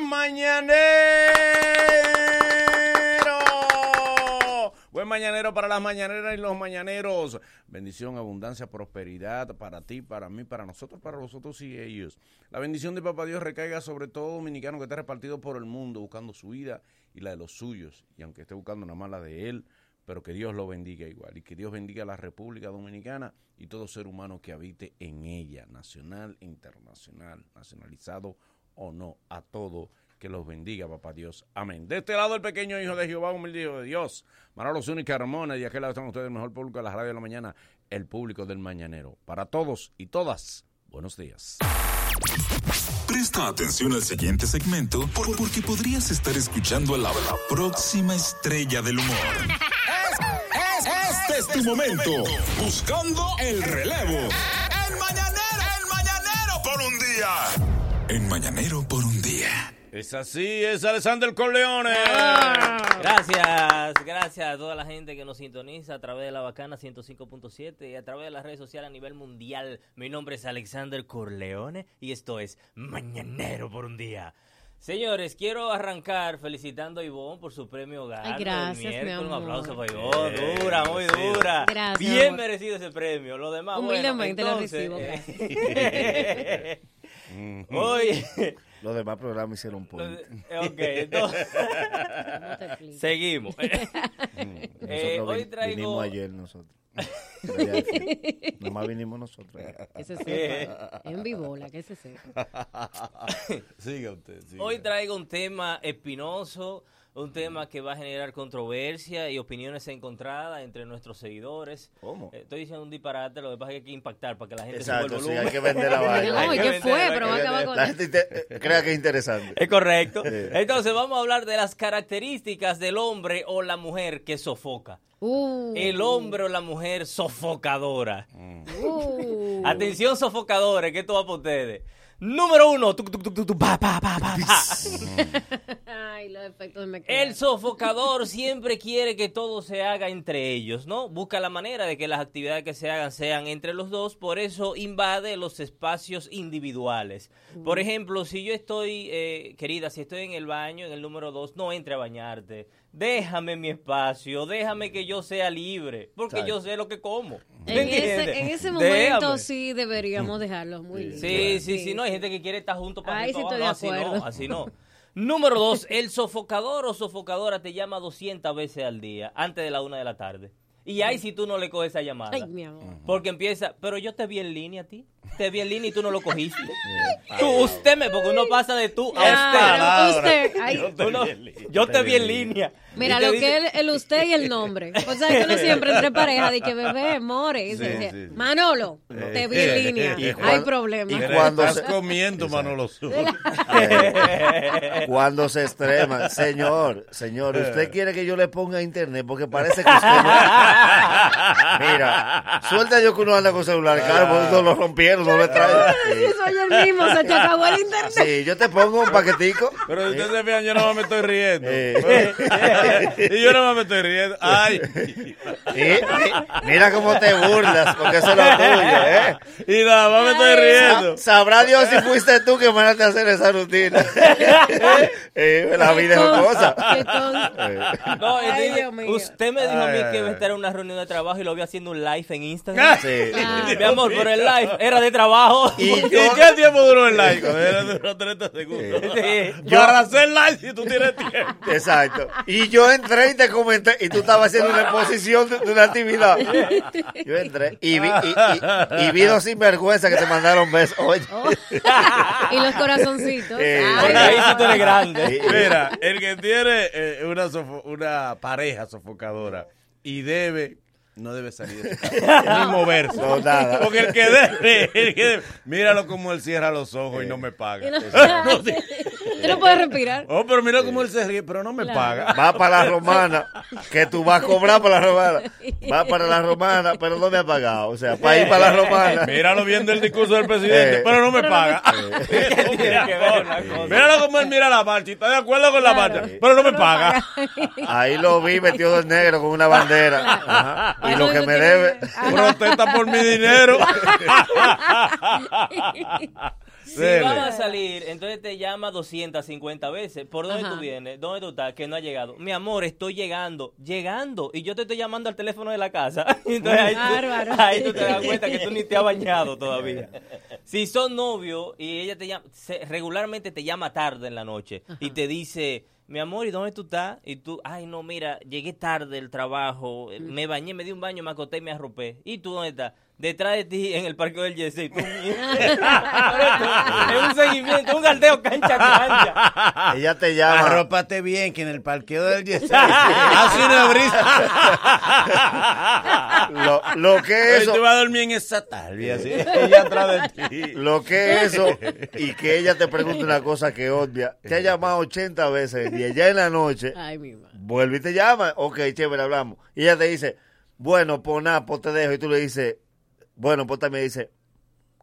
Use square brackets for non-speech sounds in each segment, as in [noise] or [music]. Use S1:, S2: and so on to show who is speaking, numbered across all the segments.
S1: mañanero. Buen mañanero para las mañaneras y los mañaneros. Bendición, abundancia, prosperidad para ti, para mí, para nosotros, para vosotros y ellos. La bendición de Papá Dios recaiga sobre todo dominicano que está repartido por el mundo buscando su vida y la de los suyos. Y aunque esté buscando nada más la de él, pero que Dios lo bendiga igual. Y que Dios bendiga a la República Dominicana y todo ser humano que habite en ella, nacional e internacional, nacionalizado o no, a todo que los bendiga, papá Dios. Amén. De este lado, el pequeño hijo de Jehová, humilde hijo de Dios. Manolo Zúñiga Ramona, y de aquel lado están ustedes, el mejor público de la radio de la mañana, el público del mañanero. Para todos y todas, buenos días.
S2: Presta atención al siguiente segmento por- porque podrías estar escuchando a la, la próxima estrella del humor. Este es tu momento. Buscando el relevo. El mañanero, el mañanero por un día. En mañanero por un día.
S1: Es así, es Alexander Corleone.
S3: Gracias, gracias a toda la gente que nos sintoniza a través de la bacana 105.7 y a través de las redes sociales a nivel mundial. Mi nombre es Alexander Corleone y esto es Mañanero por un día. Señores, quiero arrancar felicitando a Ivonne por su premio Gato.
S4: Ay, gracias,
S3: el
S4: mi
S3: Un
S4: amor.
S3: aplauso para Ivonne. Dura, muy
S1: merecido.
S3: dura.
S4: Gracias,
S3: Bien
S4: amor.
S3: merecido ese premio. Lo demás,
S4: Humildemente
S3: bueno,
S4: lo
S3: entonces, [laughs] [laughs] eh, Hoy,
S5: Los demás programas hicieron punto.
S3: ok, entonces, seguimos. [laughs] Eh,
S5: Nosotros
S3: hoy traigo-
S5: vinimos ayer nosotros. [laughs] Nomás vinimos nosotros.
S4: Que se sepa. En vivola, que se sepa.
S1: Siga usted. siga.
S3: Hoy traigo un tema espinoso, un tema que va a generar controversia y opiniones encontradas entre nuestros seguidores.
S5: ¿Cómo?
S3: Eh, Estoy diciendo un disparate, lo que pasa es que hay que impactar para que la gente
S5: Exacto,
S3: suba
S5: sí,
S3: el
S5: hay que vender la [laughs]
S4: No,
S5: vaina.
S4: ¿y
S3: que
S4: qué fue? Pero va a acabar con
S5: La gente inte- crea que es interesante.
S3: Es correcto.
S5: Sí.
S3: Entonces vamos a hablar de las características del hombre o la mujer que sofoca.
S4: Uh,
S3: El hombre o la mujer sofocadora.
S4: uh. [laughs]
S3: Atención sofocadores, que esto va para ustedes. Número uno. tuc, tuc, tuc, tuc, tuc, pa, pa, pa, pa, pa. [laughs]
S4: Ay, los efectos me
S3: El sofocador [laughs] siempre quiere que todo se haga entre ellos, ¿no? Busca la manera de que las actividades que se hagan sean entre los dos, por eso invade los espacios individuales. Por ejemplo, si yo estoy, eh, querida, si estoy en el baño, en el número dos, no entre a bañarte. Déjame mi espacio, déjame que yo sea libre, porque yo sé lo que como. ¿Me
S4: En ese,
S3: entiendes?
S4: en ese momento
S3: Déjame.
S4: sí deberíamos dejarlos muy libres.
S3: Sí, sí, sí, no, hay gente que quiere estar junto para
S4: Ahí
S3: arriba,
S4: sí estoy de
S3: No,
S4: acuerdo.
S3: así no, así [laughs] no. Número dos, el sofocador o sofocadora te llama 200 veces al día, antes de la una de la tarde. Y ahí si tú no le coges esa llamada.
S4: Ay, mi amor.
S3: Porque empieza, pero yo te vi en línea a ti. Te vi en línea y tú no lo cogiste. tú, usted me, porque uno pasa de tú a
S4: Ah,
S3: usted.
S4: usted, ay,
S3: Tú no- yo te vi en línea.
S4: Mira,
S3: te
S4: lo
S3: dice-
S4: que es el, el usted y el nombre. O sea, que uno siempre entre [laughs] pareja de que bebé, more. y se
S1: Sí,
S4: dice,
S1: sí, sí.
S4: Manolo, te vi en línea.
S5: Y
S4: Hay
S5: cuando-
S4: problema.
S5: y
S1: Mira,
S5: cuando
S1: estás
S5: se-
S1: comiendo, Manolo. [laughs]
S5: Cuando se extrema, señor, señor, ¿usted quiere que yo le ponga internet? Porque parece que usted no... [laughs] Mira, suelta yo que uno anda con celular, claro, porque no lo rompieron, no le traen.
S4: Sí, soy el mismo, se te acabó el internet.
S5: Sí, yo te pongo un paquetico.
S1: Pero si ustedes se fijan, yo nada más me estoy riendo. [laughs] Y yo más me estoy riendo. Ay.
S5: Mira cómo te burlas, porque eso es lo tuyo, ¿eh?
S1: Y nada más me estoy riendo.
S5: Sabrá Dios si fuiste tú que mandaste a hacer esa rutina. [laughs] La vida es cosa.
S3: No, usted me dijo a mí que iba a estar en una reunión de trabajo y lo vi haciendo un live en Instagram.
S5: Sí.
S3: Mi amor, pero el live era de trabajo.
S5: Y [laughs]
S1: ¿Y
S5: yo-
S1: qué tiempo duró el like? Duró [laughs] 30 segundos.
S3: Sí.
S1: Para hacer like si tú tienes tiempo.
S5: Exacto. Y yo entré y te comenté, y tú estabas haciendo una exposición de, de una actividad. Yo entré y vi, y, y- y vi dos sinvergüenzas que te mandaron besos. Oye.
S4: Y los corazoncitos.
S5: Eh,
S4: Ay,
S3: Porque ahí sí tú eres grande.
S5: Sí.
S1: Mira, el que tiene eh, una, una pareja sofocadora y debe, no debe salir de [laughs] casa, ni moverse.
S5: No, nada.
S1: Porque el que debe, el que debe, míralo como él cierra los ojos y no me paga.
S4: y no- [laughs] Tú no puedes respirar.
S1: Oh, pero mira cómo él se ríe, pero no me
S4: Claro.
S1: paga.
S5: Va para la romana, que tú vas a cobrar para la romana. Va para la romana, pero no me ha pagado. O sea, para ir para la romana.
S1: Míralo viendo el discurso del presidente,
S5: Eh.
S1: pero no me paga. [laughs]
S3: Una cosa.
S1: Míralo como él mira la marcha y está de acuerdo con la marcha, pero no me paga.
S5: Ahí lo vi metido de negro con una bandera. Ajá. Y lo que me debe. [laughs]
S1: Protesta por mi dinero. [laughs]
S3: Si
S1: Dele.
S3: vamos a salir, entonces te llama 250 veces. ¿Por dónde
S4: Ajá.
S3: tú vienes? ¿Dónde tú estás? Que no ha llegado. Mi amor, estoy llegando. Llegando. Y yo te estoy llamando al teléfono de la casa. [laughs] Entonces ahí, tú,
S4: Bárbaro.
S3: ahí tú te das cuenta que tú ni te has bañado todavía. Si son novios y ella te llama, se- regularmente te llama tarde en la noche y te dice... Mi amor, ¿y dónde tú estás? Y tú, ay, no, mira, llegué tarde del trabajo, eh, me bañé, me di un baño, me acosté y me arropé. ¿Y tú dónde estás? Detrás de ti, en el parque del. Tú, [laughs] es un seguimiento, un galdeo cancha cancha.
S5: Ella te llama.
S1: Arrópate bien, que en el parqueo del Yesé hace una brisa.
S5: Lo, lo que
S1: Hoy
S5: eso.
S1: tú vas a dormir en esa talvia, así. Ella atrás de ti.
S5: Lo que es eso, y que ella te pregunte una cosa que obvia, te ha llamado 80 veces y allá en la noche,
S4: Ay, mi madre.
S5: vuelve y te llama, ok, chévere, hablamos. Y ella te dice, bueno, pues nada, pues te dejo. Y tú le dices, bueno, pues también dice,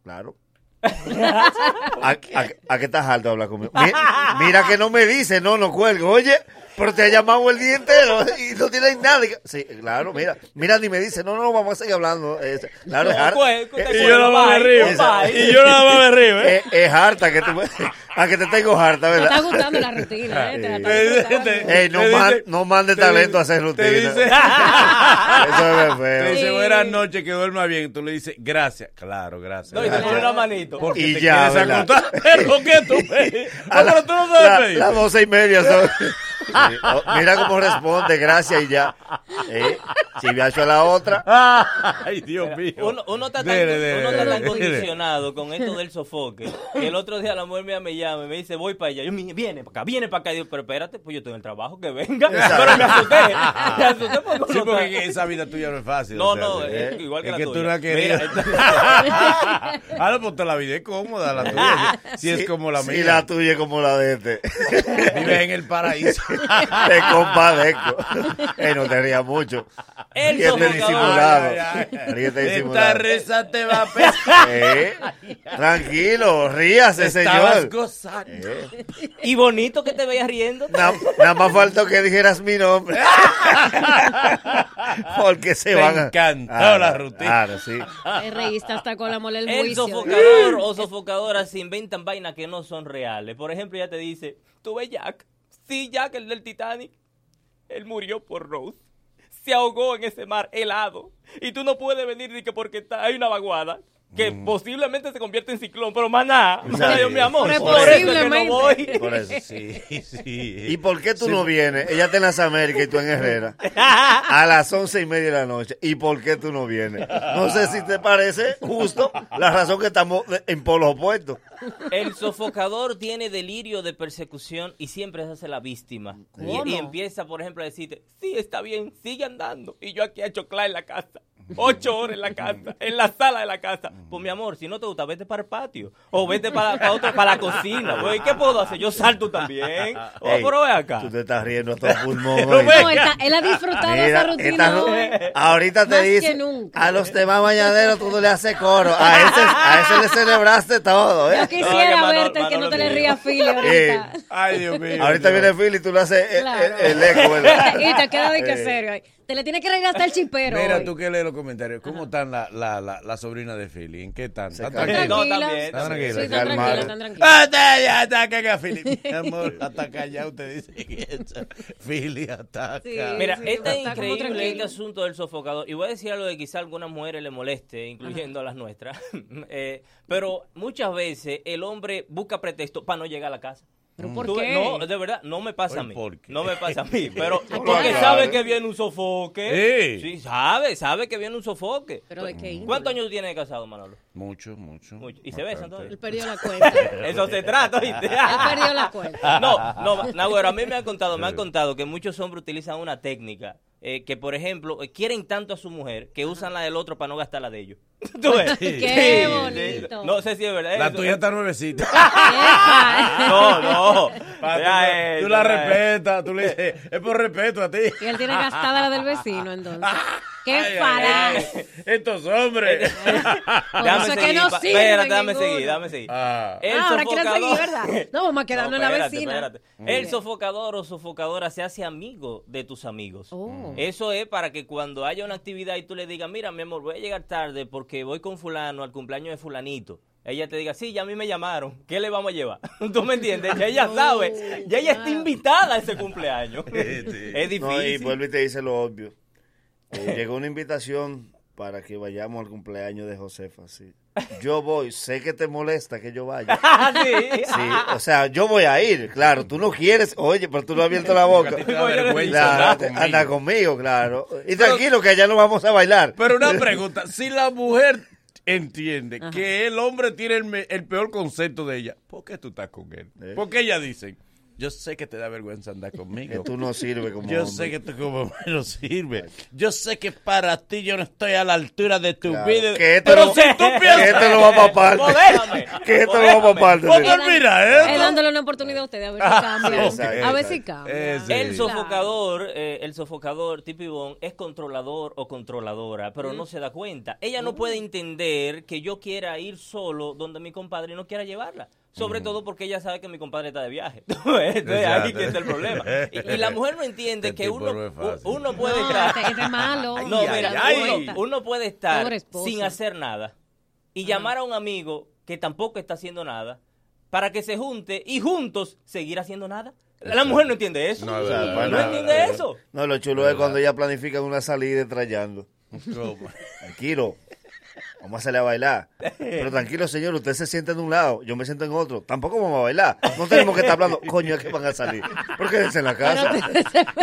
S5: claro. [laughs] ¿A, a, a qué estás alto de hablar conmigo? Mi- mira que no me dice, no, no cuelgo. Oye, pero te ha llamado el día entero y no tienes nada. Sí, claro, mira. Mira, ni me dice, no, no, vamos a seguir hablando. Es- claro, es harta. Eh,
S1: Y yo no me río. Y yo más me río, ¿eh?
S5: es, es harta que tú me- a que te tengo harta,
S4: Te está
S5: ¿verdad?
S4: gustando la rutina, ¿eh? Te
S1: Te- te-
S5: Ey, no,
S1: te
S5: man-
S1: dice-
S5: no mande
S1: te
S5: talento a
S1: dice- [laughs]
S5: hacer [laughs] rutina.
S1: Te dice,
S5: Eso es
S1: te
S5: feo.
S1: dice
S4: Sí.
S1: buenas noches, que duerma bien. Tú le dices, gracias. Claro, gracias.
S3: No, y te pone una manito.
S1: Porque
S5: Y
S1: te
S5: ya,
S1: quieres
S5: ¿verdad?
S1: acostar. [laughs] Pero que tú.
S5: A
S1: Ah, pero tú no sabes pedir.
S5: Las doce y media son. Sí. Oh, mira cómo responde, gracias y ya. Eh, Si me ha hecho la otra.
S1: Ay, Dios mío.
S3: Uno, uno está tan,
S1: Dele, dele,
S3: uno está
S1: dele,
S3: tan
S1: dele.
S3: condicionado con esto del sofoque que el otro día la mujer mía me llama y me dice, voy para allá. Yo, "Mi- viene para acá, viene para acá. Y digo, pero espérate, pues yo estoy en el trabajo, que venga. [laughs] Pero me asusté. Me asusté [laughs] porque
S1: Sí, porque esa vida tuya no es fácil.
S3: No,
S1: o sea,
S3: no,
S1: sí.
S3: es igual que
S1: es
S3: la
S1: que
S3: tuya.
S1: tú no has querido.
S3: Mira, entonces- [laughs]
S1: ah, no, pues te la vida es cómoda, la tuya. Si es como la
S5: Si
S1: mía.
S5: la tuya es como la de este.
S1: Vives en el paraíso.
S5: Te compadezco. Eh, no te rías mucho.
S3: El
S5: Ríete disimulado. Ríete
S1: Esta
S5: disimulado.
S1: risa te va a pesar.
S5: Eh, Tranquilo, ríase,
S1: Estabas
S5: Eh,
S3: Y bonito que te veas riendo.
S5: na- Nada más faltó que dijeras mi nombre. [laughs] Porque se
S1: Te
S5: van a...
S1: encantó
S5: Claro,
S1: la rutina.
S5: Claro, sí.
S4: Te reíste hasta con la mole del
S3: El
S4: juicio.
S3: sofocador o sofocadora se inventan vainas que no son reales. Por ejemplo, ya te dice, ¿tú ves Jack? Sí, Jack, el del Titanic. Él murió por Rose. Se ahogó en ese mar helado. Y tú no puedes venir ni que porque está, hay una vaguada que posiblemente se convierte en ciclón, pero más nada. Más nada, Dios, mi amor. Por eso es que no
S4: posiblemente.
S3: voy.
S5: Por eso.
S1: Sí, sí.
S5: ¿Y por qué tú no vienes? Ella está en las Américas y tú en Herrera. [laughs] A las once y media de la noche. ¿Y por qué tú no vienes? No sé si te parece justo la razón que estamos en polos opuestos.
S3: El sofocador tiene delirio de persecución y siempre se hace la víctima. Y empieza, por ejemplo, a decirte, sí, está bien, sigue andando. Y yo aquí a choclar en la casa. Ocho horas en la casa, en la sala de la casa. Pues mi amor, si no te gusta, vete para el patio. O vete para, para, otro- para la cocina. Pues, ¿Qué puedo hacer? Yo salto también. O
S5: Ey,
S3: pero ve acá.
S5: Tú te estás riendo a todo pulmón.
S4: No, él, está- él ha disfrutado de esa
S5: Mira,
S4: rutina
S5: esta-
S4: hoy.
S5: ahorita te dice, a los temas bañaderos tú no le haces coro. A ese, a ese le celebraste todo,
S4: Yo
S5: ¿eh?
S4: quisiera
S3: No, que
S4: verte
S3: Manolo-
S4: que no te le rías, Philly, ahorita.
S5: Eh,
S1: Ay, Dios mío.
S5: Ahorita
S1: Dios.
S5: viene Phil y tú le haces el,
S4: Claro.
S5: el- el eco, ¿verdad? [laughs]
S4: y te queda de que
S5: Eh.
S4: serio. ahí. Te le tiene que reír hasta el chipero.
S1: Mira,
S4: hoy.
S1: tú que lees los comentarios. ¿Cómo están la, la, la, la sobrina de Philly? ¿En qué están? ¿Están
S5: calma.
S1: tranquilos?
S3: No,
S4: Tranquilas.
S3: también,
S1: Está
S3: también.
S4: Sí,
S1: tranquila.
S4: están
S5: calmaron.
S4: tranquilos, están tranquilos.
S1: Ah, está, ya ataca a Philly. Mi [laughs] amor, ataca ya, usted dice. Philly ataca.
S4: Sí.
S3: Mira,
S4: sí,
S3: es
S4: está como
S3: increíble este asunto del sofocador. Y voy a decir algo que quizá a algunas mujeres le moleste, incluyendo a las nuestras. [laughs] Eh, pero muchas veces el hombre busca pretexto para no llegar a la casa.
S4: ¿Pero por
S3: Tú-
S4: qué?
S3: No, de verdad, no me pasa a mí.
S1: ¿por qué?
S3: No me pasa a mí, [laughs] pero
S4: qué
S3: porque sabe que viene un sofoque.
S1: Sí.
S3: Sí, sabe, sabe que viene un sofoque.
S4: Pero de qué índole?
S3: ¿Cuántos años tiene de casado, Manolo?
S1: Mucho, mucho.
S3: Mucho. ¿Y se besan todavía?
S4: Él perdió la cuenta. [laughs]
S3: Eso se trata, ¿viste?
S4: Él perdió la cuenta. [laughs]
S3: No, no, Nagüero, a mí me han contado, me han contado que muchos hombres utilizan una técnica eh, que, por ejemplo, eh, quieren tanto a su mujer que usan la del otro para no gastar la de ellos. [laughs] ¿Tú ves?
S4: Qué bonito.
S3: No sé si es verdad.
S1: La tuya está nuevecita. [laughs]
S3: No, [laughs] no.
S1: Pa, tú, la- tú respetas, tú le dices, es por respeto a ti.
S4: Y él tiene gastada la del vecino, entonces. ¡Qué
S1: ay, Estos hombres.
S3: Déjame
S4: eso es que no sirve
S3: Espérate,
S4: ninguno.
S3: seguir, déjame seguir.
S1: Ah.
S3: El
S4: Ah, ahora quieren seguir, ¿verdad? No, vamos a quedarnos en la
S3: espérate,
S4: vecina.
S3: espérate. El sofocador o sofocadora se hace amigo de tus amigos.
S4: Oh.
S3: Eso es para que cuando haya una actividad y tú le digas, mira, mi amor, voy a llegar tarde porque voy con fulano al cumpleaños de fulanito. ella te diga, sí, ya a mí me llamaron, ¿qué le vamos a llevar? [laughs] ¿Tú me entiendes? Ya ella sabe, ya ella está invitada a ese cumpleaños. [laughs] es difícil.
S5: No, y vuelve y te dice lo obvio. [laughs] Eh, llegó una invitación para que vayamos al cumpleaños de Josefa, sí. Yo voy, sé que te molesta que yo vaya. [laughs]
S3: Ah, sí.
S5: Sí, o sea, yo voy a ir, claro. Tú no quieres, oye, pero tú no has abierto la boca. Claro,
S1: conmigo.
S5: anda conmigo, claro. Y tranquilo que allá no vamos a bailar.
S1: Pero una [laughs] pregunta, si la mujer entiende que el hombre tiene el peor concepto de ella, ¿por qué tú estás con él?
S5: Eh.
S1: Porque ella dice, yo sé que te da vergüenza andar
S5: que
S1: conmigo.
S5: tú no sirves como
S1: Yo
S5: hombre.
S1: sé que tú como hombre no sirve. Yo sé que para ti yo no estoy a la altura de tu
S5: Claro,
S1: vida.
S5: que esto
S1: pero
S5: no-
S1: si tú
S5: que
S1: piensas... [laughs]
S5: esto no va para parte.
S3: Modérame.
S5: Que esto no va para parte.
S1: ¿Por qué mira
S4: Es
S1: esto?
S4: dándole una oportunidad a ustedes a ver si
S1: Ah,
S4: cambian.
S5: exacto,
S4: a ver si cambian.
S1: Eh, sí.
S3: El sofocador, eh, el sofocador tipo Ivonne, es controlador o controladora, pero no se da cuenta. Ella no puede entender que yo quiera ir solo donde mi compadre no quiera llevarla. Sobre todo porque ella sabe que mi compadre está de viaje. [laughs] Entonces, ahí que está el problema. Y, y la mujer no entiende
S1: Este
S3: que uno,
S1: no
S3: uno puede
S4: No,
S3: estar...
S4: este, este es malo. [laughs]
S3: No,
S1: Ay,
S3: mira,
S1: ay,
S3: uno, puede estar sin hacer nada y llamar a un amigo que tampoco está haciendo nada para que se junte y juntos seguir haciendo nada. La mujer no entiende eso.
S1: No, verdad,
S3: entiende
S1: verdad.
S3: eso.
S5: No, lo chulo es cuando ella planifica una salida trayendo.
S1: ¿Cómo?
S5: Tranquilo. Vamos a salir a bailar. Pero tranquilo, señor, usted se sienta en un lado, yo me siento en otro. Tampoco vamos a bailar. No tenemos que estar hablando. [laughs] Coño, es que van a salir. ¿Por qué en la casa?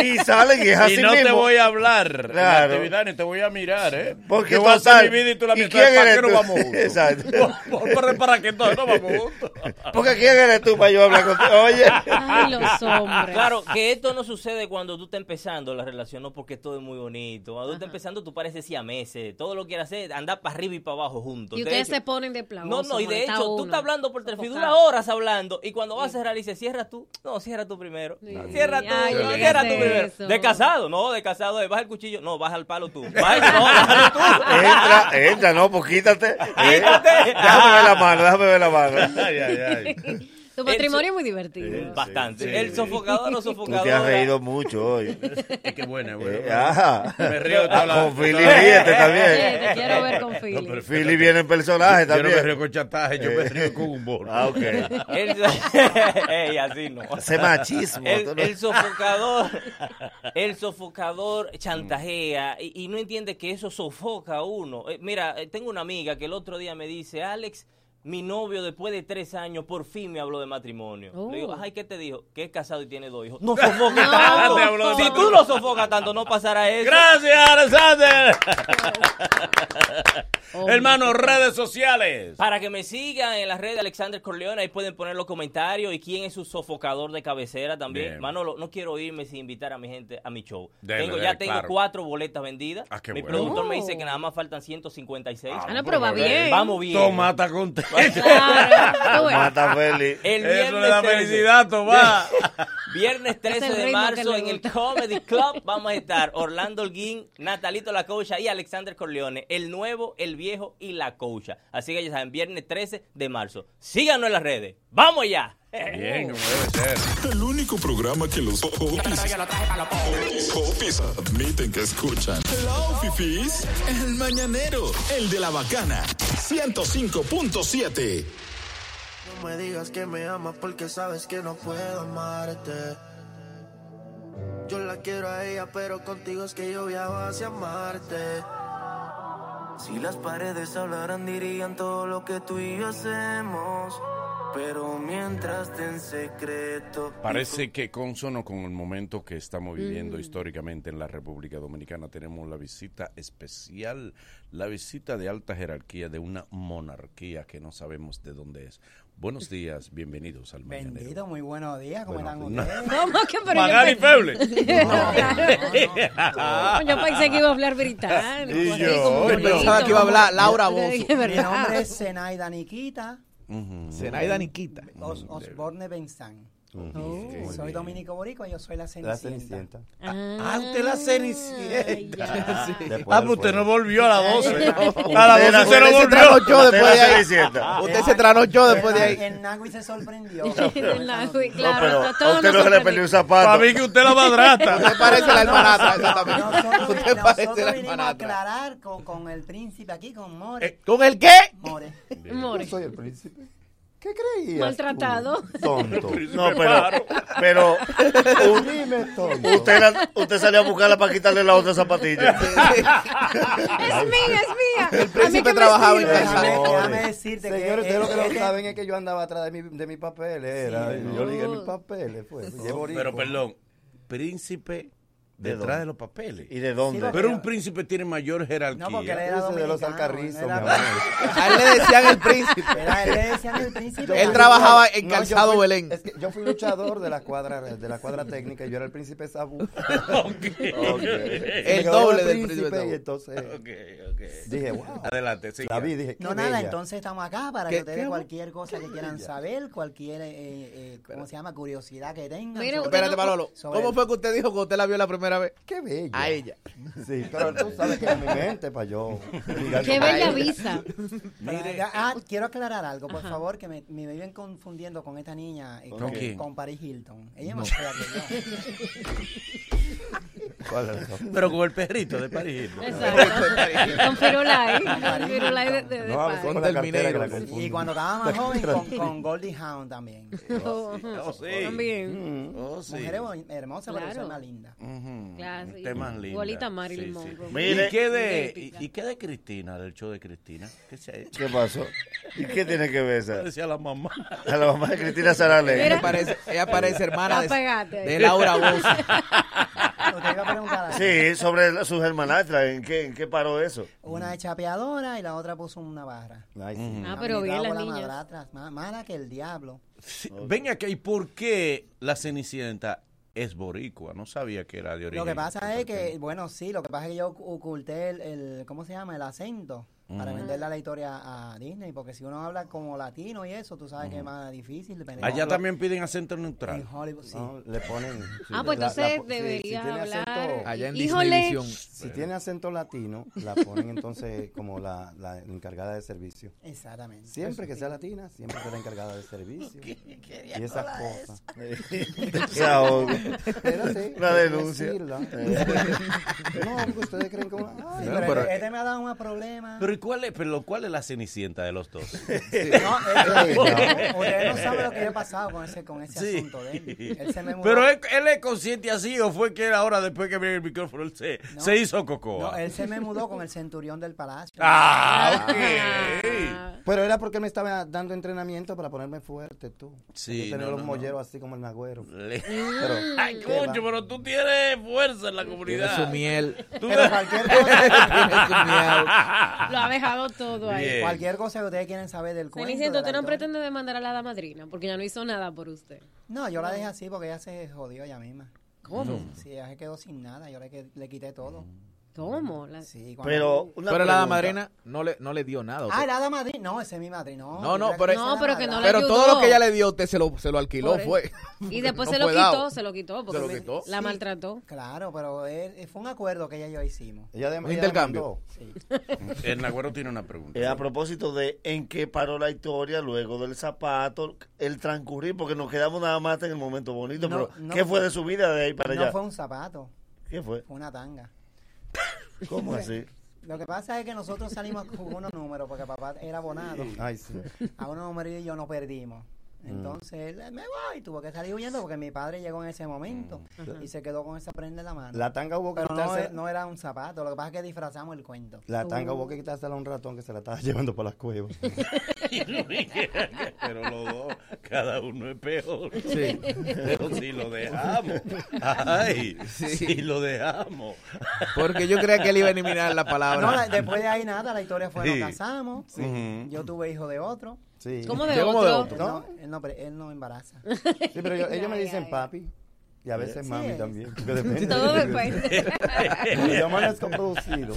S5: Y salen y es así
S1: Y no te voy a hablar en la
S5: Claro.
S1: actividad ni te voy a mirar, ¿eh?
S5: Porque
S1: yo voy a hacer mi vida y tú la
S5: ¿y
S1: mía.
S5: quién
S1: ¿Para
S5: eres
S1: qué [laughs] [laughs] no vamos juntos?
S5: Exacto.
S1: Pero para que no, no vamos juntos.
S5: Porque quién eres tú para yo hablar contigo. Oye.
S4: Ay, los hombres.
S3: Claro, que esto no sucede cuando tú estás empezando la relación, no porque todo es muy bonito. Cuando tú estás empezando, tú pareces siameses. Todo lo que quieres hacer, andar para arriba y para abajo juntos.
S4: Y
S3: De
S4: ustedes
S3: hecho-
S4: se ponen de plavoso.
S3: No, no, y de hecho,
S4: a
S3: tú
S4: uno.
S3: estás hablando por teléfono, dura horas hablando, y cuando vas a cerrar, dice, cierra tú. No, cierra tú primero.
S4: Sí.
S3: Cierra tú,
S4: Ay,
S3: no,
S4: no
S3: cierra tú primero.
S4: eso.
S3: De casado, no, de casado, es, baja el cuchillo. No, baja el palo tú. Baja, no, bájalo [laughs] tú.
S5: Entra, entra, no, pues quítate. Eh, [laughs]
S3: Quítate.
S5: Déjame ver la mano, déjame ver la mano. [laughs]
S1: Ay, ay, ay.
S4: Tu matrimonio es muy divertido.
S3: Bastante.
S1: sí.
S3: El sofocador o
S5: Tú
S3: sofocadora.
S5: te has reído mucho hoy. [laughs]
S1: Es que buena,
S5: Eh,
S1: buena.
S5: ajá.
S1: Me río de toda la-
S5: Con Philly ríete
S4: Sí,
S5: también.
S4: te quiero ver con Philly.
S1: pero-
S5: Philly viene en personaje
S1: Yo no me río
S5: también.
S1: con chataje, yo me río con humor.
S5: Ah, ok. [laughs]
S3: El- [laughs] Ey, así no.
S5: Ese machismo. tú
S3: El,
S5: no-
S3: el sofocador, el sofocador chantajea y, y no entiende que eso sofoca a uno. Eh, mira, eh, tengo una amiga que el otro día me dice, Alex, mi novio después de tres años por fin me habló de matrimonio.
S4: Oh.
S3: Le digo, ay, ¿qué te dijo? Que es casado y tiene dos hijos. No sofoques [laughs]
S4: No.
S3: tanto.
S1: Te habló de
S3: Si tú no sofocas tanto, no pasará eso.
S1: Gracias, Alexander.
S4: Hombre. [laughs]
S1: Hermano, redes sociales.
S3: Para que me sigan en las redes de Alexander Corleone, ahí pueden poner los comentarios y quién es su sofocador de cabecera también.
S1: Bien.
S3: Manolo, no quiero irme sin invitar a mi gente a mi show.
S1: Dele,
S3: tengo,
S1: dele,
S3: ya tengo
S1: claro.
S3: cuatro boletas vendidas.
S1: Ah, qué
S3: mi
S1: bueno.
S3: productor me
S4: Oh.
S3: dice que nada más faltan 156.
S4: Ah, no, pero va bien.
S3: Vamos bien.
S1: Está contento.
S4: Claro.
S5: Mata Feli.
S3: El
S1: Eso
S3: viernes
S1: le da
S3: 13.
S1: felicidad, Tomás. [laughs]
S3: Viernes 13
S4: el
S3: de marzo en el. Comedy [laughs] Club vamos a estar Orlando Holguín, Natalito La Cocha y Alexander Corleone, el nuevo, el viejo y la Cocha. Así que ya saben, viernes 13 de marzo. Síganos en las redes. ¡Vamos ya!
S1: Bien, como debe ser.
S2: El único programa que los popis, popis admiten que escuchan. Hello, fifis. El mañanero, el de la bacana. 105.7.
S6: No me digas que me amas porque sabes que no puedo amarte. Yo la quiero a ella, pero contigo es que yo viajo hacia Marte. Si las paredes hablaran, dirían todo lo que tú y yo hacemos. Pero mientras en secreto.
S1: Parece que consono con el momento que estamos viviendo históricamente en la República Dominicana, tenemos la visita especial, la visita de alta jerarquía de una monarquía que no sabemos de dónde es. Buenos días, bienvenidos al Mañanero.
S7: Bendito, muy buenos días, ¿cómo
S1: Buenos
S7: están
S1: días.
S7: ustedes? [laughs]
S4: ¿Cómo que pero
S1: Magali
S4: yo,
S1: Feble.
S4: pe- yo pensé que iba a hablar británico.
S1: Yo, yo
S7: Pensaba que iba a hablar Laura Bozo. Mi nombre es Zenaida Nikita
S1: Ujú.
S8: Zenaida Nikita.
S7: Os- Osborne Benzán.
S4: Oh.
S7: Soy Dominico Boricua, yo soy la
S9: La
S7: Cenicienta.
S9: Cenicienta.
S1: Ah, usted la cenicienta. [laughs]
S9: Después
S1: Ah, pues usted no volvió a las [laughs] 12.
S9: Usted
S1: A las
S9: la
S1: 12 se no
S9: Cenicienta.
S1: volvió.
S9: Usted
S10: después de ahí.
S9: Cenicienta.
S10: Usted se tranochó después de ahí.
S7: El Nagui se sorprendió. [laughs]
S4: El Nagui,
S9: No,
S4: claro,
S9: pero
S4: to-
S9: a usted no se le perdió un zapato.
S1: Para mí que usted la madrastra.
S10: Usted parece la hermanastra, exactamente.
S7: Nosotros,
S10: Usted parece la
S7: vinimos a aclarar con, con el príncipe aquí, con More.
S1: Eh,
S10: ¿Con el qué?
S7: More.
S4: More.
S9: Yo soy el príncipe. ¿Qué creías?
S4: Maltratado.
S9: tú? Tonto. [laughs] No, pero, pero [laughs] Dime, tonto. usted, la- usted salió a buscarla para quitarle la otra zapatilla. [laughs]
S4: Es mía, es mía.
S10: El príncipe trabajaba en calzado.
S7: Déjame, decirte
S9: Señores,
S7: que
S9: ustedes lo que no saben es que yo andaba atrás de, mi, de mis papeles. Era,
S7: Sí.
S9: Yo ligué mis papeles. Pues.
S1: Pero perdón, príncipe
S9: ¿De
S1: detrás
S9: dónde?
S1: de los papeles.
S9: ¿Y de dónde?
S7: Sí,
S1: Pero un príncipe tiene mayor jerarquía.
S7: No, porque él era
S9: de los alcarrizos,
S7: era-.
S10: A él le decían el príncipe.
S7: Era, él le decían el príncipe.
S10: Él trabajaba en
S9: No,
S10: Calzado
S9: fui-
S10: Belén.
S9: Es que yo fui luchador de la cuadra de la cuadra técnica y yo era el príncipe Sabu.
S10: El doble del príncipe Sabu.
S9: Y entonces
S1: Ok, ok.
S9: dije, wow.
S1: Adelante, siga.
S9: La vi, dije,
S7: No, nada,
S9: bella.
S7: entonces estamos acá para
S9: ¿Qué-
S7: que ustedes cualquier cosa que quieran saber, cualquier, eh, eh, ¿cómo se llama? Curiosidad que tengan.
S4: Mire,
S10: Espérate,
S4: no-
S10: Manolo. ¿Cómo fue que usted dijo que usted la vio la primera vez?
S9: Qué bella.
S10: A ella. [laughs]
S9: Sí, pero tú sabes que es mi mente para yo.
S4: Qué
S9: con
S4: bella
S9: ella.
S4: visa. [laughs]
S7: Mire, ah, quiero aclarar algo, por favor, que me, me viven confundiendo con esta niña, eh,
S1: ¿Con
S7: con,
S1: quién?
S7: con Paris Hilton. Ella es más fea que yo. [laughs]
S9: ¿Cuál es eso?
S1: Pero con el perrito de París.
S4: Exacto. Con Firulai. Con Firulay de, de, de
S9: No,
S4: paz.
S9: con confundo.
S7: Y cuando estaba más joven, con, con Goldie Hawn también.
S1: Oh, sí.
S4: También.
S1: Oh, sí.
S7: Mujer hermo- hermosa, pero
S4: Claro.
S7: es más linda.
S1: Ujú.
S4: Claro, Igualita Marilyn
S1: Sí, sí.
S4: Monroe.
S9: Mire.
S1: ¿Y qué de, y, qué de Cristina, del show de Cristina? ¿Qué se ha hecho?
S9: ¿Qué pasó? ¿Y qué tiene que ver esa?
S1: Decía la mamá.
S9: A la mamá de Cristina Sarale.
S10: Ella parece, ella parece hermana de, de Laura Bozo. [laughs]
S7: Usted iba a preguntar algo.
S9: Sí, sobre sus hermanastras. ¿En qué, ¿En qué paró eso?
S7: Una es chapeadora y la otra puso una barra.
S4: Ah, pero bien
S7: la mala que el diablo.
S1: Sí, Ven acá, ¿y por qué la Cenicienta es boricua? No sabía que era de origen.
S7: Lo que pasa es que, bueno, sí, lo que pasa es que yo oculté el, el ¿cómo se llama? El acento para venderle la historia a Disney, porque si uno habla como latino y eso, tú sabes que es más difícil.
S1: Allá también piden acento
S7: En
S1: neutral.
S7: Hollywood, sí.
S9: No, le ponen.
S4: Ah, pues
S9: la- la-
S4: entonces
S9: si
S4: debería hablar.
S9: acento-
S10: Allá en
S4: Híjole.
S9: Si tiene acento latino, la ponen entonces como la, la encargada de servicio.
S7: Exactamente.
S9: Siempre que sea latina, siempre que la encargada de servicio. y esas cosas. Una denuncia. decirla. [laughs] no, porque ustedes creen que una... Ay,
S7: Sí,
S10: No,
S7: pero
S10: pero-
S7: este me ha dado un problema.
S1: Pero ¿y cuál es, pero cuál es la Cenicienta de los dos? [laughs]
S7: No, [laughs] este- no, ustedes no saben lo que yo he pasado con ese, con ese
S1: Sí.
S7: asunto de él. Él se me mudó.
S1: Pero él, él es consciente así o fue que ahora después que viene el micrófono él se,
S7: No.
S1: se hizo cocoa.
S7: No, él se me mudó con el centurión del palacio.
S1: Ah, ok.
S4: Ah,
S9: Pero era porque él me estaba dando entrenamiento para ponerme fuerte, tú.
S1: Sí,
S9: Yo tenía
S1: no,
S9: los
S1: no,
S9: molleros así como el nagüero.
S1: Le-
S9: Pero, [laughs]
S1: Ay,
S9: ¿qué
S1: concho,
S9: va?
S1: pero tú tienes fuerza en la
S10: Tiene
S1: comunidad.
S10: su miel.
S1: Tú
S7: Pero cualquier cosa,
S10: Tiene su miel.
S4: Lo ha dejado todo ahí.
S1: Bien.
S7: cualquier cosa que ustedes quieren saber del cuento.
S4: Cenicienta, usted no pretende demandar a la hada madrina porque ya no hizo nada por usted.
S7: No, yo la dejé así porque ella se jodió ella misma.
S4: ¿Cómo?
S7: Sí, ella se quedó sin nada. Yo le, que- le quité todo.
S4: ¿Cómo? La-
S7: Sí, cuando-
S9: Pero, una
S10: Pero la
S9: pregunta.
S10: madrina no le, no le dio nada.
S7: Ah, la hada madrina. No, ese es mi madrina. No,
S10: No, no, pero-
S4: No, que no le
S10: Pero todo
S4: ayudó.
S10: lo que ella le dio, usted se lo, se lo alquiló,
S4: Por-
S10: fue.
S4: Y [laughs] después
S10: No
S4: se lo
S10: fue
S4: quitó,
S10: dado.
S4: se lo quitó porque
S10: Se lo
S4: me-
S10: quitó.
S4: la
S7: Sí.
S4: maltrató.
S7: Claro, pero él- fue un acuerdo que ella y yo hicimos.
S9: Ella de-
S10: Un
S9: ella
S10: intercambio.
S9: demandó.
S7: Sí. [laughs]
S1: El Nagüero tiene una pregunta.
S9: Eh, a propósito de en qué paró la historia luego del zapato, el transcurrir, porque nos quedamos nada más en el momento bonito,
S7: No,
S9: pero
S7: no
S9: ¿qué fue
S7: fue-
S9: de su vida de ahí para
S7: No
S9: allá?
S7: fue un zapato,
S9: ¿Qué fue?
S7: fue una tanga. [laughs]
S9: ¿Cómo así?
S7: Lo que pasa es que nosotros salimos con unos números porque papá era abonado.
S9: Ay, sí.
S7: A unos números y yo no perdimos. Entonces él me voy, tuvo que salir huyendo porque mi padre llegó en ese momento y se quedó con esa prenda en la mano.
S9: La tanga hubo que
S7: Pero no,
S9: quitarse.
S7: es- no era un zapato, lo que pasa es que disfrazamos el cuento.
S9: La tanga hubo que quitársela a un ratón que se la estaba [laughs] llevando por las cuevas. [laughs]
S1: Pero los dos, cada uno es peor.
S10: Sí.
S1: Pero si lo dejamos. Ay, si lo dejamos.
S10: Porque yo creía que él iba a eliminar la palabra.
S7: No, la- después de ahí nada, la historia fue
S1: Sí.
S7: nos casamos, yo tuve hijo de otro.
S9: Sí.
S4: ¿Cómo de
S10: ¿Cómo de
S4: otro?
S7: no, él no, pre- él no embaraza. [laughs]
S9: Sí, pero yo- ellos me dicen papi. Y a veces
S7: Sí.
S9: mami también. porque [laughs] depende.
S4: Todo depende.
S9: Yo amanezco producido.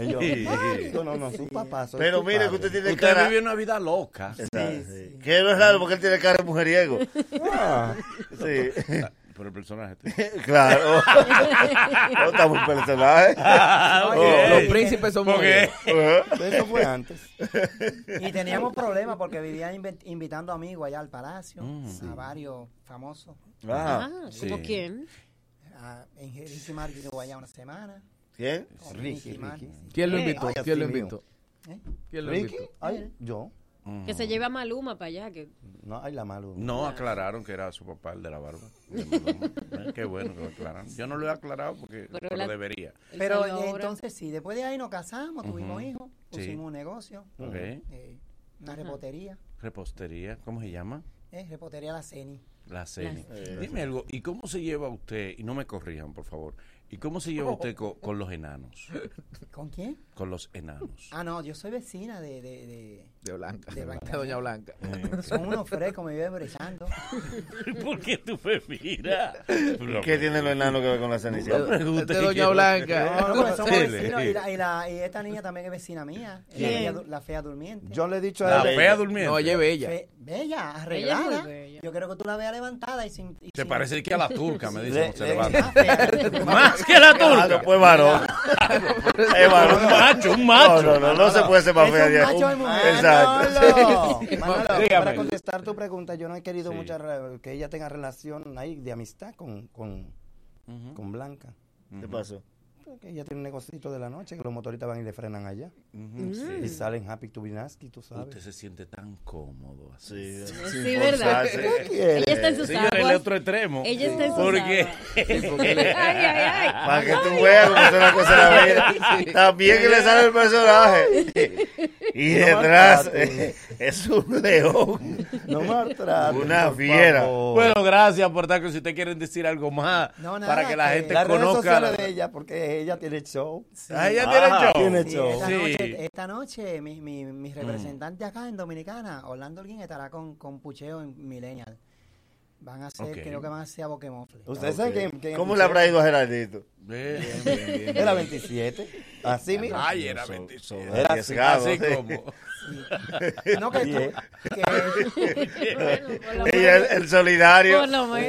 S9: Y yo, "Ay, yo no, no, su papá. soy
S5: Pero
S9: tu
S5: mire que
S9: padre".
S5: usted tiene
S1: Usted
S5: cara...
S1: vive una vida loca.
S5: Exacto, sí. Que no es raro porque él tiene cara de mujeriego.
S9: Ah,
S5: Sí. [laughs]
S1: Por el personaje. [laughs]
S5: Claro. [laughs] No estamos personajes.
S8: Los, los príncipes son
S1: Porque-
S8: mujeres.
S9: eso fue antes.
S7: Y teníamos problemas porque vivían invi- invitando amigos allá al palacio,
S1: Mm.
S7: a varios famosos.
S5: Ah,
S4: Ah,
S1: sí.
S4: ¿como quién?
S7: A, en Ricky Martin estuvo allá una semana.
S5: ¿Quién?
S9: Ricky.
S8: ¿Quién lo
S7: Eh,
S8: invitó?
S9: ay,
S8: ¿Quién lo invitó?
S7: ¿Eh?
S8: ¿Quién lo
S9: Ricky,
S8: invitó?
S9: ay, yo.
S4: Que se lleve a Maluma para allá. Que...
S9: No, ay, la malo.
S1: No aclararon que era su papá el de la barba. de [laughs] Maluma. Eh, Qué bueno que lo aclararon. Yo no lo he aclarado porque
S4: Pero
S1: pero
S4: la-
S1: debería.
S7: Pero entonces sí, después de ahí nos casamos, tuvimos
S1: Ujú.
S7: hijos,
S1: Sí.
S7: pusimos un negocio,
S1: Ok.
S7: eh, una repostería,
S1: Repostería, ¿cómo se llama?
S7: eh, repostería La Ceni.
S1: La CENI. Dime algo, ¿y cómo se lleva usted, y no me corrijan, por favor, ¿y cómo se lleva [laughs] usted co- con, los enanos?
S7: ¿Con quién?
S1: Con los enanos.
S7: Ah, no, yo soy vecina de... de, de
S8: De Blanca.
S7: De Blanca.
S8: De Doña Blanca. [laughs]
S7: son unos frescos, me viven brillando. [laughs]
S1: ¿Por qué tú me miras?
S5: ¿Qué tiene los enanos que ver con la cenicia?
S8: De, de Doña Blanca.
S7: No, no, porque somos vecinos y, la, y, la- y esta niña también es vecina mía, la
S4: ¿Quién?
S7: fea, du- la fea durmiente.
S9: Yo le he dicho
S1: La
S9: a él.
S1: fea durmiente.
S8: No, ella es bella.
S7: Fe- bella,
S4: Ella
S7: arreglada.
S4: bella.
S7: Yo creo que tú la veas levantada y sin... y
S1: Se
S7: sin-
S1: parece que a la turca, me dicen. se
S9: le-
S1: levanta.
S7: Ah. [laughs]
S1: Más que la
S5: Ah, no,
S1: turca.
S5: pues varón. Es varón.
S1: Un macho, un
S5: No,
S1: macho.
S5: no, no, no se puede ser más
S7: Es
S5: fea
S7: un
S5: de ahí.
S7: macho mujer.
S5: Exacto.
S9: Manolo, para contestar tu pregunta, yo no he querido
S1: Sí.
S9: mucha re- que ella tenga relación ahí de amistad con, con, con Blanca.
S5: ¿Qué pasó?
S9: Porque ella tiene un negocito de la noche que los motoristas van y le frenan allá.
S1: Sí.
S9: Y salen happy to be nasty, tú sabes.
S1: Usted se siente tan cómodo así.
S5: Sí,
S4: Sí, ¿verdad? Ella está en sus
S1: Señor, el
S4: aguas.
S1: otro extremo.
S4: Ella está en sus
S1: Porque
S4: aguas. [laughs] Ay, ay, ay. [laughs]
S5: Para que tú veas cómo es la cosa la vida. [laughs] También que le sale el personaje. Y detrás eh, es un león.
S9: No maltrates,
S5: Una
S9: por
S5: fiera.
S1: Bueno, gracias por estar. Si usted quieren decir algo más
S7: No, nada,
S1: para que la
S7: que-
S1: gente
S9: las redes
S1: conozca.
S9: sociales de ella, porque ella tiene show.
S1: Ah, ella
S5: Ah,
S1: tiene show.
S9: tiene
S7: Sí,
S9: show.
S7: esta,
S1: Sí.
S7: noche, esta noche mi, mi, mi representante acá en Dominicana, Orlando Holguín, estará con, con Pucheo en Millennial. Van a hacer,
S1: Ok.
S7: creo que van a hacer a Boquemofle.
S9: Ustedes saben que, que
S5: ¿Cómo le habrá ido a Geraldito?
S1: Bien,
S9: Era 27. Así.
S1: Ay, era
S5: Son-
S1: 27.
S5: son
S9: Era
S1: Así
S5: sí.
S1: como. [laughs]
S7: No, que,
S4: Bueno, [laughs]
S5: Ella, el, solidario.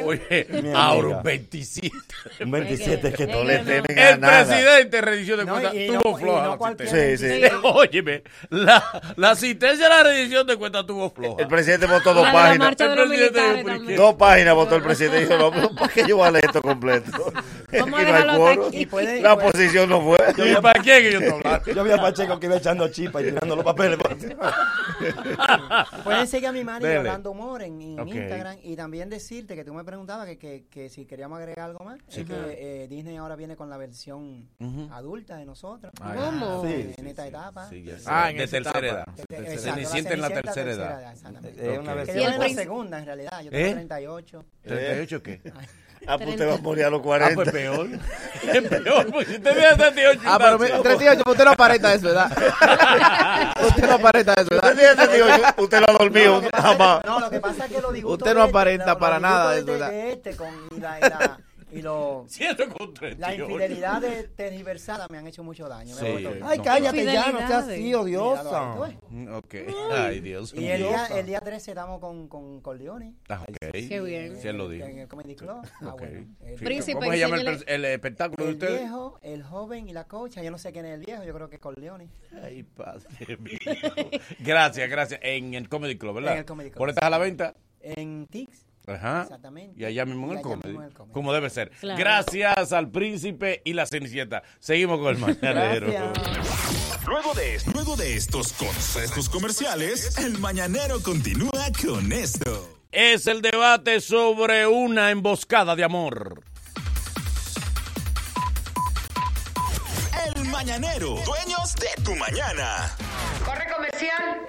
S1: Oye, ahora un 27.
S9: Un 27 que
S4: Es
S5: No
S4: que
S5: le
S4: no.
S5: tienen a
S1: El
S5: nada.
S1: presidente de rendición de
S7: No,
S1: cuentas
S7: y no-
S1: tuvo
S7: y
S1: floja.
S5: Sí, sí. [laughs]
S1: Óyeme, la, la asistencia de la rendición de cuentas tuvo floja.
S5: El presidente votó dos páginas.
S4: marcha de los
S1: El presidente
S4: militares
S1: dijo, ¿por
S4: también.
S5: Dos páginas votó el presidente y dijo, ¿para qué yo voy a leer esto completo? Aquí
S4: Vamos a
S7: y
S5: La
S7: y
S5: oposición no fue.
S1: ¿Y para quién que yo estoy hablando?
S9: Yo vi a Pacheco que iba echando chispa y tirando los papeles. [laughs]
S7: Pueden seguir a mi manager
S1: Dele.
S7: Orlando Humor en, en
S1: Ok.
S7: Instagram y también decirte que tú me preguntabas que, que, que si queríamos agregar algo más. es que eh, Disney ahora viene con la versión
S1: Ujú.
S7: adulta de nosotros.
S4: ¿Cómo?
S7: Eh, en esta etapa.
S1: Sí, ya sé.
S8: Ah, en
S1: de
S8: esa
S1: tercera
S8: etapa.
S1: edad.
S7: Eh,
S1: Cenicienta en la tercera edad.
S7: exactamente.
S9: Es una versión.
S7: la segunda en realidad. Yo tengo
S1: ¿Eh?
S7: 38.
S1: ¿38 qué?
S5: Ah, pues usted va a morir a los
S1: Ah,
S5: 40.
S1: pues peor. [laughs] Es peor, porque si usted tiene 38
S8: Ah, pero mira, 38, usted no aparenta de su edad. usted no aparenta de su
S5: Usted tiene 38, usted no ha dormido
S7: No, lo
S5: jamás.
S7: No, lo que pasa es que lo digo.
S8: Usted no aparenta para nada de su edad.
S7: de este con la, la- y lo, [laughs]
S1: Siento con
S7: la
S1: 38.
S7: infidelidad de [laughs] tergiversada me han hecho mucho daño. me
S1: Sí.
S7: loco.
S9: Ay, cállate ya, no seas así,
S7: Míralo
S9: odiosa.
S1: Mm, Ok. Ay, Dios
S7: Y
S1: mío.
S7: el día, el día 13 estamos con, con Corleone.
S1: Ah, ok.
S4: Qué bien.
S1: Él lo dijo.
S7: En el Comedy Club. [laughs] Ah,
S1: Ok.
S7: bueno. El,
S4: Príncipe,
S1: ¿Cómo se llama el, el espectáculo de
S7: el
S1: ustedes?
S7: viejo, el joven y la cocha. Yo no sé quién es el viejo, yo creo que es Corleone.
S1: Ay, padre mío. Gracias, gracias. En el Comedy Club, ¿verdad?
S7: En el Comedy Club.
S1: ¿Boletas a la venta?
S7: En Tix.
S1: Ajá.
S7: Exactamente.
S1: Y allá mismo en el comedy.
S7: mismo en el comedy.
S1: Como debe ser.
S4: Claro.
S1: Gracias al príncipe y la cenicienta. Seguimos con el mañanero.
S2: Luego de, luego de estos consejos comerciales, el mañanero continúa con esto.
S1: Es el debate sobre una emboscada de amor.
S2: El mañanero, dueños de tu mañana.
S11: Corre comercial.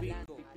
S12: Somos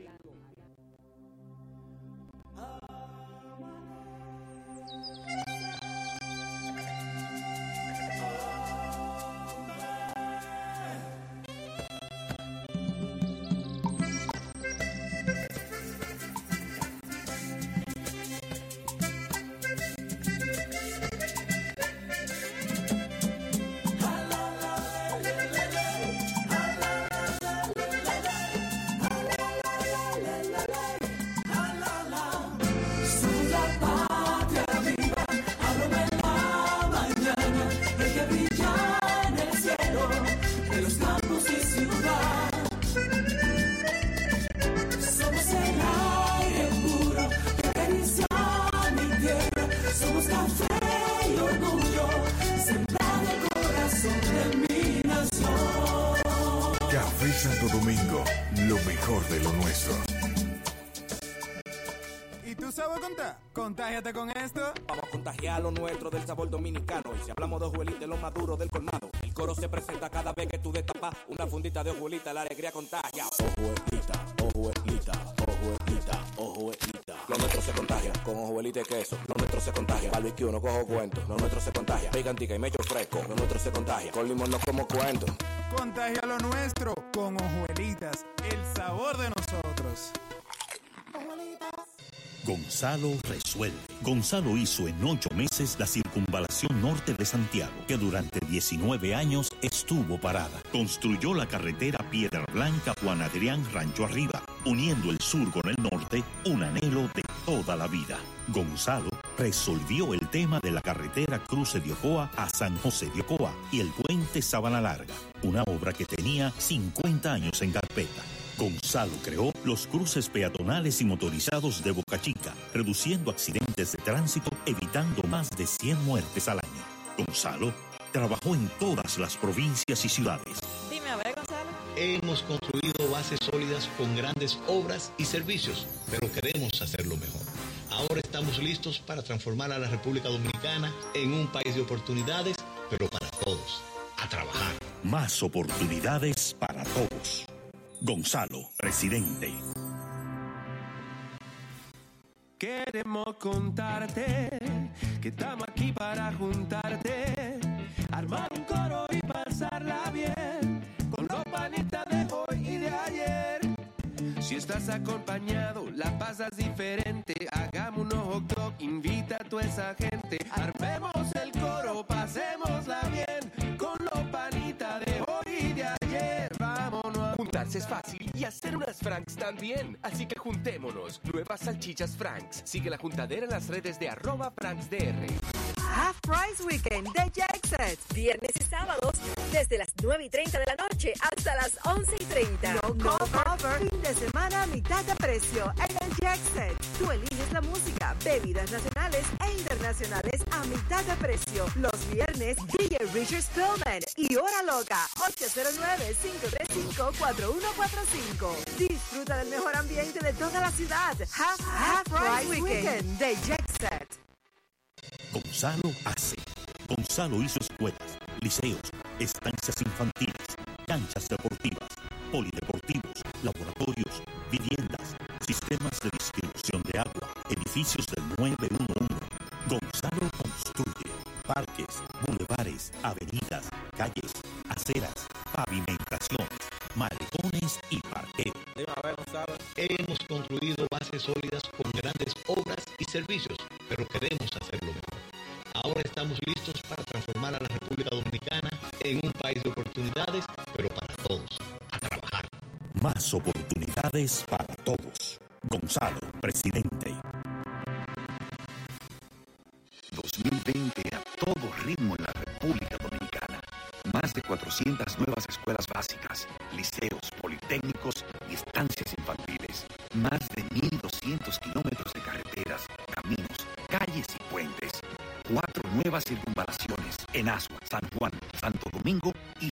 S11: sabor dominicano. Y si hablamos de ojuelita, lo más duro del colmado. El coro se presenta cada vez que tú destapas una fundita de ojuelita. La alegría contagia. Ojuelita, ojuelita, ojuelita, ojuelita. Lo nuestro se contagia con ojuelita y queso. Lo nuestro se contagia. Barbecue, no cojo cuento. Lo nuestro se contagia. Picantica y mecho fresco. Lo nuestro se contagia. Con limón no como cuento.
S13: Contagia lo nuestro con hojuelitas, el sabor de nosotros.
S14: Gonzalo resuelve. Gonzalo hizo en ocho meses la circunvalación norte de Santiago, que durante 19 años estuvo parada. Construyó la carretera Piedra Blanca Juan Adrián Rancho Arriba, uniendo el sur con el norte, un anhelo de toda la vida. Gonzalo resolvió el tema de la carretera Cruce de Ocoa a San José de Ocoa y el puente Sabana Larga, una obra que tenía 50 años en carpeta. Gonzalo creó los cruces peatonales y motorizados de Boca Chica, reduciendo accidentes de tránsito, evitando más de 100 muertes al año. Gonzalo trabajó en todas las provincias y ciudades.
S15: Dime, a ver, Gonzalo.
S16: Hemos construido bases sólidas con grandes obras y servicios, pero queremos hacerlo mejor. Ahora estamos listos para transformar a la República Dominicana en un país de oportunidades, pero para todos. A trabajar.
S14: Más oportunidades para todos. Gonzalo, presidente.
S12: Queremos contarte que estamos aquí para juntarte, armar un coro y pasarla bien con los panitas de hoy y de ayer. Si estás acompañado, la pasas diferente. Hagamos unos hot invita a toda esa gente. Armemos el coro, pasémosla bien con los panitas de hoy y de ayer.
S17: Juntarse es fácil y hacer unas Franks también. Así que juntémonos. Nuevas salchichas Franks. Sigue la juntadera en las redes de arroba FranksDR.
S18: Half Price Weekend de Jackset. Viernes y sábados desde las 9 y 30 de la noche hasta las 11 y 30. No, cover. Fin de semana a mitad de precio en el Jackset. Tú eliges la música, bebidas nacionales e internacionales a mitad de precio. Los viernes, DJ Richard Spillman y Hora Loca 809-535-4145. Disfruta del mejor ambiente de toda la ciudad. Half, Half Price Weekend de Jackset.
S14: Gonzalo hace. Gonzalo hizo escuelas, liceos, estancias infantiles, canchas deportivas, polideportivos, laboratorios, viviendas, sistemas de distribución de agua, edificios del 911. Gonzalo construye parques, bulevares, avenidas, calles, aceras, pavimentaciones, maletones y parqueos.
S16: Hemos construido bases sólidas con grandes obras y servicios, pero queremos hacerlo mejor. Ahora estamos listos para transformar a la República Dominicana en un país de oportunidades, pero para todos. A trabajar.
S14: Más oportunidades para todos. Gonzalo, presidente.
S19: 2020 a todo ritmo en la República Dominicana. Más de 400 nuevas escuelas básicas, liceos, politécnicos y estancias infantiles. Más de 1.200 kilómetros de carreteras, caminos, calles y puentes cuatro nuevas circunvalaciones en Asua, San Juan, Santo Domingo y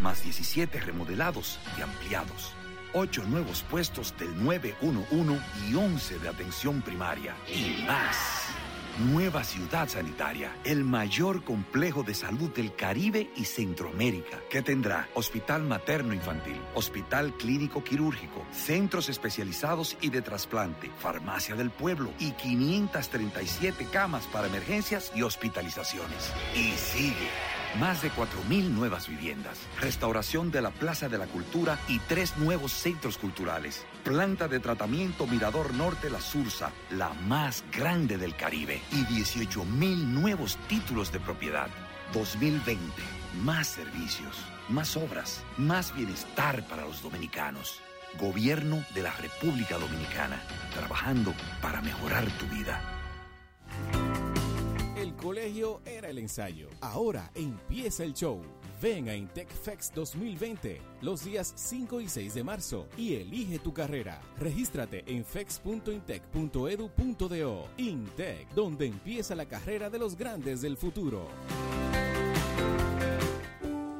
S19: más 17 remodelados y ampliados. 8 nuevos puestos del 911 y 11 de atención primaria. Y más. Nueva ciudad sanitaria, el mayor complejo de salud del Caribe y Centroamérica, que tendrá hospital materno infantil, hospital clínico quirúrgico, centros especializados y de trasplante, farmacia del pueblo y 537 camas para emergencias y hospitalizaciones. Y sigue. Más de 4.000 nuevas viviendas, restauración de la Plaza de la Cultura y tres nuevos centros culturales. Planta de tratamiento Mirador Norte La Sursa, la más grande del Caribe. Y 18.000 nuevos títulos de propiedad. 2020, más servicios, más obras, más bienestar para los dominicanos. Gobierno de la República Dominicana, trabajando para mejorar tu vida.
S15: El colegio era el ensayo. Ahora empieza el show. Ven a Intec Fex 2020 los días 5 y 6 de marzo y elige tu carrera. Regístrate en fex.intec.edu.do. Intec, donde empieza la carrera de los grandes del futuro.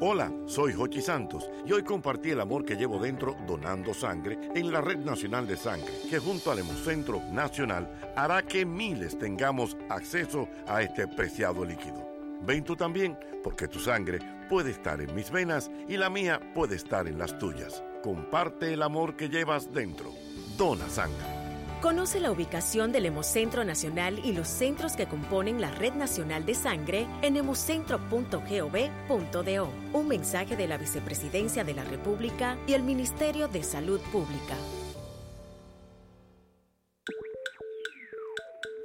S20: Hola, soy Jochi Santos y hoy compartí el amor que llevo dentro donando sangre en la Red Nacional de Sangre, que junto al Hemocentro Nacional hará que miles tengamos acceso a este preciado líquido. Ven tú también, porque tu sangre puede estar en mis venas y la mía puede estar en las tuyas. Comparte el amor que llevas dentro. Dona sangre.
S21: Conoce la ubicación del Hemocentro Nacional y los centros que componen la Red Nacional de Sangre en hemocentro.gov.do. Un mensaje de la Vicepresidencia de la República y el Ministerio de Salud Pública.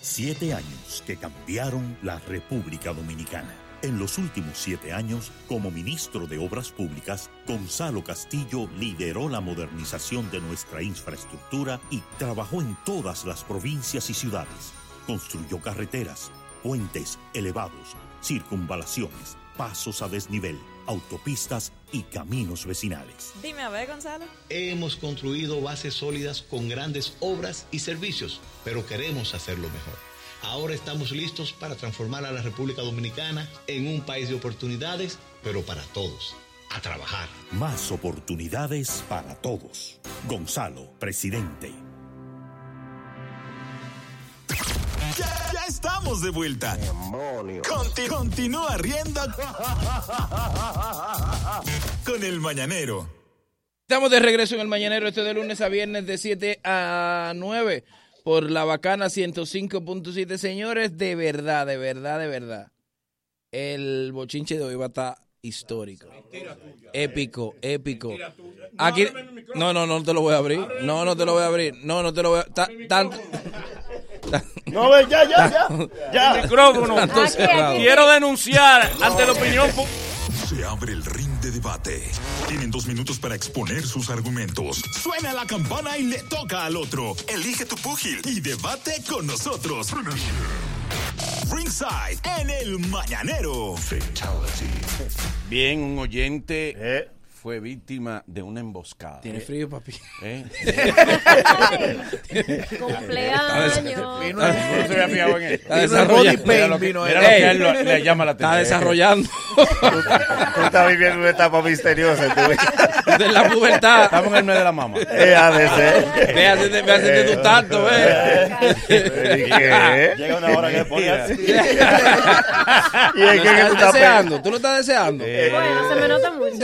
S14: Siete años que cambiaron la República Dominicana. En los últimos siete años, como ministro de Obras Públicas, Gonzalo Castillo lideró la modernización de nuestra infraestructura y trabajó en todas las provincias y ciudades. Construyó carreteras, puentes elevados, circunvalaciones, pasos a desnivel, autopistas y caminos vecinales.
S22: Dime a ver, Gonzalo.
S16: Hemos construido bases sólidas con grandes obras y servicios, pero queremos hacerlo mejor. Ahora estamos listos para transformar a la República Dominicana en un país de oportunidades, pero para todos. A trabajar.
S14: Más oportunidades para todos. Gonzalo, presidente.
S2: Estamos de vuelta. Conti- continúa riendo con el mañanero.
S8: Estamos de regreso en el Mañanero, este de lunes a viernes de 7 a 9 por la bacana 105.7. Señores, de verdad, de verdad, de verdad. El bochinche de hoy va a estar histórico. Épico, épico. Aquí, no, no, no te lo voy a abrir. No, no te lo voy a abrir. No, no te lo voy a... ta- tan-
S5: No, ve, ya, ya, ya. [laughs] ya.
S1: El micrófono.
S8: Cerrado.
S1: Quiero denunciar ante la opinión
S2: Se abre el ring de debate. Tienen dos minutos para exponer sus argumentos. Suena la campana y le toca al otro. Elige tu púgil y debate con nosotros. Ringside en el mañanero.
S1: Bien, un oyente fue víctima de una emboscada.
S8: Tiene frío, papi.
S1: ¿Eh? [laughs]
S4: Cumpleaños.
S1: Vino- él. Que-
S8: Vino él.
S1: le llama la
S8: Está desarrollando.
S5: Tú estás viviendo una etapa misteriosa. Tú. [laughs]
S8: De la pubertad.
S1: Estamos en el mes de la mamá.
S5: Eh, ha de
S8: hacete tu tanto, ve.
S5: ¿Y qué?
S9: Llega una hora que pone así. [laughs]
S5: ¿Y qué que tú estás
S8: deseando? ¿Tú lo estás deseando?
S4: Bueno, se me nota mucho.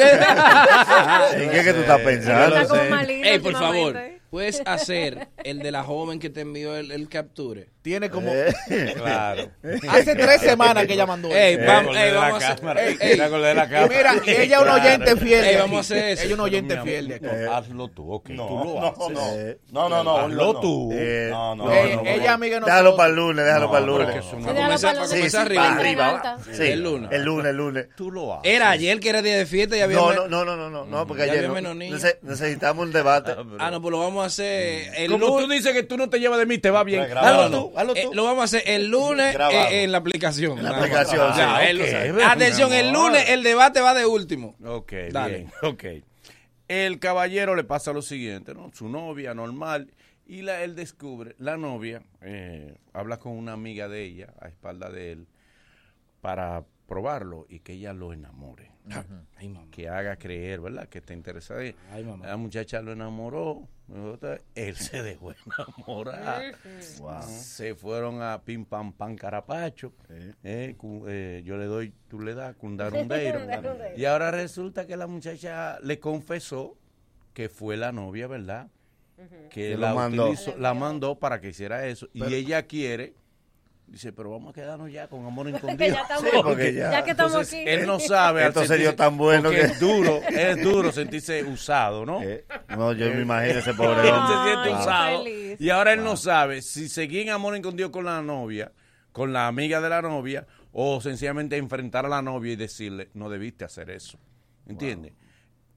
S4: [laughs]
S5: ¿En qué que tú estás pensando?
S4: Está como malito
S8: Ey, por favor. Puedes hacer el de la joven que te envió el, el capture.
S22: Tiene como. [laughs]
S1: Claro.
S22: Hace tres semanas que ella mandó
S8: Ey,
S22: eso.
S8: vamos,
S1: Eh,
S8: ey, vamos a hacer.
S1: cámara.
S8: ey,
S1: Ey,
S8: ey.
S1: la acordé de la
S22: Y
S1: cámara.
S22: mira, [laughs] ella es una oyente fiel.
S8: Ey, vamos a hacer eso.
S22: Ella es una oyente fiel de aquí.
S1: no, hazlo tú, ok.
S9: No,
S1: tú lo
S9: no,
S1: haces.
S9: no.
S5: Eh,
S9: No, no, no.
S1: Hazlo
S9: no.
S1: tú.
S5: Eh,
S9: No, no,
S22: Eh,
S9: no, no,
S22: ella
S9: no.
S22: amiga de
S5: Déjalo para el lunes, déjalo para el lunes.
S1: no-
S8: Para comenzar, arriba.
S5: Sí,
S8: El lunes.
S5: El lunes, el lunes.
S1: Tú lo haces.
S8: Era ayer que era día de fiesta y había
S5: No, no, no, no, no, no, no, porque
S8: Ya
S5: ayer no- necesitamos un debate.
S8: Ah, no, pues lo vamos a hacer el
S1: Como
S8: lunes.
S1: tú dices que tú no te llevas de mí, te va bien. Hazlo tú, hazlo
S8: Eh,
S1: tú.
S8: lo vamos a hacer el lunes eh, en la aplicación.
S5: En la aplicación,
S8: Ya, el- atención, el lunes el debate va de último.
S1: Ok,
S8: Dale.
S1: bien, ok. El caballero le pasa lo siguiente, ¿no? Su novia, normal, y la, él descubre, la novia eh, habla con una amiga de ella, a espalda de él, para probarlo y que ella lo enamore.
S8: Ay, mamá.
S1: Que haga creer, ¿verdad? Que está interesada. en-
S8: Ay, mamá.
S1: La muchacha lo enamoró, él se dejó enamorar. Se fueron a pim pam pam carapacho. Eh, eh, yo le doy, tú le das, cundarundeiro. [laughs] Y ahora resulta que la muchacha le confesó que fue la novia, ¿verdad? Que
S5: Que
S1: la
S5: lo mandó.
S1: utilizó- la mandó para que hiciera eso. y ella quiere, dice, pero vamos a quedarnos ya con amor [laughs] incondicional.
S4: ya estamos,
S5: Sí, porque ya-
S4: ya que estamos
S1: Entonces,
S4: aquí.
S1: él no sabe.
S5: se dio tan bueno
S1: porque
S5: que-
S1: es duro, es duro sentirse usado, ¿no?
S5: Eh, no, yo me imagino ese [laughs] pobre
S1: Él
S5: hombre.
S1: se siente usado.
S4: feliz.
S1: Y ahora él no sabe si seguir en amor incondicional con la novia, con la amiga de la novia, o sencillamente enfrentar a la novia y decirle, no debiste hacer eso. ¿Entiendes?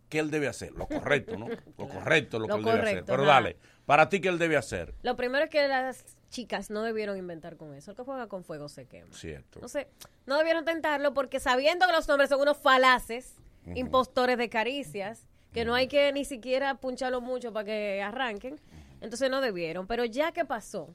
S1: ¿Qué él debe hacer? Lo correcto, ¿no? Lo correcto, lo,
S4: Lo
S1: que él debe hacer.
S4: correcto,
S1: Pero dale, para ti, ¿qué él debe hacer?
S4: Lo primero es que las chicas no debieron inventar con eso. El que juega con fuego se quema.
S1: Cierto.
S4: No sé, no debieron tentarlo porque sabiendo que los hombres son unos falaces, impostores de caricias, que no hay que ni siquiera puncharlo mucho para que arranquen, entonces no debieron. Pero ya que pasó,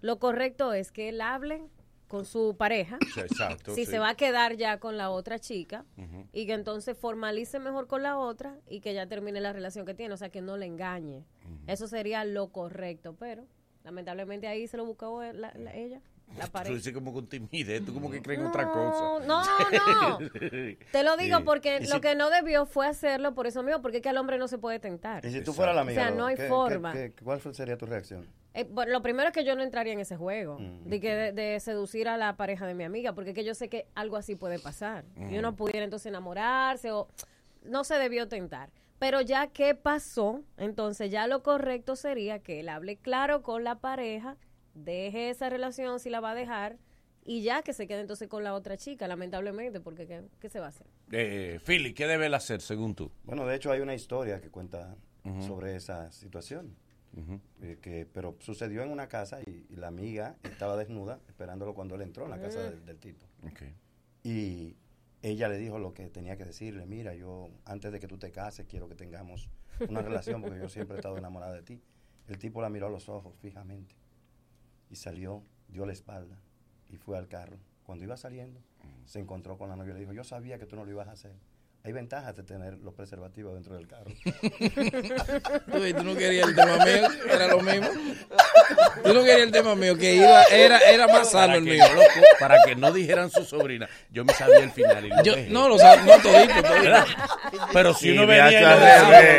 S4: lo correcto es que él hable con su pareja,
S1: Sí, exacto.
S4: si
S1: sí.
S4: se va a quedar ya con la otra chica, y que entonces formalice mejor con la otra y que ya termine la relación que tiene, o sea, que no le engañe. Eso sería lo correcto, pero lamentablemente ahí se lo buscó él- la- la- ella, la
S1: Tú
S4: pareja.
S1: dices como que timide, tú como que crees en otra cosa.
S4: No, no. [laughs] Te lo digo
S1: Sí.
S4: porque lo que no debió fue hacerlo por eso mismo, porque es que al hombre no se puede tentar.
S9: Y si tú fueras la amiga,
S4: O sea, no hay
S9: ¿qué-
S4: forma.
S9: qué- qué- ¿cuál sería tu reacción?
S4: Eh, bueno, lo primero es que yo no entraría en ese juego,
S9: Mm,
S4: de, que de, de seducir a la pareja de mi amiga, porque es que yo sé que algo así puede pasar. Y uno pudiera entonces enamorarse o no se debió tentar. Pero ya que pasó, entonces ya lo correcto sería que él hable claro con la pareja, deje esa relación si la va a dejar y ya que se quede entonces con la otra chica, lamentablemente, porque ¿qué, qué se va a hacer?
S1: Eh, Philly, ¿qué debe él hacer según tú?
S9: Bueno, de hecho hay una historia que cuenta sobre esa situación. Eh, que, pero sucedió en una casa y, y la amiga estaba desnuda esperándolo cuando él entró en la casa
S4: Mm.
S9: del, del tipo.
S1: Ok.
S9: Y ella le dijo lo que tenía que decirle, mira, yo antes de que tú te cases quiero que tengamos una relación porque yo siempre he estado enamorada de ti. El tipo la miró a los ojos fijamente y salió, dio la espalda y fue al carro. Cuando iba saliendo, se encontró con la novia y le dijo, yo sabía que tú no lo ibas a hacer. Hay ventajas de tener los preservativos dentro del carro. [laughs]
S8: Tú, no querías el tema mío, era lo mismo. Tú no querías el tema mío, que iba, era, era más sano el
S1: que
S8: mío.
S1: para que no dijeran su sobrina. Yo me sabía el final y lo
S8: Yo-
S1: dejé.
S8: no, lo sab- no todito, todito.
S1: Pero si uno
S5: me
S1: venía y
S8: Lo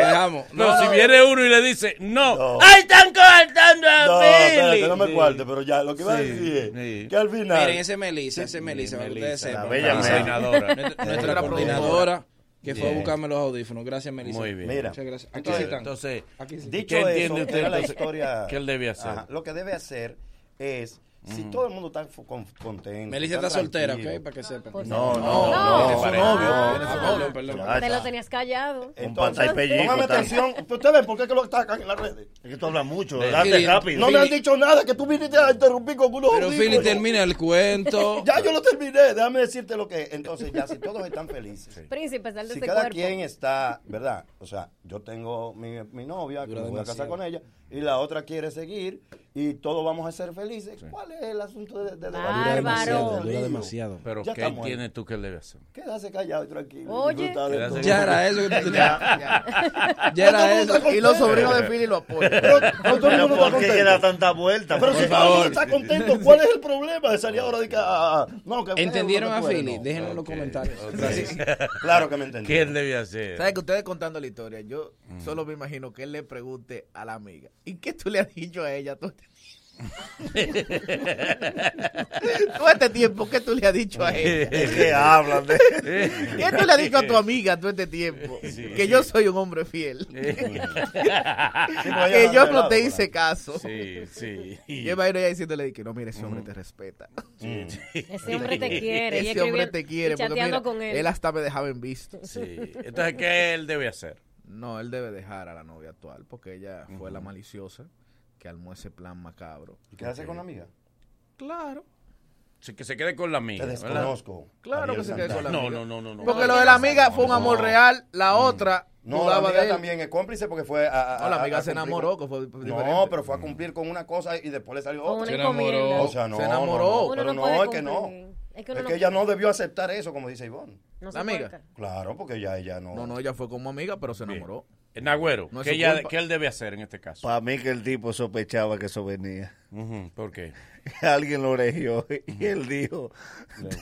S8: dejamos. No,
S1: si viene uno y le dice, no,
S9: No.
S1: ¡ay, están cortando a
S9: No, espérate, no me
S1: Sí.
S9: cuarte, pero ya, lo que iba a
S1: Sí,
S9: decir es que al final...
S8: Miren, ese es Melissa, ese es Melissa, ustedes
S1: Melissa,
S8: sepan.
S5: la bella
S1: coordinadora.
S8: Nuestra coordinadora que fue a buscarme los audífonos. Gracias, Melissa.
S1: Muy bien.
S9: Mira,
S8: Muchas gracias. Aquí
S9: entonces-
S8: están.
S1: Entonces,
S8: Aquí sí.
S9: Dicho [laughs]
S1: ¿Qué
S9: eso,
S1: entiende usted,
S9: la historia.
S1: que él debe hacer?
S9: Ajá, lo que debe hacer es, si todo el mundo está contento.
S8: Melissa está soltera, ¿ok? Para que sepan.
S4: Por
S5: No, no,
S4: No.
S9: su novio,
S5: No,
S9: tiene su
S8: Ah,
S9: novio.
S8: perdón,
S4: Te lo tenías callado.
S9: Entonces, póngame
S5: está.
S9: atención. Ustedes ven por qué que lo atacan en las redes.
S5: Es que tú hablas mucho, date rápido.
S9: No me han dicho nada, que tú viniste a interrumpir con unos
S8: Pero Philly termina el cuento. [laughs]
S9: Ya yo lo terminé, déjame decirte lo que es. Entonces, ya, si todos están felices.
S4: Príncipe, sal de
S9: Si
S4: ese
S9: cada
S4: cuerpo.
S9: quien está, ¿verdad? O sea, yo tengo mi, mi novia, que me voy a casar con ella, y la otra quiere seguir, y todos vamos a ser felices. ¿Cuál es el asunto de, de
S23: Dura demasiado,
S8: dura demasiado.
S1: Pero
S9: Ya
S1: ¿qué tienes tú que le hacer?
S9: Quédase callado y tranquilo.
S23: Oye.
S1: Quédase.
S8: Ya era eso que tú tenías.
S9: Ya,
S8: Ya [laughs] era eso.
S10: Y los sobrinos de Philly lo apoyan.
S9: Pero, pero todo el
S5: Pero
S9: mundo está
S5: ¿por qué llena tanta vuelta?
S9: Pero
S5: Por
S9: si todo el mundo
S5: favor.
S9: está contento, ¿cuál es el problema de salir ahora de que... ah, ah, no, que
S8: ¿Entendieron
S9: no
S8: a Philly?
S9: no.
S8: Déjenlo en los comentarios. Gracias. [laughs]
S9: Claro que me entendí.
S1: ¿Quién debía hacer?
S10: ¿Sabes que ustedes contando la historia? Yo solo me imagino que él le pregunte a la amiga, ¿y qué tú le has dicho a ella todo este [laughs] tiempo? todo este tiempo, ¿qué tú le has dicho a ella? [laughs]
S5: Es que hablan de...
S10: ¿Qué tú le has dicho a tu amiga todo este tiempo? Que yo soy un hombre fiel. [laughs] que yo no te hice caso.
S1: Sí, sí.
S10: Yo imagino ella diciéndole que no, mire, ese hombre te respeta.
S23: Ese hombre te quiere. y
S10: Ese hombre te quiere.
S23: y
S10: Porque mira,
S23: con él.
S10: él hasta me dejaba en visto.
S1: Sí. Entonces, ¿qué él debe hacer?
S10: No, él debe dejar a la novia actual porque ella fue la maliciosa que armó ese plan macabro.
S9: ¿Y quedarse con la amiga?
S10: Claro.
S1: Sí, que se quede con la amiga.
S9: Te
S1: ¿verdad?
S9: desconozco.
S10: Claro que se quede con la amiga.
S1: no, no, no, no.
S10: Porque lo de la amiga fue un amor
S9: No.
S10: real, la otra
S9: No, la amiga
S10: de él.
S9: también es cómplice porque fue a, a-
S10: No, la amiga
S9: a
S10: se enamoró,
S9: con-
S10: que fue
S9: No, pero fue a cumplir con una cosa y después le salió otra.
S23: Se enamoró.
S9: O sea, no,
S10: Se enamoró.
S9: no, no,
S23: Uno
S9: pero
S23: no,
S9: es que no.
S23: Es que uno
S9: Es
S23: no
S9: que ella no debió aceptar eso, como dice Ivonne.
S23: No
S10: La amiga.
S23: puede.
S9: Claro, porque ya ella no.
S10: No, no, ella fue como amiga, pero se enamoró.
S1: Eh, Nagüero,
S10: No es
S1: ¿qué,
S10: su
S1: ella- qué él debe hacer en este caso?
S5: Para mí que el tipo sospechaba que eso venía.
S1: ¿Por qué? [laughs]
S5: Alguien lo regió y él dijo,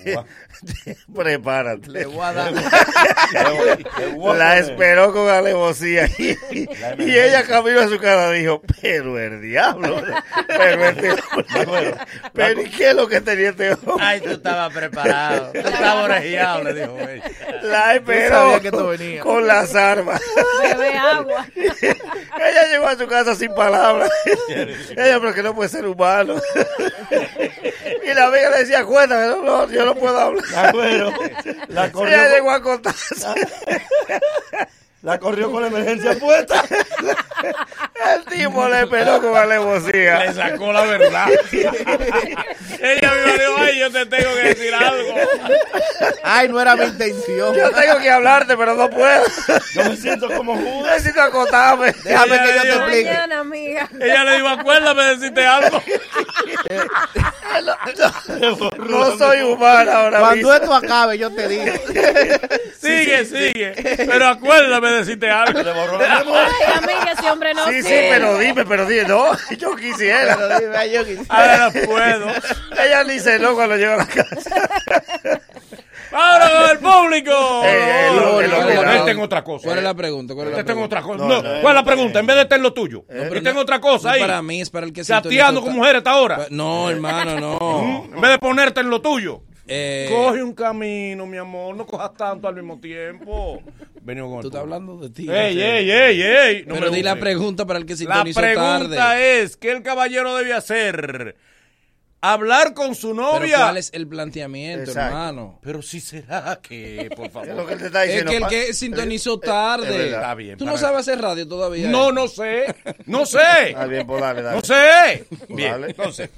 S9: Le voy a-
S5: prepárate.
S10: Le voy a dar. [laughs]
S9: Le voy a
S5: La esperó con alevosía y, y ella camino a su casa dijo, pero el diablo, pero el diablo, pero ¿y qué es lo que tenía este hombre?
S1: Ay, tú estabas preparado. Tú estabas orejeado, le dijo ella.
S5: La esperó
S10: sabía que esto venía.
S5: con las armas.
S23: Bebe agua. [laughs]
S5: Ella llegó a su casa sin palabras. Ella, pero que no puede ser humano. [laughs] Y la amiga le decía, cuéntame, no, no, yo no puedo hablar.
S9: Nagüero, [laughs] la corrió,
S5: Ella llegó a contarse. [laughs]
S9: la corrió con la emergencia puesta. [laughs]
S5: El tipo le esperó con alevosía.
S1: Le sacó la verdad. ella misma dijo, ay, yo te tengo que decir algo.
S10: Ay, no era mi intención.
S5: Yo tengo que hablarte, pero no puedo.
S9: Yo me siento como Judas.
S5: Necesito acotarme.
S10: Déjame
S1: Ella
S10: que yo
S1: le
S10: te
S1: dijo,
S10: explique.
S23: Mañana, amiga.
S1: Ella le dijo, acuérdame de decirte algo.
S5: No soy humana ahora
S10: Cuando
S5: mismo.
S10: esto acabe, yo te digo.
S1: Sigue, sigue. Pero acuérdame de decirte algo.
S9: Le borró la memoria.
S23: Ay, amiga, ese hombre no
S5: Sí, sí, pero dime, pero dime. No, [laughs] yo quisiera.
S10: Pero dime, yo quisiera.
S1: Ahora puedo. [laughs]
S5: Ella ni cenó cuando llegó a la casa. [laughs]
S1: Ahora con el público.
S5: Eh, eh, lo- lo- lo-
S1: no, tengo otra cosa.
S8: ¿Cuál es la pregunta? ¿Cuál es la
S1: Te tengo
S8: pregunta?
S1: otra cosa.
S9: No,
S1: ¿Cuál es la pregunta? En vez de estar en lo tuyo.
S8: pero
S1: y tengo otra cosa ahí.
S8: para mí, es para el que
S1: Chateando con mujeres hasta ahora.
S8: No, hermano, no.
S1: En vez de ponerte en lo tuyo.
S8: Eh,
S1: Coge un camino, mi amor. No cojas tanto al mismo tiempo. Venido con
S8: Tú estás hablando de ti.
S1: Ey, ey, ey, ey. No
S8: Pero
S1: me
S8: di la pregunta para el que
S1: La
S8: sintonizó
S1: pregunta
S8: tarde.
S1: es, ¿qué el caballero debe hacer? Hablar con su
S8: Pero
S1: novia.
S8: ¿cuál es el planteamiento,
S5: Exacto.
S8: hermano?
S1: Pero si será que, por [laughs] favor.
S5: Es lo que él te está
S8: Es
S5: diciendo.
S8: que el
S5: pa-
S8: que sintonizó
S5: es
S8: tarde.
S5: verdad.
S1: Está bien,
S8: Tú no sabes hacer radio todavía.
S1: No, no sé. [laughs] No sé.
S5: Ah, bien, pues dale, dale.
S1: No sé. Bien,
S5: Dale.
S1: entonces,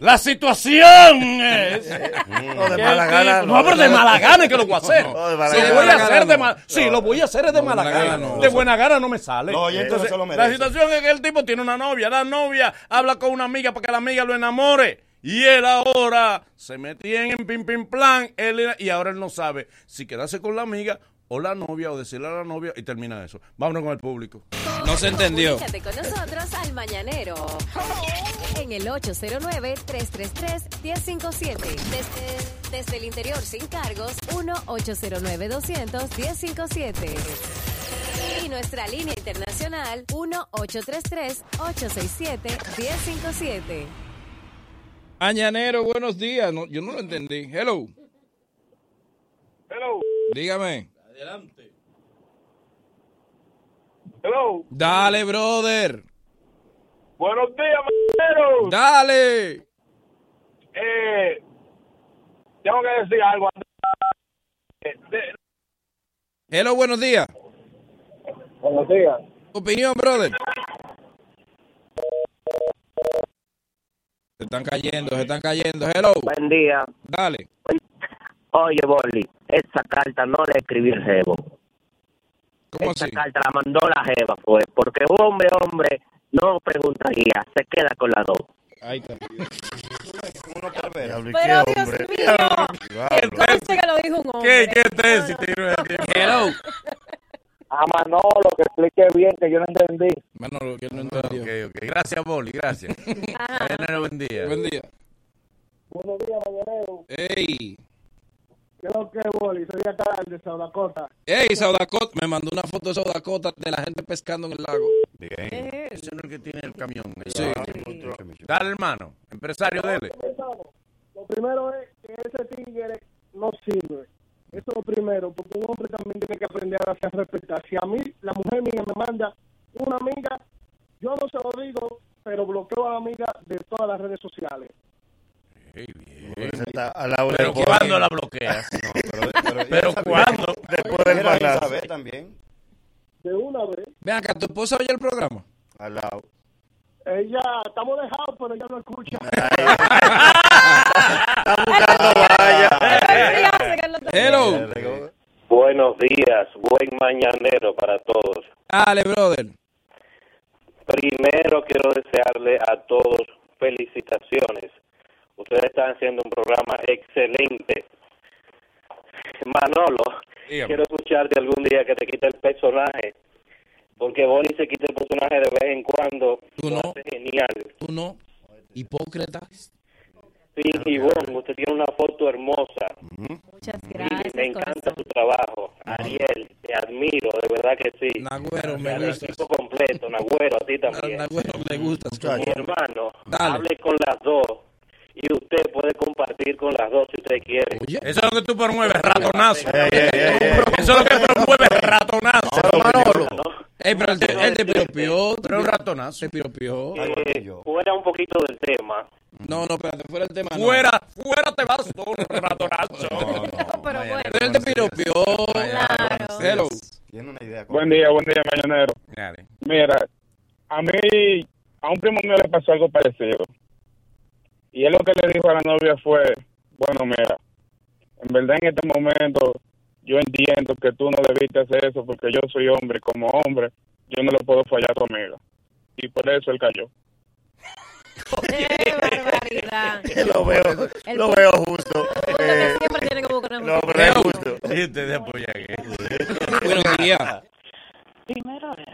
S1: la situación es... [laughs]
S5: No, de mala gana.
S1: No, pero de mala gana es que lo voy a hacer.
S5: No, de mala
S1: Sí,
S5: gana.
S1: lo voy a
S8: De mala
S1: hacer de
S8: gana
S1: mala... Sí, lo voy a hacer es de
S8: No,
S1: mala gana.
S8: gana no.
S1: De buena gana no me sale.
S9: No se lo
S1: la situación es que el tipo tiene una novia. La novia habla con una amiga para que la amiga lo enamore. Y él ahora se metía en pim pim plan. Él, y ahora él no sabe si quedarse con la amiga o la novia o decirle a la novia y termina eso. Vámonos con el público.
S8: No se entendió.
S4: Comunícate con nosotros al Mañanero. En el 809-333-1057. Desde, desde el interior sin cargos, 1-809-200-1057. Y nuestra línea internacional, 1-833-867-1057.
S8: Mañanero, buenos días. No, yo no lo entendí. Hello.
S24: Hello.
S8: Dígame.
S1: Adelante.
S24: Hello.
S8: Dale, brother.
S24: Buenos días, mañanero.
S8: Dale.
S24: Eh, tengo que decir algo.
S8: Hello, buenos días.
S24: buenos días.
S8: Opinión, brother. Se están cayendo, se están cayendo. Hello.
S24: Buen día.
S8: Dale.
S24: Oye, Boli, esa carta no la escribí el jevo.
S8: ¿Cómo
S24: esa
S8: así?
S24: carta la mandó la jeva, fue. Porque hombre, hombre,
S25: no preguntaría, se queda con las dos.
S8: Ahí está.
S4: Pero Dios mío, que lo dijo un hombre.
S1: ¿Qué, qué tesis? [laughs]
S8: Hello.
S26: A Manolo, que explique bien, que yo no entendí.
S8: Manolo, que no entendió.
S1: Ok, ok. Gracias, Boli, gracias. [laughs] Mañanero, buen día.
S8: Buen día.
S26: Buenos días, mañanero.
S8: Ey.
S26: Creo que Boli, soy acá de Saudacota.
S8: Ey, Saudacota. Me mandó una foto de Saudacota de la gente pescando en el lago.
S1: Bien. Ese no es el que tiene el camión.
S8: Sí.
S1: Dale, hermano. Empresario, dele.
S26: Lo primero es que ese tigre no sirve. Eso es lo primero, porque un hombre también tiene que aprender a hacer respetar. Si a mí, la mujer mía me manda una amiga, yo no se lo digo, pero bloqueo a la amiga de todas las redes sociales.
S5: Está a la hora
S1: Pero
S5: de-
S1: ¿cuándo la bloqueas? [laughs] Pero ¿cuándo?
S5: Después del balazo.
S9: también.
S26: De una vez.
S8: Ven acá, ¿tu esposa oye el programa?
S5: Al lado.
S26: Ella, estamos dejados, pero ella no escucha. [laughs]
S8: Hello.
S24: Buenos días, buen mañanero para todos.
S8: Dale, brother.
S24: Primero quiero desearle a todos felicitaciones. Ustedes están haciendo un programa excelente. Manolo,
S1: Dígame.
S24: quiero escucharte algún día que te quite el personaje. Porque Bonnie se quita el personaje de vez en cuando.
S8: Tú no.
S24: genial.
S8: Tú no. Hipócrita.
S24: Sí, Ivonne, usted tiene una foto hermosa.
S4: Muchas
S24: Sí,
S4: gracias,
S24: me encanta su trabajo. Ariel, te admiro, de verdad que sí.
S8: Nagüero, me
S24: Al
S8: gusta.
S24: equipo completo, Nagüero, a ti también.
S8: Nagüero, me gusta.
S24: Mi hermano,
S8: Dale.
S24: hable con las dos y usted puede compartir con las dos si usted quiere.
S1: Eso es lo que tú promueves, ratonazo.
S24: Ey, ey, ey, ey.
S1: Eso es lo que promueves, ratonazo.
S8: Ey, pero él te, él te piropió.
S1: Pero un ratonazo.
S8: Te piropió.
S24: Eh, fuera un poquito del tema.
S8: No, no, espérate, fuera el tema. no.
S1: Fuera, fuera te vas tú, [laughs] ratonazo.
S4: Pero bueno.
S8: Pero él te piropió. Hello.
S9: Tiene una idea.
S26: Buen día, buen día, mañanero.
S1: Dale.
S26: Mira, a mí, a un primo mío le pasó algo parecido. Y él lo que le dijo a la novia fue, bueno, mira, en verdad en este momento yo entiendo que tú no debiste hacer eso porque yo soy hombre, como hombre, yo no le puedo fallar a tu amiga. Y por eso él cayó.
S4: ¡Qué [laughs] barbaridad!
S5: Lo veo,
S4: El
S5: lo veo justo.
S4: que
S5: Eh,
S4: siempre tiene que buscar
S5: justo.
S1: Este de apoyar
S8: Buenos días.
S27: Primero es,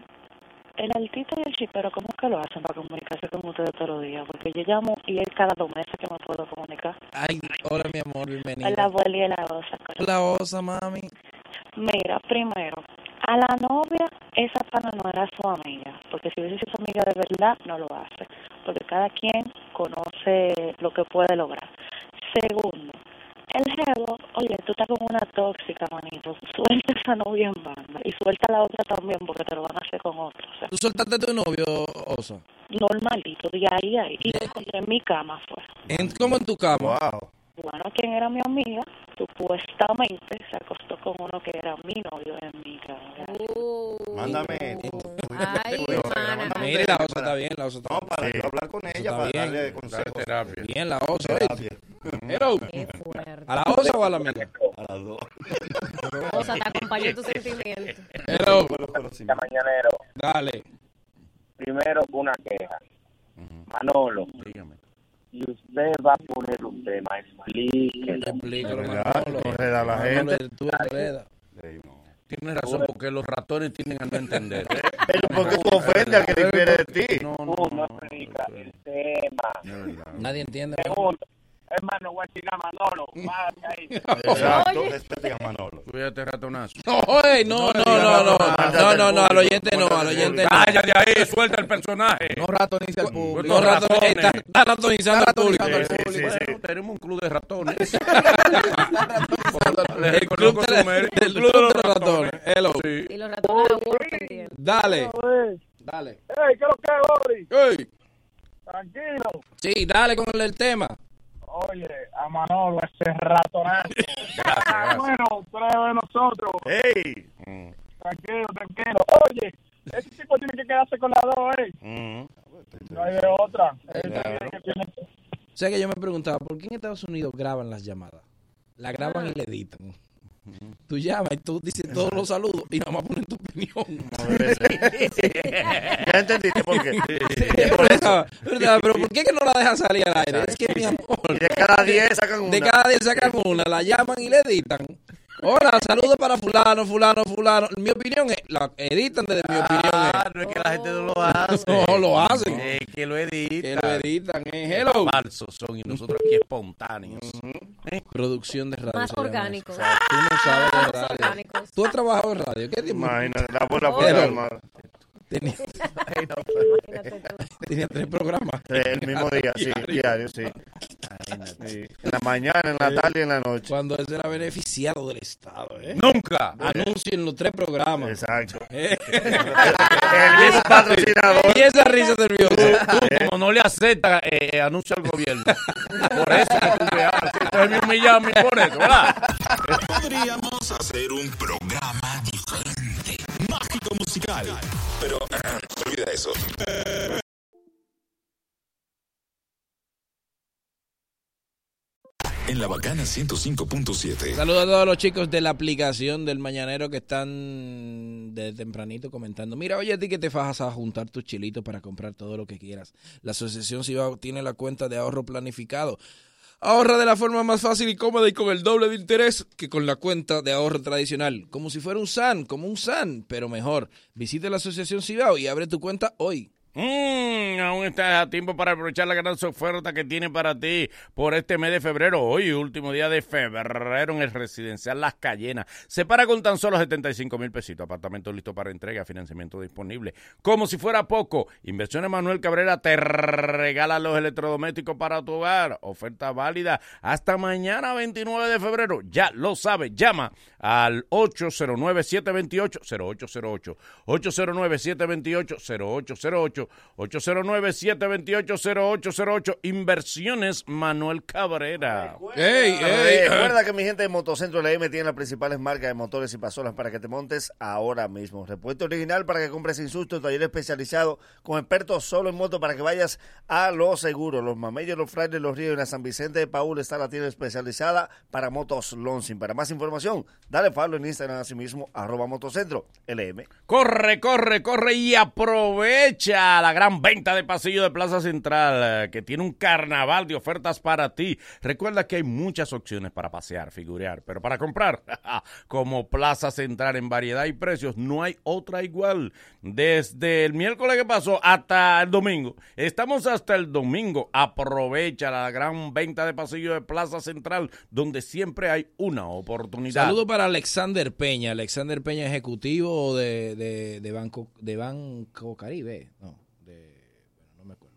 S27: el altito y el chipero, ¿cómo es que lo hacen para comunicarse con ustedes todos los días? Porque yo llamo y es cada dos meses que me puedo comunicar.
S8: Ay, hola, mi amor, bienvenida.
S27: La abuela y la osa.
S8: La osa, mami.
S27: Mira, primero, a la novia, esa pana no era su amiga, porque si hubiese sido su amiga de verdad, no lo hace, porque cada quien conoce lo que puede lograr. Segundo, el jevo, oye, tú estás con una tóxica, manito, [laughs] suelta esa novia en banda y suelta a la otra también, porque te lo van a hacer con otro. O sea,
S8: ¿Tú soltaste a tu novio, osa?
S27: normalito, de ahí a ahí, y lo encontré en mi cama fue.
S8: ¿En, ¿Cómo en tu cama?
S27: Bueno, quien era mi amiga, supuestamente se acostó con uno que era mi novio en mi cama.
S9: Mándame.
S4: Ay.
S8: Mire, la osa está bien, la osa está
S9: No, para yo hablar con ella,
S8: Está
S9: para
S8: bien.
S9: darle consejos.
S8: Bien, la osa.
S9: Terapia.
S8: ¿A la osa o a la amiga?
S9: A las dos.
S4: O sea, te acompañó tu sentimiento.
S8: Hello.
S26: Mañanero,
S8: Dale.
S26: primero una queja. Manolo, y usted va a poner un tema, explíquelo.
S5: Enreda a la gente.
S8: Tú enredas.
S1: Tienes razón, porque los ratones tienden a no entender. [laughs]
S5: Pero porque tú ofendes al que difiere de ti.
S1: No, no, no.
S26: el tema.
S8: Nadie entiende.
S26: Segundo, hermano, voy a decir a Manolo, [laughs] ahí.
S9: Exacto, respete a Manolo.
S1: Cuídate, ratonazo.
S8: No, ey, no, no, no, no, no, no, no, al oyente no, al oyente no.
S1: Cállate ahí, suelta el personaje.
S22: No ratonice al público.
S8: No, raton- está, está ratonizando al público.
S1: Bueno, tenemos un club de ratones. [laughs]
S8: El club de los ratones. Hello.
S4: Y los ratones no.
S8: Dale. Dale.
S26: Ey, ¿qué es lo que es?
S8: Ey.
S26: Tranquilo.
S8: Sí, dale con el, el tema.
S26: Oye, a Manolo, ese ratonazo. Bueno, pero de nosotros.
S5: ¡Ey!
S26: Tranquilo, tranquilo. Oye, ese tipo tiene que quedarse con las dos, ¿eh? No hay de otra. Que- tiene que-
S8: Sé que yo me preguntaba, ¿por qué en Estados Unidos graban las llamadas? La graban y le editan. Tú llamas y tú dices todos los saludos y nada más pones tu opinión. [laughs] [laughs]
S5: Ya entendiste por qué.
S8: ¿Verdad? ¿Verdad? Pero ¿por qué que no la dejan salir al aire? Es que mi amor.
S5: de cada 10 sacan una.
S8: De cada 10 sacan una, la llaman y le editan. Hola, saludos para fulano, fulano, fulano. Mi opinión es, la editan desde mi opinión
S1: Ah,
S8: es.
S1: no es que la gente no lo hace. [laughs]
S8: No, lo hacen.
S1: Es que lo editan.
S8: Que lo editan, eh. Hello.
S1: Falsos son y nosotros aquí espontáneos.
S8: Producción de radio.
S4: Más
S8: se llama
S4: orgánico.
S8: eso. Tú no sabes de
S4: Más
S8: radio.
S4: orgánicos.
S8: Tú has trabajado en radio. ¿Qué tiempo?
S5: Imagínate, la buena hermano.
S8: Tenía, [laughs] tenía tres programas.
S5: El mismo día, sí, diario, sí. Sí. En la mañana, en la tarde y en la noche.
S8: Cuando él era beneficiado del Estado. ¿eh?
S1: Nunca.
S8: Anuncien los tres programas.
S5: Exacto. [laughs]
S8: Eh.
S5: El mismo patrocinador.
S8: Y esa risa nerviosa.
S1: Tú, como no le acepta eh, anuncio al gobierno. Por eso que tú me hablas. Entonces me humillas a mí por eso, ¿verdad?
S2: Podríamos hacer un programa diferente, mágico musical. Pero, [clears throat] olvida eso. En la bacana 105.7.
S8: Saludos a todos los chicos de la aplicación del Mañanero que están de tempranito comentando. Mira, oye, a ti que te fajas a juntar tus chilitos para comprar todo lo que quieras. La Asociación Cibao tiene la cuenta de ahorro planificado. Ahorra de la forma más fácil y cómoda y con el doble de interés que con la cuenta de ahorro tradicional. Como si fuera un SAN, como un SAN, pero mejor. Visita la Asociación Cibao y abre tu cuenta hoy.
S1: Mm, aún estás a tiempo para aprovechar la gran oferta que tiene para ti por este mes de febrero. Hoy, último día de febrero en el residencial Las Cayenas. Se para con tan solo 75 mil pesitos. Apartamento listo para entrega, financiamiento disponible. Como si fuera poco, Inversiones Manuel Cabrera te regala los electrodomésticos para tu hogar. Oferta válida hasta mañana 29 de febrero. Ya lo sabes, llama al 809-728-0808. 809-728-0808. 809-728-0808. Inversiones Manuel Cabrera.
S8: ¡Ey,
S5: Eh, Recuerda que mi gente de Motocentro LM tiene las principales marcas de motores y pasolas para que te montes ahora mismo. Repuesto original para que compres sin susto, taller especializado con expertos solo en moto para que vayas a lo seguro. Los Mamellos, los Frailes, los Ríos y la San Vicente de Paúl está la tienda especializada para motos Lonsing. Para más información, dale follow en Instagram así mismo, arroba Motocentro LM.
S1: Corre, corre, corre y aprovecha la gran venta de pasillo de Plaza Central eh, que tiene un carnaval de ofertas para ti. Recuerda que hay muchas opciones para pasear, figurear, pero para comprar, [laughs] como Plaza Central en variedad y precios, no hay otra igual. Desde el miércoles que pasó hasta el domingo. Estamos hasta el domingo. Aprovecha la gran venta de pasillo de Plaza Central, donde siempre hay una oportunidad.
S8: Saludo para Alexander Peña. Alexander Peña, ejecutivo de, de, Banco de Banco Caribe de, bueno, no me acuerdo.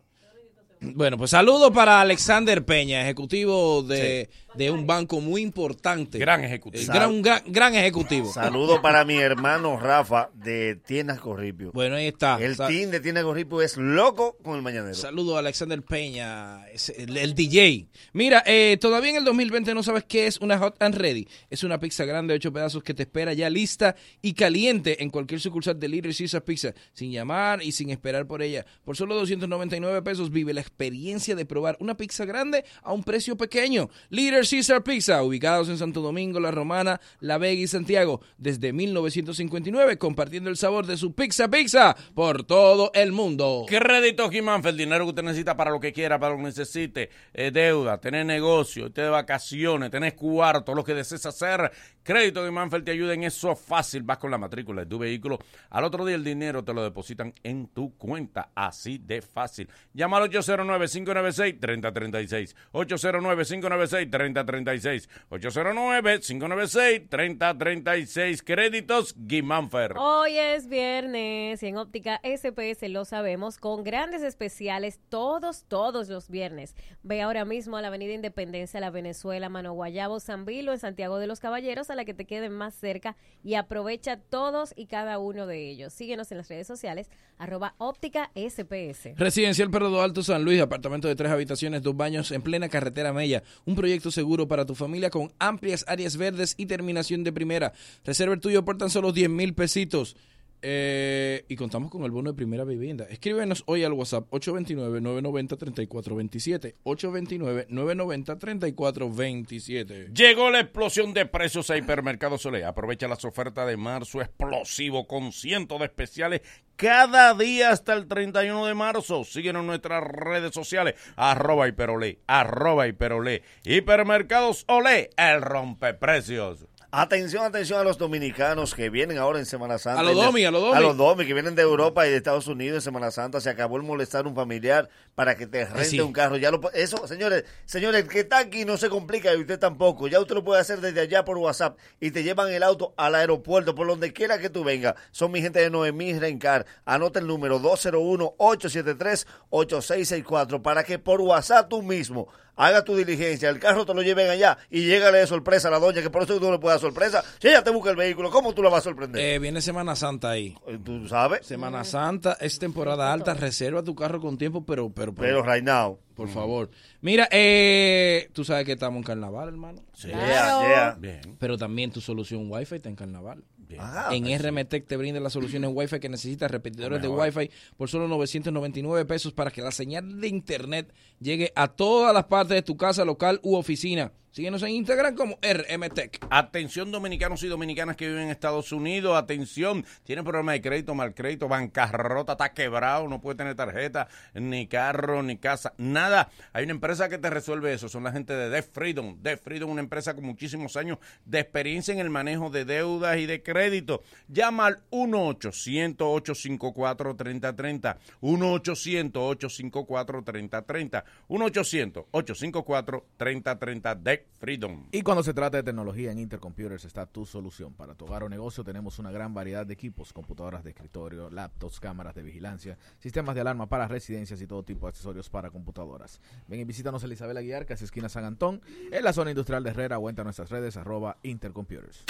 S8: Bueno, pues saludo para Alexander Peña, ejecutivo de, de un banco muy importante.
S1: Gran ejecutivo.
S8: Gran, gran, gran ejecutivo.
S5: Saludo para mi hermano Rafa de Tiendas Corripio.
S8: Bueno, ahí está.
S5: El
S8: Sa-
S5: team de Tiendas Corripio es loco con el mañanero.
S8: Saludo a Alexander Peña, el, el DJ. Mira, eh, todavía en el 2020 no sabes qué es una Hot and Ready. Es una pizza grande de ocho pedazos que te espera ya lista y caliente en cualquier sucursal de Little Caesar Pizza, sin llamar y sin esperar por ella. Por solo 299 pesos vive la experiencia de probar una pizza grande a un precio pequeño. Little Caesar Pizza, ubicados en Santo Domingo, La Romana, La Vega y Santiago, desde 1959, compartiendo el sabor de su pizza pizza por todo el mundo.
S1: Crédito Gimanfe, el dinero que usted necesita para lo que quiera, para lo que necesite, eh, deuda, tener negocio, usted de vacaciones, tener cuarto, lo que desees hacer. Crédito Gimanfe te ayuda en eso fácil. Vas con la matrícula de tu vehículo. Al otro día el dinero te lo depositan en tu cuenta. Así de fácil. Llama al 809-596-3036. 809-596-3036. 809-596-3036. Créditos Gimanfer.
S4: Hoy es viernes y en Óptica SPS lo sabemos con grandes especiales todos, todos los viernes. Ve ahora mismo a la Avenida Independencia, la Venezuela, Mano Guayabo, San Vilo, en Santiago de los Caballeros, la que te queden más cerca y aprovecha todos y cada uno de ellos. Síguenos en las redes sociales, arroba Óptica SPS.
S8: Residencial Perro Alto San Luis, apartamento de tres habitaciones, dos baños en plena carretera Mella. Un proyecto seguro para tu familia con amplias áreas verdes y terminación de primera. Reserva el tuyo por tan solo 10 mil pesitos. Eh, y contamos con el bono de primera vivienda. Escríbenos hoy al WhatsApp 829-990-3427. 829-990-3427.
S1: Llegó la explosión de precios a Hipermercado Sole. Aprovecha las ofertas de marzo explosivo con cientos de especiales cada día hasta el 31 de marzo. Síguenos en nuestras redes sociales. Arroba Hiperolé. Arroba Hiperolé. Hipermercados Olé. El rompeprecios.
S5: Atención, atención a los dominicanos que vienen ahora en Semana Santa.
S8: A los domi, a los domi.
S5: A los domi, que vienen de Europa y de Estados Unidos en Semana Santa. Se acabó el molestar un familiar para que te rente
S8: sí.
S5: un carro. Ya lo, eso, señores, señores, el que está aquí no se complica y usted tampoco. Ya usted lo puede hacer desde allá por WhatsApp y te llevan el auto al aeropuerto, por donde quiera que tú vengas. Son mi gente de Noemí Rencar. Anota el número 201-873-8664 para que por WhatsApp tú mismo haga tu diligencia, el carro te lo lleven allá y llégale de sorpresa a la doña, que por eso tú no le puedes dar sorpresa. Si ella te busca el vehículo, ¿cómo tú la vas a sorprender?
S8: Eh, viene Semana Santa ahí.
S5: ¿Tú sabes?
S8: Semana Santa es temporada alta. Reserva tu carro con tiempo, pero... Pero,
S5: Pero right now.
S8: Por favor. Mira, eh, tú sabes que estamos en carnaval, hermano.
S5: Sí. Claro. Yeah, yeah.
S8: Pero también tu solución Wi-Fi está en carnaval.
S5: Ah,
S8: en
S5: pues sí.
S8: RMTech te brinda las soluciones Wi-Fi que necesitas, repetidores de. Wi-Fi por solo 999 pesos para que la señal de internet llegue a todas las partes de tu casa, local u oficina. Síguenos en Instagram como RMTech.
S1: Atención dominicanos y dominicanas que viven en Estados Unidos, atención, tienen problemas de crédito, mal crédito, bancarrota, está quebrado, no puede tener tarjeta, ni carro, ni casa, nada. Hay una empresa que te resuelve eso, son la gente de Debt Freedom. Debt Freedom, una empresa con muchísimos años de experiencia en el manejo de deudas y de crédito. Llama al 1-800-854-3030, 1-800-854-3030, 1-800-854-3030, Debt Freedom.
S22: Y cuando se trata de tecnología en Intercomputers está tu solución. Para tu hogar o negocio tenemos una gran variedad de equipos, computadoras de escritorio, laptops, cámaras de vigilancia, sistemas de alarma para residencias y todo tipo de accesorios para computadoras. Ven y visítanos en Isabel Aguiar, casi esquina San Antón, en la zona industrial de Herrera o entra a nuestras redes arroba Intercomputers.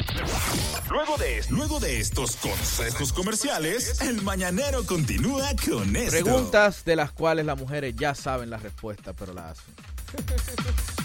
S2: Luego de, luego de estos consejos comerciales, el mañanero continúa con esto.
S22: Preguntas de las cuales las mujeres ya saben la respuesta, pero la hacen. [laughs]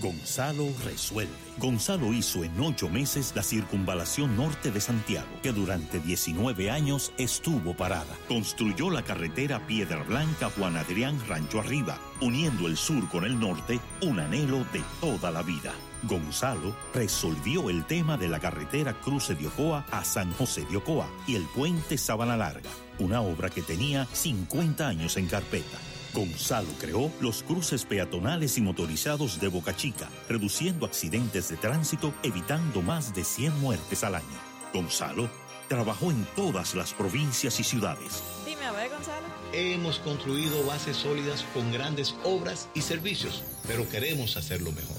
S14: Gonzalo resuelve. Gonzalo hizo en ocho meses la circunvalación norte de Santiago, que durante 19 años estuvo parada. Construyó la carretera Piedra Blanca Juan Adrián Rancho Arriba, uniendo el sur con el norte, un anhelo de toda la vida. Gonzalo resolvió el tema de la carretera Cruce de Ocoa a San José de Ocoa y el puente Sabana Larga, una obra que tenía 50 años en carpeta. Gonzalo creó los cruces peatonales y motorizados de Boca Chica, reduciendo accidentes de tránsito, evitando más de 100 muertes al año. Gonzalo trabajó en todas las provincias y ciudades.
S28: Dime a ver, Gonzalo.
S16: Hemos construido bases sólidas con grandes obras y servicios, pero queremos hacerlo mejor.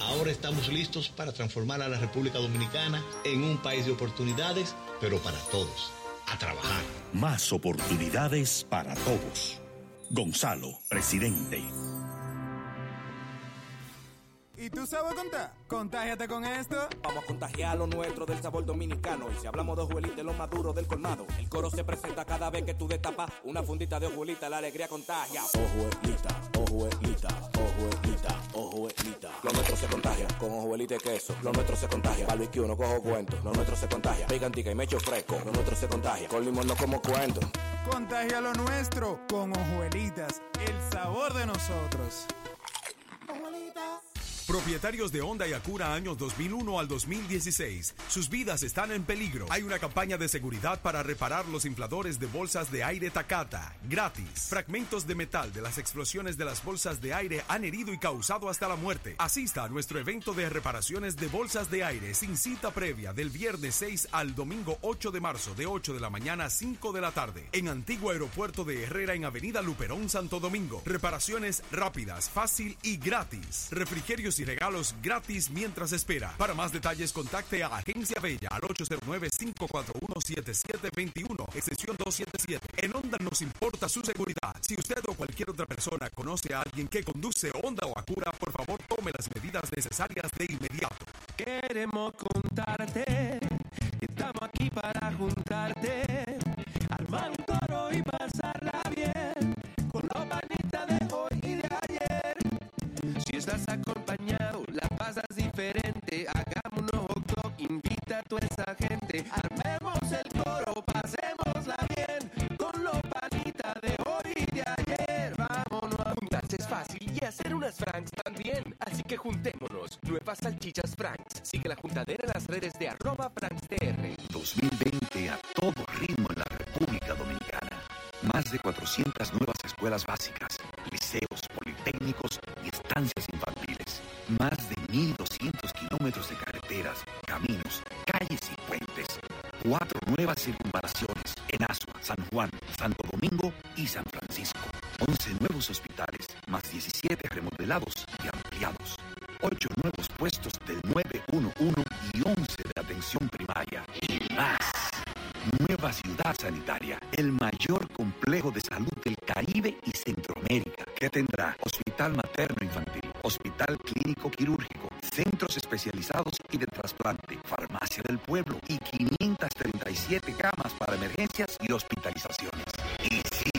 S16: Ahora estamos listos para transformar a la República Dominicana en un país de oportunidades, pero para todos. A trabajar.
S14: Más oportunidades para todos. Gonzalo, presidente.
S29: ¿Y tú sabes contar? Contágiate con esto.
S11: Vamos a contagiar lo nuestro del sabor dominicano. Y si hablamos de ojuelita, lo más duro del colmado. El coro se presenta cada vez que tú destapas una fundita de ojuelita. La alegría contagia. Ojuelita, ojuelita, ojuelita, ojuelita. Lo nuestro se contagia con ojuelita y queso. Lo nuestro se contagia. Barbecue, no cojo cuento. Lo nuestro se contagia. Picantica y mecho fresco. Lo nuestro se contagia. Con limón no como cuento.
S29: Contagia lo nuestro con hojuelitas, el sabor de nosotros.
S30: Propietarios de Honda y Acura años 2001 al 2016. Sus vidas están en peligro. Hay una campaña de seguridad para reparar los infladores de bolsas de aire Takata. Gratis. Fragmentos de metal de las explosiones de las bolsas de aire han herido y causado hasta la muerte. Asista a nuestro evento de reparaciones de bolsas de aire sin cita previa del viernes 6 al domingo 8 de marzo de 8 de la mañana a 5 de la tarde en Antiguo Aeropuerto de Herrera en Avenida Luperón, Santo Domingo. Reparaciones rápidas, fácil y gratis. Refrigerios y regalos gratis mientras espera. Para más detalles contacte a Agencia Bella al 809-541-7721, extensión 277. En Honda nos importa su seguridad. Si usted o cualquier otra persona conoce a alguien que conduce Honda o Acura, por favor tome las medidas necesarias de inmediato.
S31: Queremos contarte que estamos aquí para juntarte, armar un coro y pasarla bien con los panitas de hoy y de ayer. Si estás acompañado, la pasas diferente. Hagamos un hot invita a toda esa gente. Armemos el coro, pasémosla bien con los panitas de hoy y de ayer. Vámonos a
S32: Juntarse es fácil y hacer unas Franks también. Así que juntémonos. Nuevas salchichas Franks. Sigue la juntadera en las redes de arroba FranksDR.
S19: 2020 a todo ritmo en la República Dominicana. Más de 400 nuevas escuelas básicas, liceos, politécnicos y estancias infantiles. Más de 1.200 kilómetros de carreteras, caminos, calles y puentes. Cuatro nuevas circunvalaciones en Asua, San Juan, Santo Domingo y San Francisco. 11 nuevos hospitales, más 17 remodelados y ampliados. 8 nuevos puestos del 911 y 11 de atención primaria. Y más. Nueva ciudad sanitaria, el mayor complejo de salud del Caribe y Centroamérica, que tendrá hospital materno infantil, hospital clínico quirúrgico, centros especializados y de trasplante, farmacia del pueblo y 537 camas para emergencias y hospitalizaciones. Y.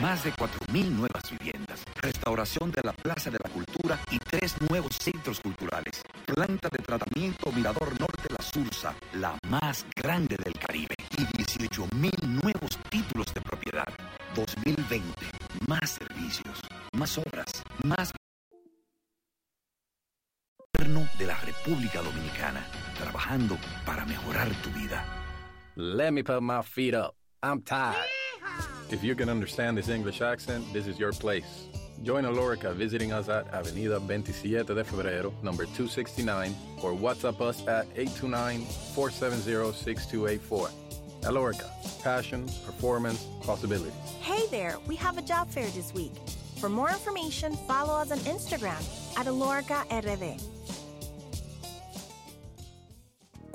S19: Más de 4.000 nuevas viviendas, restauración de la Plaza de la Cultura y tres nuevos centros culturales. Planta de tratamiento Mirador Norte La Sursa, la más grande del Caribe. Y 18.000 nuevos títulos de propiedad. 2020, más servicios, más obras, más de la República Dominicana, trabajando para mejorar tu vida.
S33: Let me put my feet up. I'm tired. If you can understand this English accent, this is your place. Join Alorica visiting us at Avenida 27 de Febrero, number 269, or WhatsApp us at 829-470-6284. Alorica, passion, performance, possibilities.
S34: Hey there, we have a job fair this week. For more information, follow us on Instagram at AloricaRD.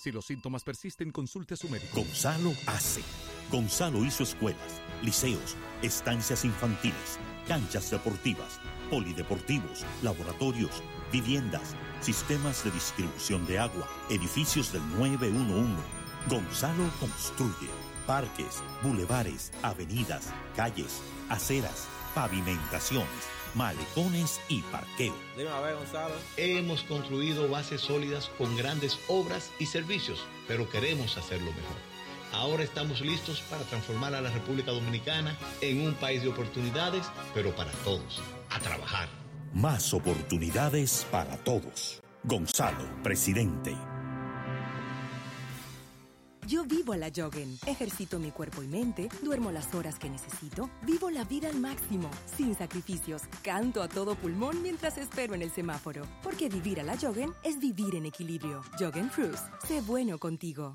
S35: Si los síntomas persisten, consulte a su médico.
S14: Gonzalo hace. Gonzalo hizo escuelas, liceos, estancias infantiles, canchas deportivas, polideportivos, laboratorios, viviendas, sistemas de distribución de agua, edificios del 911. Gonzalo construye parques, bulevares, avenidas, calles, aceras, pavimentaciones, malecones y parqueo.
S22: Dime a ver, Gonzalo.
S16: Hemos construido bases sólidas con grandes obras y servicios, pero queremos hacerlo mejor. Ahora estamos listos para transformar a la República Dominicana en un país de oportunidades, pero para todos. A trabajar.
S14: Más oportunidades para todos. Gonzalo, presidente.
S36: Yo vivo a la Joggen. Ejercito mi cuerpo y mente, duermo las horas que necesito, vivo la vida al máximo, sin sacrificios. Canto a todo pulmón mientras espero en el semáforo. Porque vivir a la Joggen es vivir en equilibrio. Joggen Cruise. Sé bueno contigo.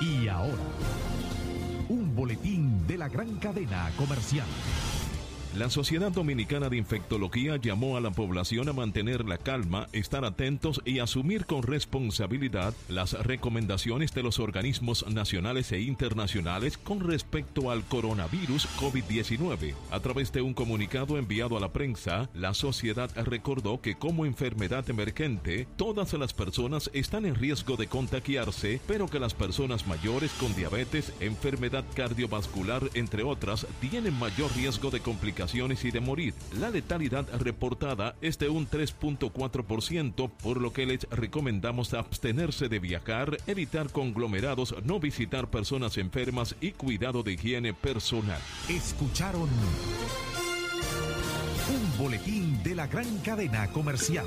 S35: Y ahora, un boletín de la gran cadena comercial.
S37: La Sociedad Dominicana de Infectología llamó a la población a mantener la calma, estar atentos y asumir con responsabilidad las recomendaciones de los organismos nacionales e internacionales con respecto al coronavirus COVID-19. A través de un comunicado enviado a la prensa, la sociedad recordó que como enfermedad emergente, todas las personas están en riesgo de contagiarse, pero que las personas mayores con diabetes, enfermedad cardiovascular, entre otras, tienen mayor riesgo de complicaciones y de morir. La letalidad reportada es de un 3.4%, por lo que les recomendamos abstenerse de viajar, evitar conglomerados, no visitar personas enfermas y cuidado de higiene personal.
S35: Escucharon un boletín de la gran cadena comercial.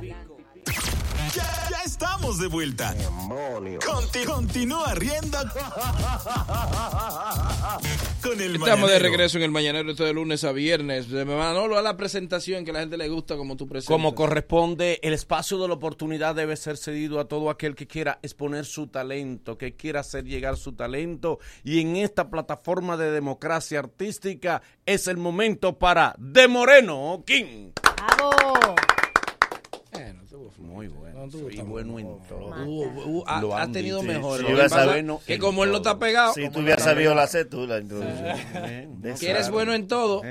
S2: Ya, ya estamos de vuelta. Conti- continúa riendo con el
S8: Estamos de regreso en el Mañanero, esto de lunes a viernes. De Manolo, a la presentación que a la gente le gusta como tú presentas.
S1: Como corresponde, el espacio de la oportunidad debe ser cedido a todo aquel que quiera exponer su talento, que quiera hacer llegar su talento. Y en esta plataforma de democracia artística es el momento para De Moreno King. Muy bueno. y bueno en todo.
S8: Uh, uh, ha-
S1: Lo
S8: ha
S1: han
S8: tenido mejor.
S1: Sí,
S8: que
S1: hubiera
S8: pasa
S1: sabido
S8: que como él no
S1: todo.
S8: está pegado.
S5: Si tú hubieras
S8: no está
S5: sabido
S8: pegado.
S5: la cédula, entonces.
S8: Que eres bueno en todo.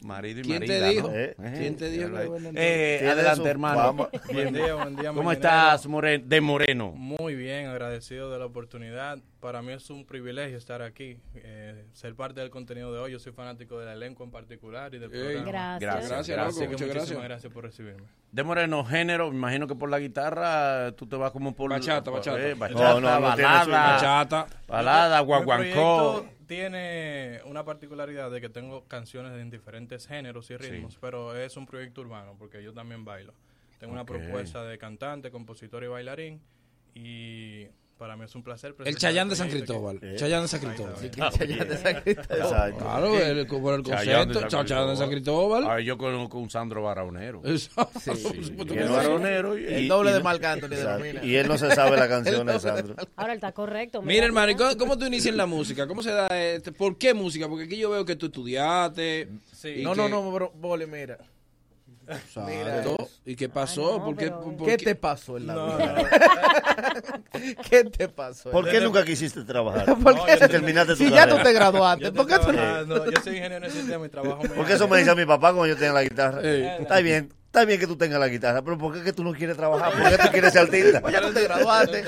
S1: Marido y
S8: ¿Quién te
S1: marida,
S8: dijo?
S1: ¿no?
S8: Eh, ¿Quién te dijo?
S1: Eh, adelante, hermano.
S38: Buen día, buen día,
S1: ¿Cómo estás, More- de Moreno?
S38: Muy bien, agradecido de la oportunidad. Para mí es un privilegio estar aquí, eh, ser parte del contenido de hoy. Yo soy fanático del elenco en particular y del programa.
S1: Gracias. gracias,
S38: Así
S1: loco,
S38: que
S1: muchas
S38: muchísimas
S1: gracias.
S38: gracias por recibirme.
S1: De Moreno, género, me imagino que por la guitarra tú te vas como por...
S38: Bachata, bachata.
S1: Eh, bachata,
S38: No, no, no
S1: balada, balada, guaguancó.
S38: Tiene una particularidad de que tengo canciones en diferentes géneros y ritmos,
S1: Sí.
S38: pero es un proyecto urbano porque yo también bailo. Tengo una propuesta de cantante, compositor y bailarín y para mí es un placer.
S8: El Chayán de San Cristóbal. Chayán de San Cristóbal.
S38: Chayán de. San Cristóbal.
S1: Exacto.
S8: Claro, el- por el concepto. Chayán de San Cristóbal.
S1: Ah, yo conozco un Sandro Baronero.
S8: Exacto.
S1: Sí,
S8: Sí.
S1: y el Baronero. y-
S22: El doble
S1: y
S22: de Marc Anthony de
S1: Exacto.
S22: Romina.
S5: Y él no se sabe la [laughs] canción de Sandro.
S4: Ahora él está correcto.
S8: Mira, hermano, ¿y ¿cómo, cómo tú inicias en la música? ¿Cómo se da este? ¿Por qué música? Porque aquí yo veo que tú estudiaste.
S22: No,
S8: que-
S22: no, no, bro, Boli, mira.
S8: Exacto. ¿Y qué pasó? ¿Por qué, por
S22: ¿Qué
S8: qué?
S22: te pasó en la
S38: No,
S22: vida? [laughs] ¿Qué te pasó?
S5: ¿Por qué nunca quisiste trabajar? [laughs]
S22: ¿Por qué?
S5: Si terminaste tu
S22: Si ya tú te graduaste,
S38: Yo
S22: ¿por qué tú no?
S38: Yo soy ingeniero en el sistema y trabajo muy
S5: Porque eso me decía mi papá cuando yo tenía la guitarra. Está bien, está bien que tú tengas la guitarra, pero ¿por qué que tú no quieres trabajar? ¿Por qué tú [laughs] quieres ser artista?
S22: Pues ya tú te graduaste.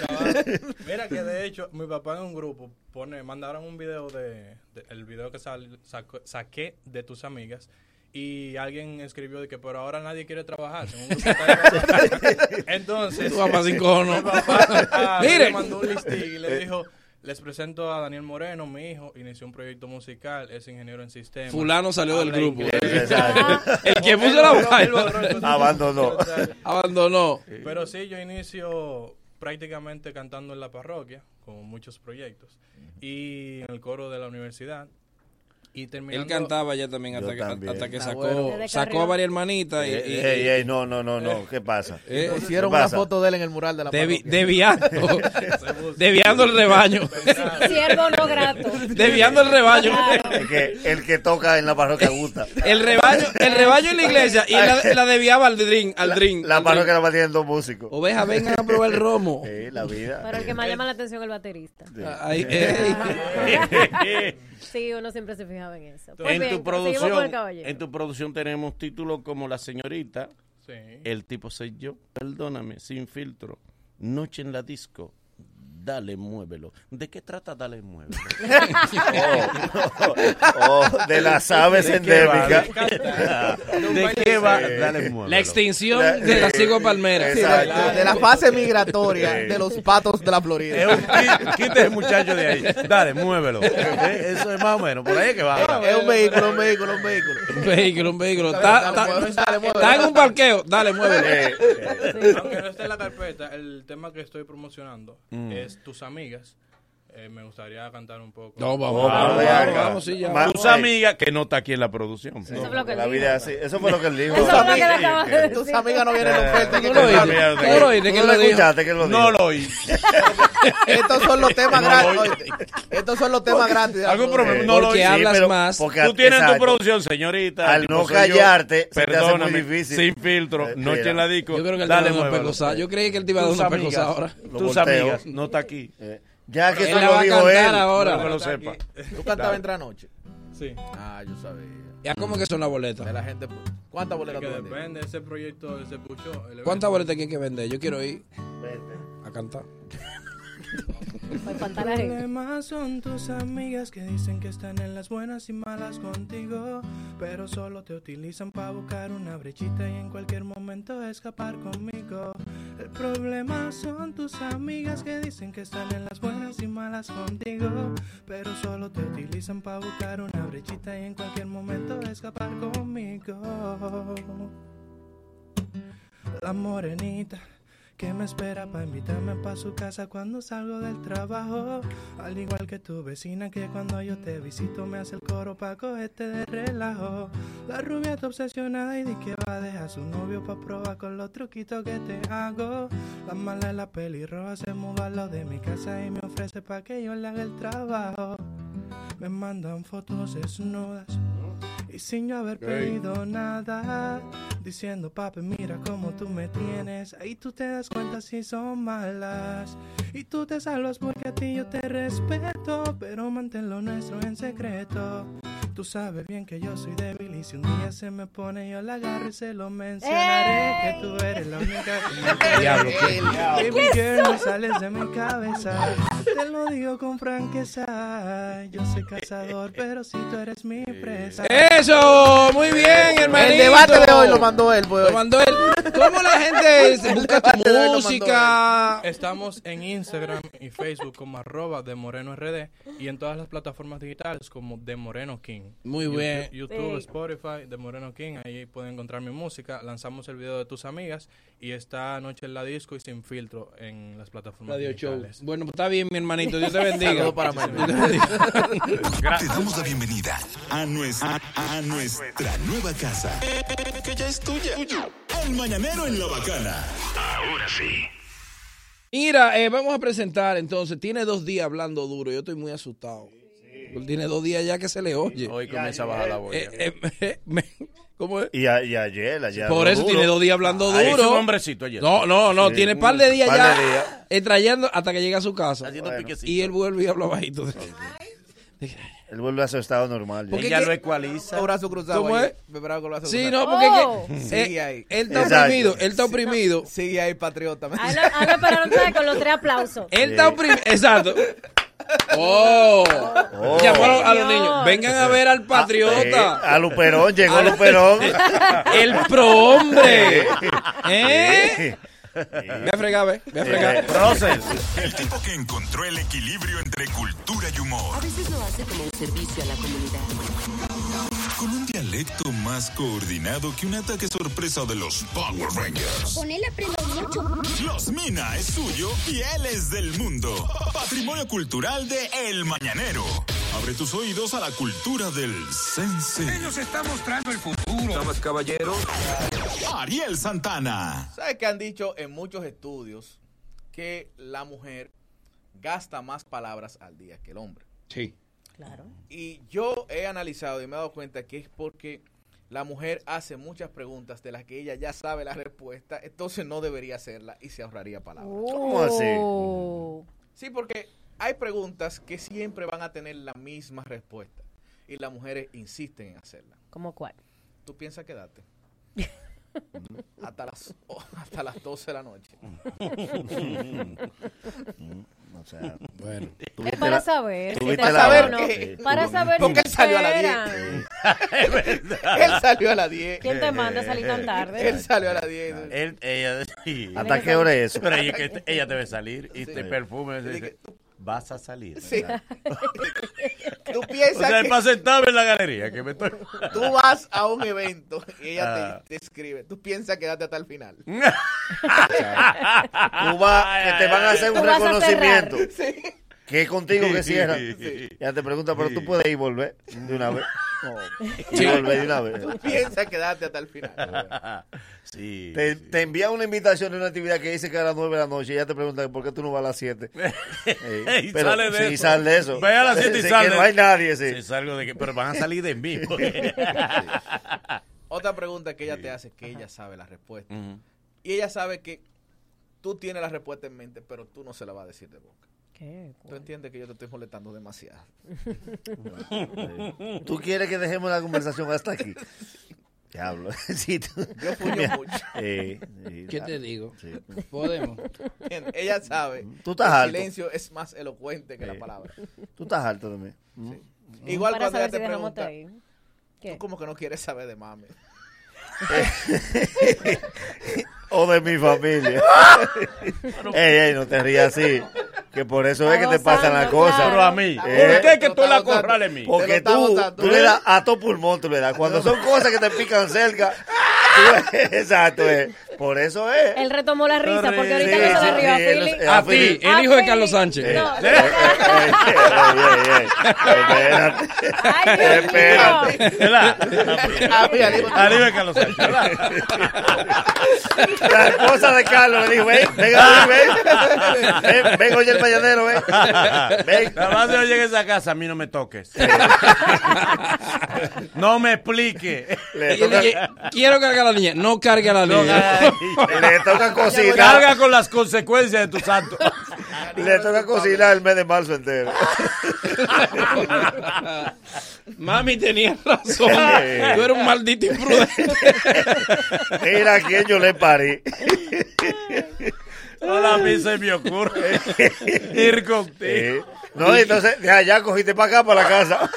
S38: Mira que de hecho mi papá en un grupo pone, mandaron un video de, de- el video que sal- sacó- saqué de tus amigas y alguien escribió de que pero ahora nadie quiere trabajar. [laughs] Entonces
S8: Tu papá sin
S38: mi papá, ah, [laughs]
S8: Mire.
S38: le mandó un listing y [laughs] le dijo les presento a Daniel Moreno, mi hijo, inició un proyecto musical, es ingeniero en sistemas.
S8: Fulano salió del grupo. El que puso la vaina.
S5: Abandonó.
S8: Abandonó.
S38: Pero sí, yo inicio prácticamente cantando en la parroquia, con muchos proyectos. Y en el coro de la universidad. Y
S8: Él cantaba ya también hasta, que,
S5: también.
S8: hasta que sacó,
S38: bueno.
S8: Sacó a varias hermanitas y,
S5: Ey,
S8: y-
S5: ey, no, no, no, no. ¿Qué pasa?
S8: Eh,
S22: Hicieron
S5: ¿Qué
S22: una foto de él en el mural de la
S8: Devi-
S22: parroquia.
S8: desviando, [laughs] [laughs] desviando el rebaño. [laughs]
S4: Siervo no grato.
S8: Desviando el rebaño.
S5: El que, el que toca en la parroquia gusta.
S8: El rebaño, el rebaño en la iglesia y la, la desviaba al drink, al drink.
S5: La
S8: al
S5: parroquia la dos músicos.
S8: Oveja, vengan a probar el romo.
S5: Sí, la vida.
S4: Pero el que más llama la atención es el baterista.
S8: Ay, ey.
S4: Sí, uno siempre se fijaba en eso. Pues
S1: en,
S4: bien,
S1: tu producción, en tu producción tenemos títulos como La Señorita,
S38: Sí.
S1: El tipo soy yo, Perdóname, Sin filtro, Noche en la disco, Dale, muévelo. ¿De qué trata Dale, muévelo? [laughs]
S5: Oh, de las aves
S1: ¿De qué va?
S5: endémicas.
S1: ¿De qué va? Dale, muévelo.
S8: La extinción de la cigua palmera.
S22: Sí, de, la fase migratoria de los patos de la Florida.
S1: Es un qui- quite ese muchacho de ahí. Dale, muévelo. Eh, [laughs] Eso es más o menos. Por ahí es que va.
S22: Es un vehículo, un vehículo, un vehículo.
S8: Un vehículo, un vehículo.
S22: Dale,
S8: Está, en un parqueo. Dale, muévelo.
S38: Aunque no esté en la carpeta, el tema que estoy promocionando
S1: Mm.
S38: Tus Amigas. Eh, me gustaría cantar un poco.
S8: No, vamos,
S5: Oh,
S8: vamos, vamos, vamos, sí, ya.
S1: Tus amigas, que no está aquí en la producción.
S4: Eso fue lo que él
S5: La
S4: dijo.
S5: vida así. Eso fue lo que él dijo.
S4: Que de
S22: Tus amigas no vienen en oferta. que
S8: ¿Tú lo oíste? ¿Tú lo
S5: escuchaste? ¿Quién lo dijo?
S1: No lo oí. [laughs]
S22: Estos son los temas
S1: No
S22: gratis.
S1: lo oí.
S22: oíste. Estos son los temas gratis. la
S1: ¿Algún problema? No lo
S8: Porque
S1: oí.
S8: hablas más.
S5: porque-
S1: Tú tienes tu producción, señorita.
S5: Al no callarte, se te hace muy
S1: Perdóname,
S5: difícil.
S1: Sin filtro,
S5: Eh,
S1: noche en la disco.
S8: Yo creo que él te
S1: Dale,
S8: va a dar una. Yo creí que él te iba a dar una pecosada ahora.
S5: Lo
S1: Tus amigas, no está aquí.
S5: Ya que eso
S8: la
S5: lo
S8: va a
S5: dijo
S8: cantar
S5: él.
S8: ahora.
S1: No que lo sepa. [laughs]
S22: Tú cantabas entre anoche.
S38: Sí.
S22: Ah, yo sabía.
S8: ¿Ya cómo que son las
S22: De
S8: boletas?
S22: la gente. ¿Cuántas
S38: Es
S22: boletas
S38: que
S22: tú vendiste?
S38: depende, ese proyecto se evento.
S8: ¿Cuántas boletas hay que vender? Yo quiero ir a cantar. [laughs]
S38: problemas son tus amigas que dicen que están en las buenas y malas contigo, pero solo te utilizan para buscar una brechita y en cualquier momento escapar conmigo. El problema son tus amigas que dicen que están en las buenas y malas contigo, pero solo te utilizan para buscar una brechita y en cualquier momento escapar conmigo. La morenita que me espera para invitarme para su casa cuando salgo del trabajo. Al igual que tu vecina que cuando yo te visito me hace el coro para cogerte de relajo. La rubia está obsesionada y di que va a dejar a su novio para probar con los truquitos que te hago. La mala de la pelirroja se muda a lo de mi casa y me ofrece para que yo le haga el trabajo. Me mandan fotos desnudas y sin yo haber pedido nada. Diciendo, papi, mira cómo tú me tienes. Ahí tú te das cuenta si son malas. Y tú te salvas porque a ti yo te respeto. Pero mantén lo nuestro en secreto. Tú sabes bien que yo soy débil y si un día se me pone yo la agarro y se lo mencionaré. Que tú eres la única que me
S8: Diablo,
S22: quiere.
S8: ¿qué?
S22: Baby girl, no sales de mi cabeza. Te lo digo con franqueza. Yo soy cazador, pero si tú eres mi presa.
S8: Eso, muy bien, hermanito.
S22: El debate de hoy lo mandó él. Pues,
S8: Lo mandó él. ¿Cómo la gente [laughs] busca tu música?
S38: Estamos en Instagram y Facebook como arroba de Moreno RD y en todas las plataformas digitales como de Moreno King.
S8: Muy
S38: YouTube-
S8: bien.
S38: YouTube,
S4: Sí.
S38: Spotify, de Moreno King, ahí pueden encontrar mi música. Lanzamos el video de tus amigas y está Noche en la Disco y Sin Filtro en las plataformas
S8: Radio Show. Bueno, pues está bien, mi hermanito. Dios te bendiga.
S22: Saludos para
S8: Dios
S22: Manuel.
S8: te bendiga.
S2: Te damos la bienvenida a nuestra, a nuestra nueva casa. Que ya es tuya. El Mañanero en la Bacana. Ahora sí.
S8: Mira, eh, vamos a presentar entonces. Tiene dos días hablando duro. Yo estoy muy asustado. Tiene dos días ya que se le oye.
S1: Hoy comienza a bajar la voz.
S8: Eh, eh, eh, [laughs] me- ¿Cómo es?
S5: Y, a- y ayer, ayer.
S8: Por eso
S5: duro.
S8: tiene dos días hablando
S1: Ah, es
S8: duro.
S1: un hombrecito ayer.
S8: No, no, no.
S5: Sí,
S8: tiene
S5: un
S8: par de días
S5: par
S8: ya
S5: de días.
S8: eh, trayendo hasta que llega a su casa.
S1: Haciendo
S5: Bueno.
S1: piquecito.
S8: Y él vuelve y habla bajito. [laughs]
S5: Él vuelve a su estado normal. ya.
S8: Porque
S1: Ella lo ecualiza.
S22: Los brazos cruzados.
S8: ¿Cómo
S22: ahí.
S8: es?
S22: Brazos
S8: Sí, no, porque es
S4: Oh.
S8: que,
S22: Sigue
S8: eh,
S22: ahí.
S8: él está
S5: Exacto.
S8: oprimido, él está oprimido.
S22: Sigue ahí, patriota.
S4: Hazlo, esperando ¿sabes? con los tres aplausos.
S8: Él está oprimido, exacto. Oh,
S5: Oh.
S8: llamó a los, a los
S4: Señor.
S8: niños, vengan a ver al
S5: Eh,
S8: patriota,
S5: a Luperón, llegó
S8: A-
S5: Luperón.
S8: el prohombre. ¿Eh? Ve a fregar, ve, ve a
S5: Eh,
S8: fregar.
S5: Russell.
S2: El tipo que encontró el equilibrio entre cultura y humor.
S39: A veces lo hace como un servicio a la comunidad.
S2: Un dialecto más coordinado que un ataque sorpresa de los Power Rangers.
S39: Con él aprendo mucho.
S2: Los Mina es suyo y él es del mundo. Patrimonio cultural de El Mañanero. Abre tus oídos a la cultura del sense.
S40: Ellos están mostrando el futuro. Damas, caballeros.
S2: Ariel Santana.
S10: ¿Sabes que han dicho en muchos estudios que la mujer gasta más palabras al día que el hombre?
S8: Sí.
S4: Claro.
S10: Y yo he analizado y me he dado cuenta que es porque la mujer hace muchas preguntas de las que ella ya sabe la respuesta, entonces no debería hacerla y se ahorraría palabras.
S5: ¿Cómo así?
S4: Oh.
S10: Sí, porque hay preguntas que siempre van a tener la misma respuesta y las mujeres insisten en hacerla.
S4: ¿Cómo cuál?
S10: ¿Tú piensas quedarte? hasta las hasta las 12 de la noche. [laughs]
S5: O sea,
S8: bueno. [laughs]
S4: Es para saber. si
S5: tuviste
S4: te
S5: la-
S4: sabe o no.
S10: Sí.
S4: Para saber
S10: Porque él salió a las
S4: esperan.
S10: 10. Él salió a las 10.
S4: ¿Quién te manda a salir tan tarde?
S10: Él salió a las 10.
S1: Él, ella, sí.
S5: ¿Hasta qué hora es eso?
S1: Pero ella, que [laughs] ella debe salir y
S10: Sí.
S1: te perfume. Vas a salir.
S10: Sí. [laughs] Tú
S1: O
S10: piensas
S1: sea,
S10: que
S1: para sentarme en la galería, que me estoy...
S10: tú vas a un evento y ella
S1: Ah.
S10: te, te escribe. Tú piensas quedarte hasta el final. [laughs]
S5: Tú vas, que te van a hacer un reconocimiento.
S10: Sí.
S5: Que es contigo que cierra.
S10: Sí.
S5: Ya te pregunta, pero tú puedes ir y volver de una vez. [laughs] Y
S10: Sí. Tú piensas quedarte hasta el final. [laughs]
S1: Sí.
S5: Te, te envía una invitación de una actividad que dice que a las 9 de la noche y ella te pregunta por qué tú no vas a las 7. [laughs]
S1: y sale de
S5: sí,
S1: eso.
S5: sale de eso.
S1: Ve a las 7 y
S5: Sí,
S1: sale.
S5: Que no hay nadie, sí.
S1: Sí, salgo de que, pero van a salir de mí. [laughs] porque-
S10: Otra pregunta que ella te hace es que ella sabe la respuesta. Y ella sabe que tú tienes la respuesta en mente, pero tú no se la vas a decir de boca.
S4: ¿Qué?
S10: Tú entiendes que yo te estoy molestando demasiado. [laughs]
S5: ¿Tú quieres que dejemos la conversación hasta aquí? [laughs] Diablo. [laughs] Sí, tú-
S10: Yo
S5: Mira,
S10: mucho.
S5: eh, sí,
S8: ¿Qué te digo?
S5: sí.
S8: Podemos.
S10: Ella sabe
S5: Tú estás
S10: el
S5: alto.
S10: silencio es más elocuente que la
S5: Sí.
S10: palabra.
S5: Tú estás alto de mí. Mm.
S10: Igual
S4: Para
S10: cuando ella te
S4: si
S10: tú como que no quieres saber de mami.
S5: o de mi familia. ey, ey, no te rías así. Que por eso es que te pasan las cosas.
S1: Pero a mí.
S5: Eh,
S1: ¿Por qué que tú la corrales mí?
S5: Porque tú, tú le das a todo pulmón, tú le das. Cuando son cosas que te pican cerca, [laughs] exacto, es. Por eso es.
S4: Él retomó la risa porque ahorita
S5: Sí,
S4: no se
S5: sí,
S4: le rió a
S5: sí, él-
S4: Philly.
S5: él-
S8: A ti, el hijo de. Carlos Sánchez.
S4: No,
S5: Eh, eh, eh, eh, eh, Espérate.
S1: ¿Verdad?
S10: Ah, mira, digo-
S1: Arriba Carlos Sánchez.
S5: La esposa de Carlos le dijo, ven, ven, a mí, ven. Ven, ven, oye el mañanero, ven. Ven.
S1: Nada más yo llegue a esa casa, a mí no me toques. no me explique.
S5: Le
S8: Y él
S5: toca,
S8: dice, Quiero cargar a la niña. No cargue a la niña. [laughs]
S5: le toca cocinar.
S1: Carga con las consecuencias de tu santo. [laughs]
S5: Le toca cocinar el mes de marzo entero. [laughs]
S8: Mami tenía razón. Tú eres un maldito imprudente.
S5: Mira a quién yo le parí.
S1: Ahora a mí se me ocurre ir contigo.
S5: Eh, No, entonces de allá cogiste para acá, para la casa.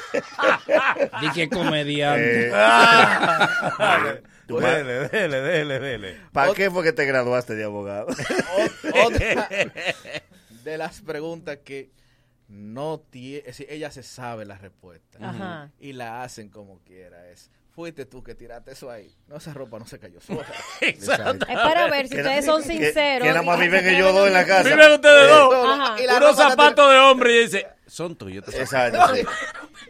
S8: Di que comediante.
S5: Eh,
S1: Ah. Dele, dele, dele, dele.
S5: ¿Para qué fue que te graduaste de abogado?
S10: Ot- Otra [laughs] de las preguntas que no tiene, es decir, ella se sabe la respuesta
S4: Ajá.
S10: y la hacen como quiera. Es, fuiste tú que tiraste eso ahí. No, esa ropa no se cayó sola. [laughs]
S5: Exacto.
S4: Es para ver si
S5: Que
S4: ustedes son
S5: que-
S4: sinceros.
S5: Que nada más viven
S4: se
S5: ellos dos en la casa.
S1: Viven ustedes dos.
S4: Ajá.
S10: Y la
S1: Unos zapatos de hombre y dice, son tuyos.
S5: Exacto.
S1: zapatos".
S5: sí. [laughs]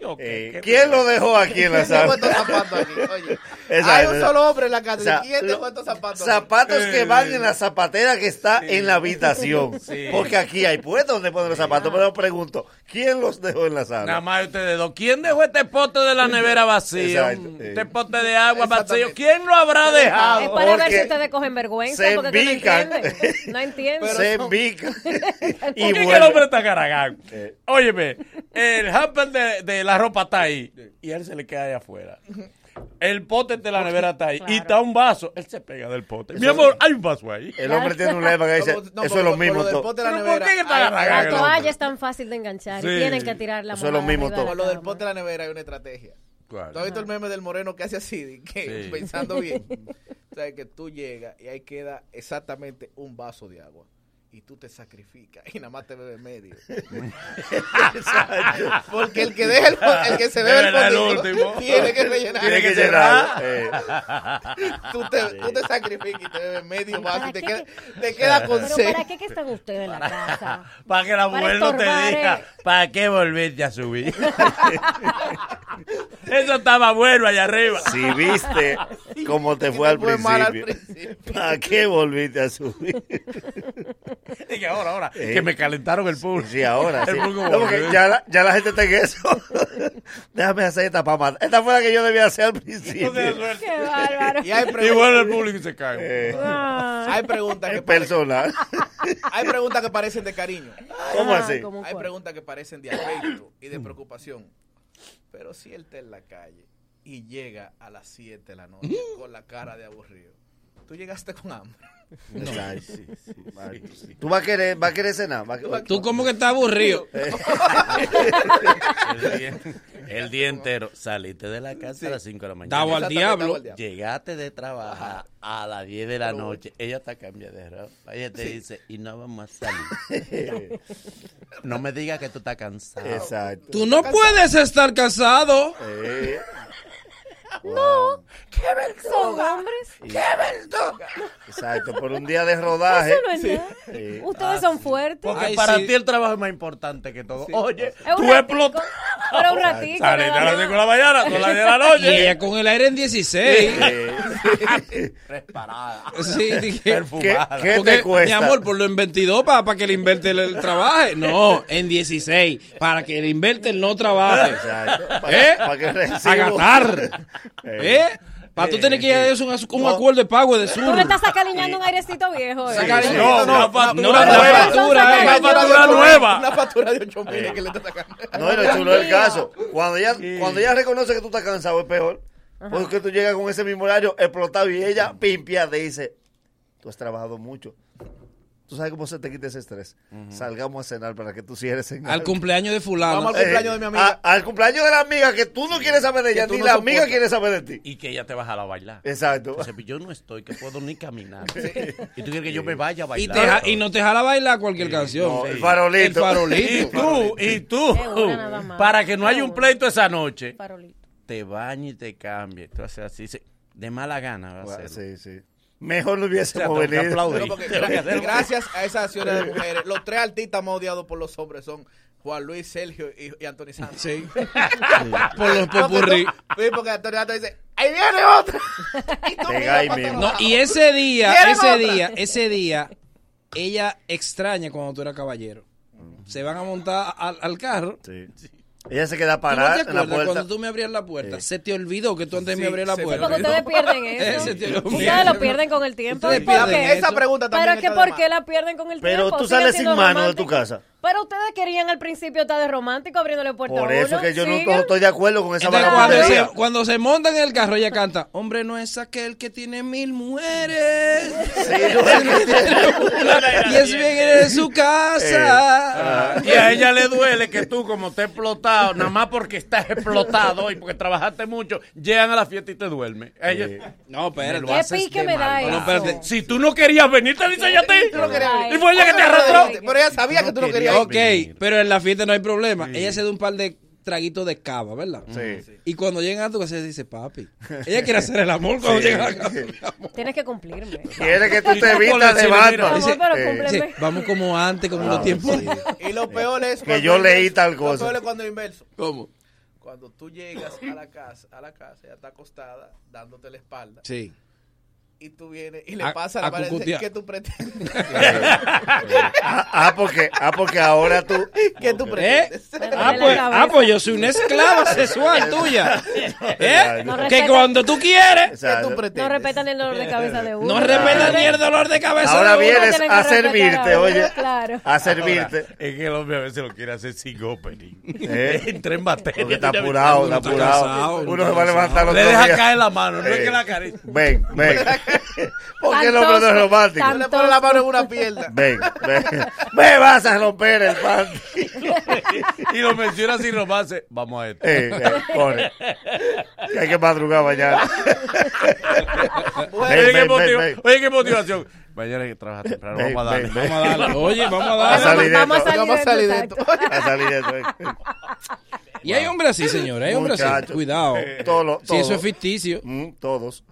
S1: Ok,
S5: Eh,
S1: ¿qué
S5: ¿Quién lo dejó aquí en la
S10: ¿Quién dejó
S5: sala?
S10: estos zapatos aquí? Oye, [laughs]
S5: Exacto.
S10: hay un solo hombre en la casa.
S5: O sea,
S10: ¿Quién dejó
S5: lo-
S10: estos zapatos? aquí?
S5: Zapatos que van en la zapatera que está en la habitación. [laughs]
S1: Sí.
S5: Porque aquí hay puestos donde ponen los zapatos. Pero pregunto, ¿quién los dejó en la sala?
S1: Nada más ustedes dos. ¿Quién dejó este pote de la nevera vacío?
S5: Exacto.
S1: Este pote de agua vacío. ¿Quién lo habrá
S4: Es
S1: dejado?
S4: para ver si ustedes cogen vergüenza
S5: se
S4: porque que no
S5: embican.
S4: entienden. No entienden.
S5: Se embica.
S1: ¿Por
S5: y
S1: qué el hombre está caragán?
S5: Eh.
S1: Óyeme, el hamper de, de la ropa está ahí y él se le queda ahí afuera. El pote de la nevera está ahí y está un vaso. Él se pega del pote. Mi amor, hay un vaso ahí.
S5: El hombre tiene un lema que dice,
S10: No, no,
S5: eso
S10: por
S5: es lo mismo
S10: del
S5: todo.
S10: pote de la
S4: toalla es tan fácil de enganchar
S1: Sí.
S4: y tienen que tirar la
S5: Eso es lo mismo todo.
S10: Con lo del pote de la nevera hay una estrategia.
S1: ¿Cuál?
S10: ¿Tú has visto el meme del moreno que hace así? que,
S1: Sí. [laughs]
S10: Pensando bien. [laughs] o sea, que tú llegas y ahí queda exactamente un vaso de agua. Y tú te sacrificas y nada más te bebes medio. [laughs] Porque el que deja el, que se bebe el
S1: último. [laughs]
S10: tiene que [laughs] rellenar.
S5: Tiene que llenar. eh.
S10: Tú te, tú te sacrificas y te bebes medio vaso
S4: ¿Para
S10: y te queda,
S4: que-
S10: te queda con
S4: Pero
S10: sed.
S4: ¿para qué que están ustedes en la casa?
S1: Para que la mujer no te diga,
S4: eh.
S1: ¿para qué volverte a subir? Eso estaba bueno allá arriba.
S5: Si viste cómo te fue al
S10: fue mal al
S5: principio, ¿para qué volviste a subir? [laughs]
S1: Y que ahora, ahora,
S5: Eh.
S1: que me calentaron el pulso.
S5: Sí, ahora.
S1: El
S5: sí.
S1: pulso
S5: No, porque ya, la, ya la gente está en eso. [laughs] Déjame hacer esta para matar. Esta fue la que yo debía hacer al principio.
S4: Qué bárbaro.
S10: Y hay
S1: Y bueno, el público se cae.
S5: Eh,
S4: Ah.
S10: hay preguntas que
S5: personal. [laughs]
S10: hay preguntas que parecen de cariño.
S5: ¿Cómo
S4: Ah,
S5: así?
S4: ¿cómo
S10: Hay preguntas que parecen de afecto y de preocupación. Pero si él está en la calle y llega a las 7 de la noche con la cara de aburrido, tú llegaste con hambre.
S5: Ay, sí, sí, vale. ¿Tú vas a querer, vas a querer cenar? ¿Vas a-
S8: Tú como que estás aburrido. [laughs]
S1: El día, el día entero. Saliste de la casa a las 5 de la mañana.
S8: Daba al diablo.
S1: Llegaste de trabajar a las 10 de la noche. Ella está cambiada de ropa. Ella te dice, y no vamos a salir. [laughs] no me digas que tú estás cansado.
S5: Exacto.
S8: Tú no puedes estar casado.
S4: No, son hombres.
S5: exacto. Por un día de rodaje.
S4: Eso no es nada.
S5: Sí.
S4: Ustedes son fuertes.
S1: Porque
S8: Ay,
S1: para
S8: sí.
S1: ti el trabajo es más importante que todo. Oye,
S4: Es un
S1: tú explotas.
S4: Pero un ratito.
S1: Saliste a
S4: nada
S1: las
S4: más.
S1: 5 de la mañana, a las 10 de la
S8: Y
S1: noche.
S8: ella con el aire en 16.
S5: Eh,
S1: Preparada.
S8: Sí, dije, [laughs]
S5: ¿Qué,
S1: Perfumada.
S5: qué
S8: Porque,
S5: te cuesta?
S8: mi amor, por lo en 22 para que el inverter el trabaje. No, en 16 para que el inverter no trabaje.
S5: Exacto.
S8: ¿Eh?
S5: Para que recibo-
S8: Agatar. ¿Eh? Para tú tener que ir a eso un, acuerdo de pago de sur.
S4: Tú le estás acaliñando un airecito viejo. eh.
S1: No,
S8: no,
S1: una factura
S8: no, la
S1: nueva.
S8: factura, eh.
S1: Una factura nueva.
S10: Una factura de 8 mil que le está sacando.
S5: No, y lo chulo del caso. Cuando ella, cuando ella reconoce que tú estás cansado, es peor. Porque tú llegas con ese mismo horario explotado y ella pimpia te dice, tú has trabajado mucho. Tú sabes cómo se te quita ese estrés. Salgamos a cenar para que tú cierres en
S8: Al cumpleaños de fulano.
S10: Vamos al cumpleaños de mi amiga.
S5: a- al cumpleaños de la amiga que tú no quieres saber de ella,
S10: tú
S5: ni
S10: no
S5: la amiga quiere saber de ti.
S1: Y que ella te baja a bailar.
S5: Exacto.
S1: Entonces, yo no estoy, que puedo ni caminar. Y tú quieres que yo me vaya a
S8: Y,
S1: bailar.
S8: te ja- y no te jala bailar cualquier canción.
S5: No, el farolito.
S8: El
S1: Y
S8: farolito.
S1: tú, y tú,
S4: nada más.
S1: para que no haya un pleito esa noche,
S4: Farolito.
S1: te bañes y te cambies. Tú haces así, se- de mala gana va a
S5: Bueno,
S1: ser.
S5: sí, sí. Mejor no hubiésemos
S1: O sea,
S5: venido.
S10: Pero porque gracias a esas acciones de mujeres, los tres artistas más odiados por los hombres son Juan Luis, Sergio y, y Anthony Santos.
S8: Sí. [laughs] Por los popurrí.
S10: Sí, porque Anthony Santos dice, ahí viene otra. [laughs] Y tú
S5: ahí mismo.
S8: No, y ese día,
S10: ¿Quieres
S8: ese
S10: otra?
S8: día, ese día, ella extraña cuando tú eras caballero. Se van a montar al, al carro.
S5: Sí. Ella se queda
S8: ¿Tú no te
S5: parada en la puerta.
S8: cuando tú me abrías la puerta?
S5: Sí.
S8: Se te olvidó que tú antes me abrías la puerta.
S4: Porque ustedes pierden [laughs] eso. Ustedes lo pierden con el tiempo.
S8: Ustedes
S4: ¿Por
S8: pierden.
S10: Esa pregunta
S4: Pero
S10: también
S4: es que ¿por qué la pierden con el
S5: Pero
S4: tiempo?
S5: tú
S4: Siguen
S5: sales sin mano de tu casa.
S4: Pero ustedes querían al principio estar de romántico abriéndole puerta
S5: Por eso
S4: uno.
S5: que yo no estoy de acuerdo con esa
S8: Entonces, cuando, se, cuando se montan en el carro, ella canta, hombre no es aquel que tiene mil mujeres. [laughs] y es bien en su casa.
S1: Y a ella le duele que tú, como te explotado, nada más porque estás explotado y porque trabajaste mucho, llegan a la fiesta y te duermes. A ella-
S8: No, espérate.
S1: lo
S4: ¿Qué pique me da.
S8: No.
S1: Si tú no querías venir, te dice ella a ti. Y fue ella que te arrastró.
S10: Pero ella sabía que tú no querías.
S8: Ok, pero en la fiesta no hay problema. Ella se da un par de traguitos de cava, ¿verdad?
S5: Sí.
S8: Y cuando llegan a tu casa, ella dice, papi. [laughs] Ella quiere hacer el amor cuando
S5: Sí.
S8: llega a la casa.
S4: Tienes que cumplirme.
S5: Quiere que tú te
S1: ¿Cómo le
S5: vistas de.
S8: Dice, vamos como antes, como en los tiempos.
S5: sí.
S10: Y lo peor es
S5: Que
S10: cuando
S5: yo leí
S10: inverso-
S5: tal cosa.
S10: Lo peor es cuando es inverso.
S8: ¿Cómo?
S10: Cuando tú llegas a la casa, a la casa, ella está acostada, dándote la espalda.
S8: Sí.
S10: Y tú vienes y le
S8: A-
S10: pasas
S8: a
S10: la mano y dices,
S8: cucutear.
S10: ¿qué tú pretendes? [laughs]
S5: Ah, ah, porque, ah, porque ahora tú. [laughs]
S10: ¿Qué tú
S8: ¿Eh?
S10: pretendes?
S8: Ah pues, ah, pues yo soy una esclava [laughs] sexual tuya. ¿Eh?
S4: No
S8: que cuando tú quieres,
S10: ¿Qué tú
S4: No
S10: pretendes?
S4: respetan el dolor de cabeza de uno.
S8: no respetas ni el dolor de cabeza.
S5: Ahora
S8: de uno.
S5: vienes
S4: tienen que
S5: a servirte, oye.
S4: claro.
S5: A servirte.
S1: Es que el hombre a veces lo quiere hacer sin opening.
S5: ¿Eh?
S1: Entra en materia.
S5: Porque está apurado, está apurado. Uno se va a levantar los
S1: Le deja caer la mano, no es
S5: Eh.
S1: que la acaricia.
S5: Ven, ven. [laughs] Porque el hombre no es romántico.
S10: Le pone la mano en una pierna.
S5: Ven, ven. [laughs] Me vas a romper el panty. [laughs]
S1: y lo menciona sin romance. Vamos a esto.
S5: Eh, eh, pone. Que hay que madrugar mañana.
S1: oye,
S5: Ven,
S1: qué
S5: ven,
S1: motiva-
S5: ven, ven.
S1: oye, qué motivación. Mañana hay que trabajar temprano.
S5: Ven,
S1: Vamos a darle.
S8: Vamos a darle. Oye, vamos a
S5: A
S8: darle.
S5: salir de
S4: Vamos a
S5: esto.
S4: salir
S22: Vamos a salir de
S4: exacto.
S5: A salir de esto.
S8: Y hay hombres así, señores. Hay hombres así. Cuidado.
S5: Eh, todos los-
S8: Si eso es ficticio.
S5: Mm, todos.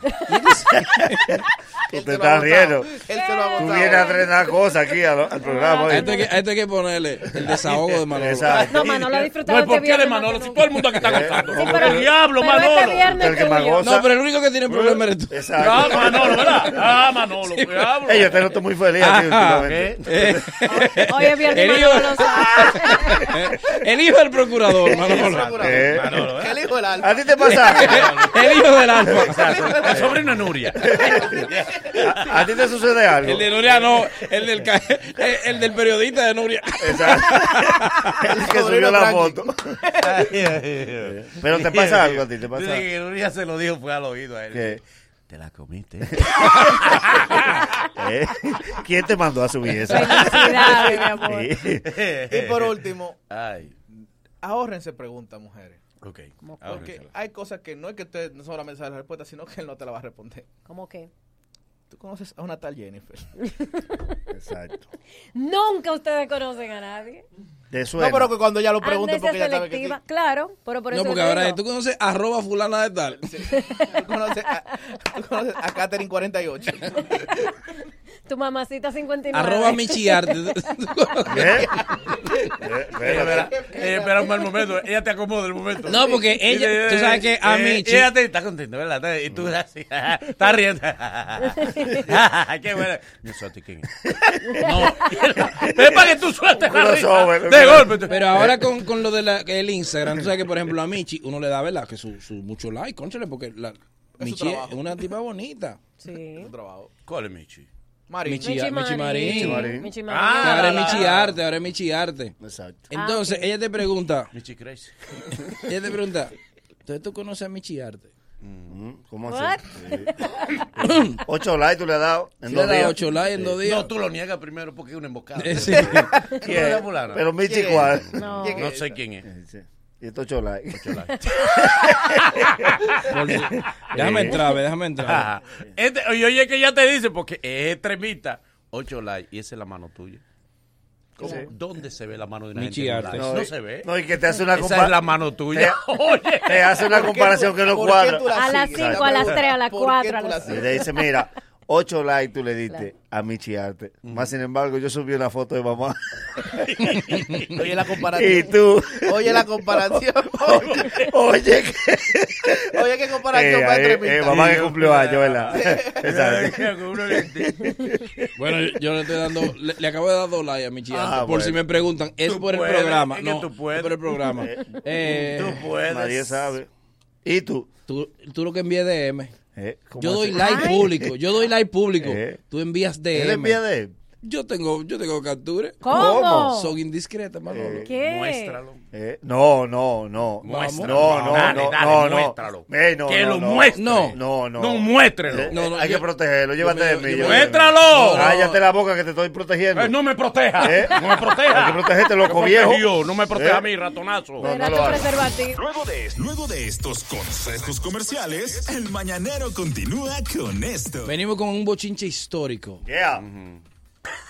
S5: [laughs] Tú te estás riendo. Tú vienes a entrenar cosas aquí al, al programa.
S8: A
S5: oye.
S8: este, hay a este hay que ponerle el desahogo de Manolo.
S5: Exacto.
S4: No, Manolo ha
S1: No
S4: disfrutado
S1: hay
S4: este
S1: por qué de Manolo. Si todo el mundo aquí está gozando.
S4: Sí, pero-
S1: el diablo,
S4: pero
S1: Manolo.
S4: este viernes
S5: El que goza.
S8: No, pero el único que tiene problema eres tú.
S5: Exacto.
S1: Ah, Manolo, ¿verdad? Ah, Manolo. Diablo.
S5: Ey, yo te noto muy feliz aquí
S8: Ajá.
S5: últimamente.
S8: Eh, [laughs]
S4: Hoy es viernes
S8: El hijo-
S4: Manolo
S8: el hijo del procurador, [laughs] Manolo.
S1: Manolo, ¿eh?
S22: El hijo del alfa.
S5: ¿A ti te pasa?
S8: El hijo del alfa.
S1: Exacto. El sobrino de Nuria.
S5: ¿A, [laughs] a ti te sucede algo?
S8: El de Nuria no, el del, ca- el, el del periodista de Nuria.
S5: Exacto. [laughs] El que subió la foto. Pero te pasa algo a ti, te pasa
S1: Dice
S5: algo.
S1: que Nuria se lo dijo, fue al oído a él.
S5: ¿Qué?
S1: Te la comiste. [laughs]
S5: ¿Eh? ¿Quién te mandó a subir eso?
S4: Felicidades, mi amor.
S5: Sí.
S22: Y por último,
S1: Ay.
S22: ahórrense preguntas, mujeres.
S1: Ok.
S22: Porque
S1: Ábrensela.
S22: hay cosas que no es que usted no solamente sabe la respuesta, sino que él no te la va a responder.
S4: ¿Cómo que?
S22: Tú conoces a una tal Jennifer. [laughs]
S5: Exacto.
S4: Nunca ustedes conocen a nadie.
S5: Te suena.
S22: No, pero que cuando ella lo pregunte, porque ella sabe que.
S4: Claro, pero por eso
S8: No, porque ahora
S4: digo.
S8: tú conoces arroba fulana de tal.
S22: Tú conoces a, tú conoces a Catherine 48. [laughs]
S4: Tu mamacita 59.
S8: Arroba Michiarte. [laughs]
S1: Espera, eh, espera un mal momento. Ella te acomoda el momento.
S8: No, porque ella- tú sabes que a
S1: Eh,
S8: Michi-
S1: Ella te está contenta, ¿verdad? Y tú así, [laughs] estás riendo. [laughs] Qué bueno. Yo soy ¿quién es? No. [laughs] Es para que tú sueltes la risa. De golpe.
S8: Pero ahora con, con lo del el Instagram, tú sabes que, por ejemplo, a Michi uno le da, ¿verdad? Que su, su mucho like, conchale, porque la, Michi es una tipa bonita.
S4: Sí.
S22: trabajo.
S1: ¿Cuál es Michi?
S22: Mari.
S8: Michi,
S4: Michi
S8: Michi
S4: Marín.
S8: Marín.
S4: Michi
S1: Ah,
S4: Marín.
S8: ahora es Michi Arte, ahora es Michi Arte.
S5: Exacto.
S8: Entonces,
S4: ok.
S8: ella te pregunta, [laughs]
S1: Michi Crazy.
S8: ella te pregunta, entonces tú conoces a Michi Arte.
S5: Mm, ¿Cómo así? [laughs] Sí. Ocho likes tú le has dado en
S8: Sí,
S5: dos días.
S8: ocho likes en dos días.
S1: No, tú lo niegas primero porque es una emboscada. [laughs]
S8: Sí.
S5: ¿Quién? Pero Michi. ¿cuál?
S4: No.
S22: ¿Quién
S1: No sé quién es.
S5: Y estos ocho likes.
S8: Porque- déjame entrar, ve, déjame entrar.
S1: Ajá. Este, oye, oye, que ya te dice, porque es extremista. Ocho likes y esa es la mano tuya. ¿Cómo? ¿Dónde se ve la mano de una
S8: Michi
S1: gente?
S5: No,
S1: No,
S5: y-
S1: se ve.
S5: No, y que te hace una
S1: Esa es
S5: comparación.
S1: la mano tuya. [laughs] Oye.
S5: Te hace una
S22: ¿Por qué
S5: comparación
S22: tú-
S5: que no cuadra.
S4: A las
S22: sigues?
S4: 5, a las 3, a las
S22: ¿Por qué
S4: 4.
S22: tú
S4: A
S22: la
S5: Y le dice, mira, ocho likes tú le diste a Michi Arte. Más sin embargo, yo subí una foto de mamá. [laughs]
S22: Oye la
S5: y
S22: comparación.
S5: tú.
S22: Oye la comparación. [laughs]
S5: Oye, que. [laughs]
S22: Oye qué comparación
S5: Eh,
S22: más
S5: eh,
S22: extremista.
S5: eh, mamá que cumplió años, ¿verdad?
S8: Bueno, yo, le estoy dando, le, le acabo de dar dos likes a Michi Arte.
S5: Ah,
S8: por
S5: bueno.
S8: si me preguntan, es por el programa.
S1: es que
S8: no,
S1: tú puedes.
S8: es por el programa. Eh,
S1: Tú puedes.
S5: Nadie sabe. ¿Y tú?
S8: tú, tú lo que envíes DM.
S5: Eh, ¿cómo
S8: Yo doy like público. Yo doy like público.
S5: Eh.
S8: Tú envías DM.
S5: ¿Él envía de él?
S8: Yo tengo, yo tengo captura.
S4: ¿Cómo?
S8: Son indiscretas, Manolo.
S4: ¿Qué?
S1: Muéstralo.
S5: Eh, no, no, no.
S1: Muéstralo.
S5: No, no,
S1: Dale,
S5: no,
S1: dale,
S5: no, no.
S1: muéstralo.
S5: Eh, no,
S1: Que
S5: no,
S1: lo
S5: no.
S1: muestre.
S8: No.
S5: No, no.
S1: No, muéstrelo.
S5: Eh,
S8: No, no,
S5: hay
S8: yo-
S5: que protegerlo. Llévate de
S8: yo
S5: mí.
S1: ¡Muéstralo!
S5: Cállate la boca que te estoy protegiendo.
S1: Eh, no me proteja.
S5: ¿Eh?
S1: No me proteja.
S5: Hay que protegerte, loco viejo.
S1: protegió, No me proteja
S5: ¿Eh?
S1: a mí, ratonazo.
S5: No, no lo.
S2: Luego de, luego de estos consejos comerciales, el mañanero continúa con esto.
S8: Venimos con un bochinche histórico.
S5: Yeah.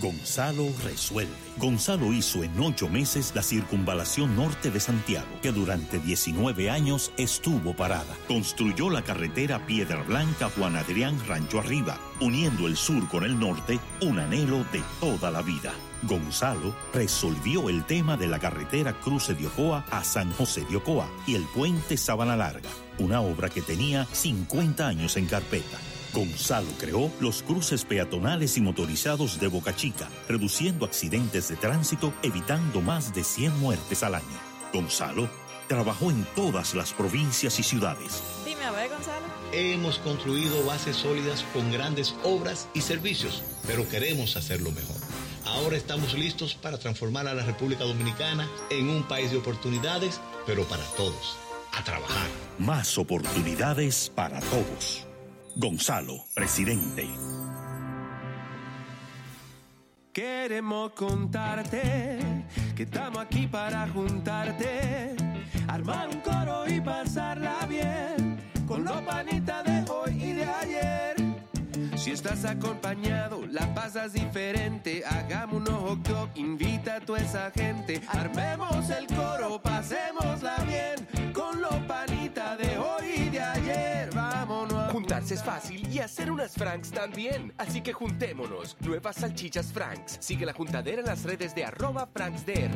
S14: Gonzalo resuelve. Gonzalo hizo en ocho meses la circunvalación norte de Santiago, que durante 19 años estuvo parada. Construyó la carretera Piedra Blanca Juan Adrián Rancho Arriba, uniendo el sur con el norte, un anhelo de toda la vida. Gonzalo resolvió el tema de la carretera Cruce de Ocoa a San José de Ocoa y el puente Sabana Larga, una obra que tenía 50 años en carpeta. Gonzalo creó los cruces peatonales y motorizados de Boca Chica, reduciendo accidentes de tránsito, evitando más de 100 muertes al año. Gonzalo trabajó en todas las provincias y ciudades.
S41: Dime a ver, Gonzalo.
S16: Hemos construido bases sólidas con grandes obras y servicios, pero queremos hacerlo mejor. Ahora estamos listos para transformar a la República Dominicana en un país de oportunidades, pero para todos. A trabajar.
S14: Más oportunidades para todos. Gonzalo, presidente.
S32: Queremos contarte que estamos aquí para juntarte, armar un coro y pasarla bien con los panitas de hoy y de ayer. Si estás acompañado, la pasas diferente. Hagamos un hot dog, invita a toda esa gente. Armemos el coro, pasémosla bien con los panitas de hoy y de ayer. Vámonos. a
S42: Juntarse es fácil y hacer unas Franks también. Así que juntémonos. Nuevas salchichas Franks. Sigue la juntadera en las redes de arroba FranksDR.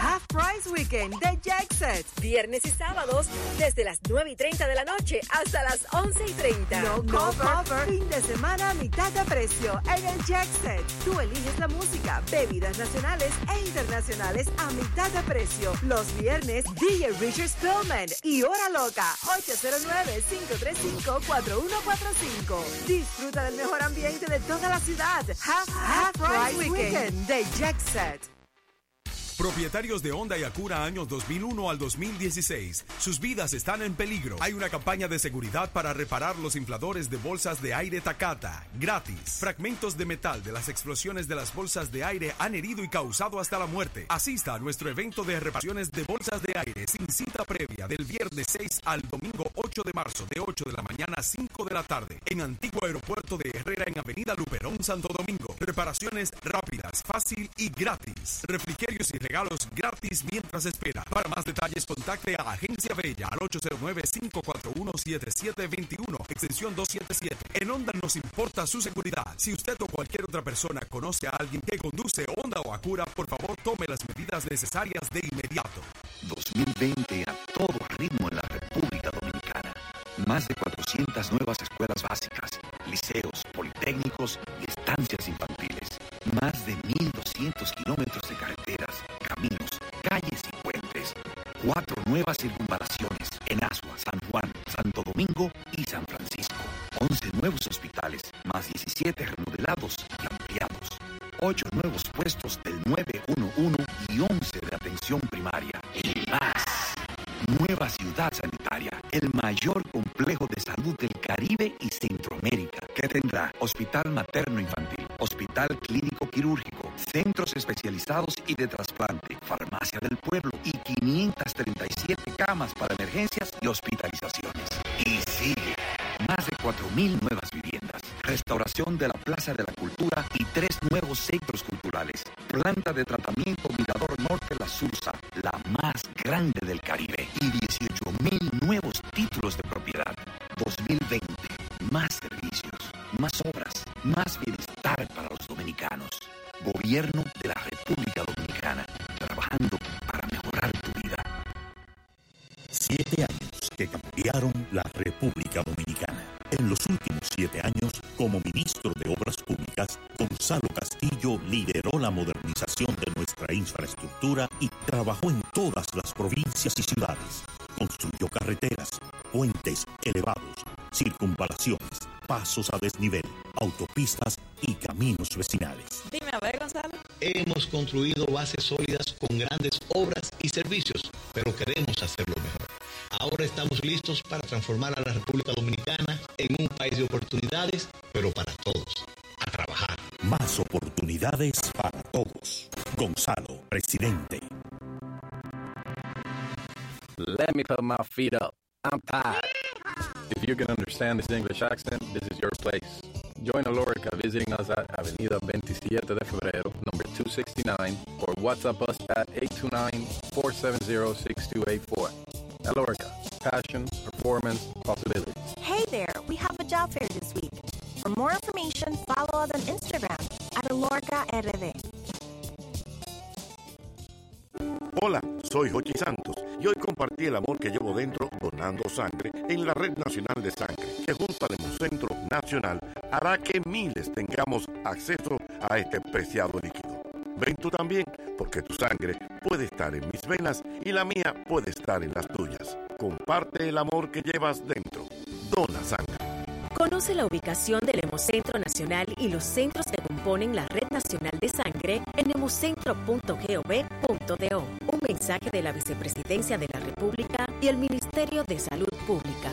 S43: Half Price Weekend de Jackset. Viernes y sábados desde las 9 y 30 de la noche hasta las 11 y 30.
S44: No cover. Fin de semana a mitad de precio en el Jackset. Tú eliges la música, bebidas nacionales e internacionales a mitad de precio. Los viernes, DJ Richard Spillman y Hora Loca, 809-535-4145. Disfruta del mejor ambiente de toda la ciudad. Half, Half Price Weekend de Jackset.
S30: Propietarios de Honda y Acura años 2001 al 2016. Sus vidas están en peligro. Hay una campaña de seguridad para reparar los infladores de bolsas de aire Takata. Gratis. Fragmentos de metal de las explosiones de las bolsas de aire han herido y causado hasta la muerte. Asista a nuestro evento de reparaciones de bolsas de aire sin cita previa del viernes 6 al domingo 8 de marzo de 8 de la mañana a 5 de la tarde en Antiguo Aeropuerto de Herrera en Avenida Luperón, Santo Domingo. Reparaciones rápidas, fácil y gratis. Refrigerios y regalos gratis mientras espera. Para más detalles, contacte a Agencia Bella al 809-541-7721, extensión 277. En Honda nos importa su seguridad. Si usted o cualquier otra persona conoce a alguien que conduce Honda o Acura, por favor tome las medidas necesarias de inmediato.
S19: 2020 a todo ritmo en la República Dominicana. Más de 400 nuevas escuelas básicas, liceos, politécnicos y estancias infantiles. Más de 1.200 kilómetros de carreteras, caminos, calles y puentes. Cuatro nuevas circunvalaciones en Asua, San Juan, Santo Domingo y San Francisco. 11 nuevos hospitales, más 17 remodelados y ampliados. Ocho nuevos puestos del 911 y 11 de atención primaria. Y más. Nueva ciudad sanitaria, el mayor complejo de salud del Caribe y Centroamérica, que tendrá hospital materno infantil, hospital clínico quirúrgico, centros especializados y de trasplante, farmacia del pueblo y 537 camas para emergencias y hospitalizaciones. Y sigue. Más de 4.000 nuevas viviendas, restauración de la Plaza de la Cultura y tres nuevos centros culturales, planta de tratamiento Mirador Norte La Sursa, la más grande del Caribe, y 18.000 nuevos títulos de propiedad. 2020, más servicios, más obras, más bienestar para los dominicanos. Gobierno de la República Dominicana, trabajando para mejorar tu vida.
S14: Siete años que cambiaron la República Dominicana. En los últimos siete años, como ministro de Obras Públicas, Gonzalo Castillo lideró la modernización de nuestra infraestructura y trabajó en todas las provincias y ciudades. Construyó carreteras, puentes elevados, circunvalaciones, pasos a desnivel, autopistas y caminos vecinales.
S41: Dime a ver, Gonzalo.
S16: Hemos construido bases sólidas con grandes obras y servicios, pero queremos hacerlo mejor. Ahora estamos listos para transformar a la República Dominicana en un país de oportunidades, pero para todos. A trabajar.
S14: Más oportunidades para todos. Gonzalo, presidente.
S33: Let me put my feet up. I'm tired. If you can understand this English accent, this is your place. Join Alorica visiting us at Avenida 27 de Febrero, number 269, or WhatsApp us at 829-470-6284. Alorica, passion, performance, possibilities.
S45: Hey there, we have a job fair this week. For more information, follow us on Instagram at Alorca RD.
S46: Hola, soy Jochi Santos y hoy compartí el amor que llevo dentro donando sangre en la Red Nacional de Sangre, que junto al Hemocentro Nacional hará que miles tengamos acceso a este preciado líquido. Ven tú también, porque tu sangre puede estar en mis venas y la mía puede estar en las tuyas. Comparte el amor que llevas dentro. Dona sangre.
S47: Conoce la ubicación del Hemocentro Nacional y los centros que componen la Red Nacional de Sangre en hemocentro.gov.do. Un mensaje de la Vicepresidencia de la República y el Ministerio de Salud Pública.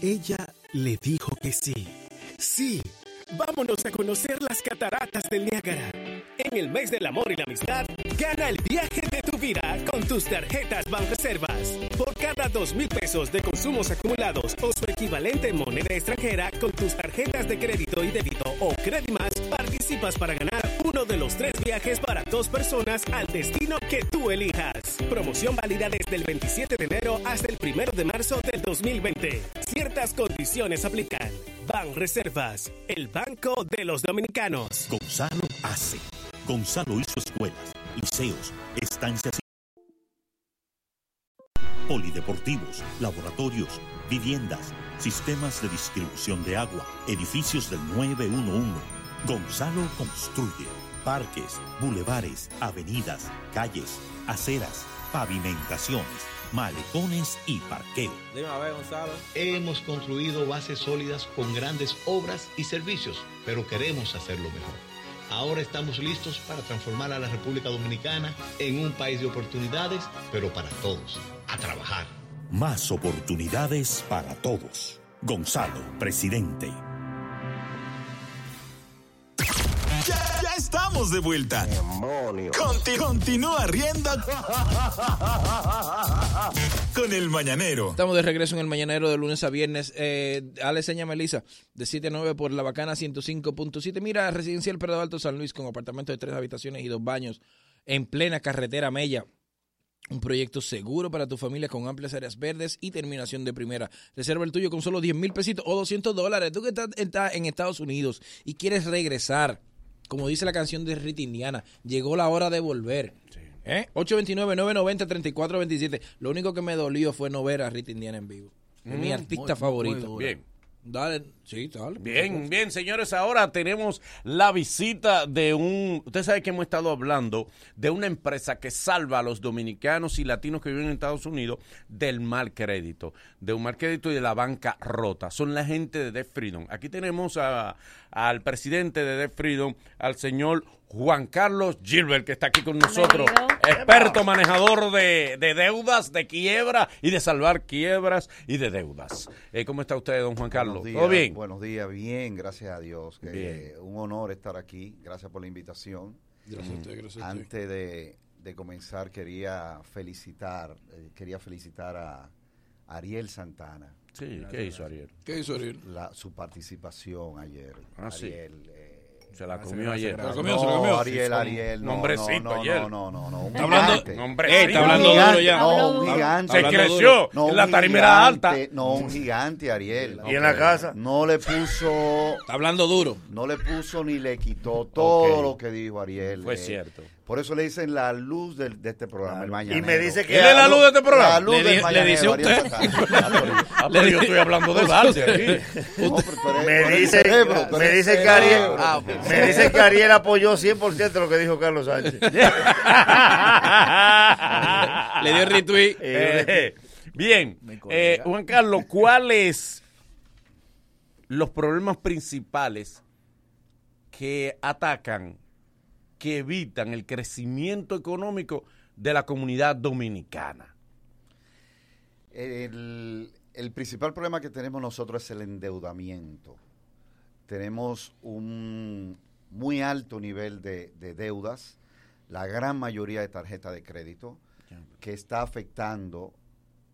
S44: Ella le dijo que sí. Sí. Vámonos a conocer las cataratas del Niágara. En el mes del amor y la amistad, gana el viaje de tu vida con tus tarjetas Banreservas. Por cada dos mil pesos de consumos acumulados o su equivalente en moneda extranjera con tus tarjetas de crédito y débito o Credimas, participas para ganar uno de los tres viajes para dos personas al destino que tú elijas. Promoción válida desde el 27 de enero hasta el 1 de marzo del 2020. Ciertas condiciones aplican. Ban Reservas, el banco de los dominicanos.
S14: Gonzalo hace. Gonzalo hizo escuelas, liceos, estancias polideportivos, laboratorios, viviendas, sistemas de distribución de agua, edificios del 911. Gonzalo construye parques, bulevares, avenidas, calles, aceras, pavimentaciones, malecones y parqueo.
S16: Dime a ver, Gonzalo. Hemos construido bases sólidas con grandes obras y servicios, pero queremos hacerlo mejor. Ahora estamos listos para transformar a la República Dominicana en un país de oportunidades, pero para todos. A trabajar.
S14: Más oportunidades para todos. Gonzalo, presidente.
S2: Ya, ya estamos de vuelta. Conti- continúa riendo con el mañanero.
S8: Estamos de regreso en el mañanero de lunes a viernes. Eh, Ale Seña Melisa, de 7 a 9 por la bacana 105.7. Mira, Residencial Pedro Alto San Luis con apartamento de tres habitaciones y dos baños en plena carretera Mella. Un proyecto seguro para tu familia con amplias áreas verdes y terminación de primera. Reserva el tuyo con solo 10 mil pesitos o 200 dólares. Tú que estás en Estados Unidos y quieres regresar, como dice la canción de Rita Indiana, llegó la hora de volver. ¿Eh? 829-990-3427. Lo único que me dolió fue no ver a Rita Indiana en vivo. Mi
S1: Mm,
S8: artista
S1: muy-
S8: favorito.
S1: muy. Bien.
S8: Dale, sí, dale.
S1: Bien, bien, señores, ahora tenemos la visita de un, usted sabe que hemos estado hablando de una empresa que salva a los dominicanos y latinos que viven en Estados Unidos del mal crédito, de un mal crédito y de la banca rota. Son la gente de Debt Freedom. Aquí tenemos a- al presidente de Debt Freedom, al señor Juan Carlos Gilbert, que está aquí con nosotros, experto manejador de, de deudas, de quiebra y de salvar quiebras y de deudas. Eh, ¿Cómo está usted, don Juan Carlos? ¿Todo bien?
S48: Buenos días, bien, gracias a Dios. Un honor estar aquí, gracias por la invitación.
S8: Gracias a usted, gracias a usted.
S48: Antes de, de comenzar quería felicitar, eh, quería felicitar a Ariel Santana.
S1: Sí, ¿qué hizo Ariel?
S8: ¿Qué hizo Ariel?
S48: La, su participación ayer.
S1: Ah, sí.
S48: Ariel, eh,
S1: Se la
S48: gracias,
S1: comió ayer. Se la comió,
S48: no,
S1: se la comió.
S48: Ariel, Ariel, no,
S1: nombrecito
S48: no, no,
S1: ayer.
S48: no, no, no, no, un
S1: Está hablando-.
S48: Un
S1: Está hablando
S48: gigante,
S1: duro ya.
S48: No, un gigante.
S1: Se creció.
S48: No,
S1: La
S48: un
S1: tarima era alta.
S48: No, un gigante, Ariel.
S5: ¿Y en la casa?
S48: No le puso...
S8: Está hablando duro.
S48: No le puso ni le quitó todo lo que dijo Ariel.
S1: Fue
S48: eh,
S1: cierto.
S48: Por eso le dicen la luz del- de, este programa, el mañanero.
S5: Y me dice que-
S1: ¿Él es la luz de este programa?
S48: La luz
S1: Le
S48: del
S1: le dice usted. [laughs] Ah, pero yo estoy hablando del arte aquí.
S48: No, pero tú eres- tú
S5: Me dice,
S48: cerebro,
S5: me dice que Ariel, ah, me dice que Ariel apoyó 100% lo que dijo Carlos Sánchez. [laughs]
S8: Le dio retweet.
S1: Eh, Bien,
S8: Mi
S1: eh. Juan Carlos, ¿cuáles los problemas principales que atacan, que evitan el crecimiento económico de la comunidad dominicana?
S48: El, el principal problema que tenemos nosotros es el endeudamiento. Tenemos un muy alto nivel de, de deudas, la gran mayoría de tarjeta de crédito, que está afectando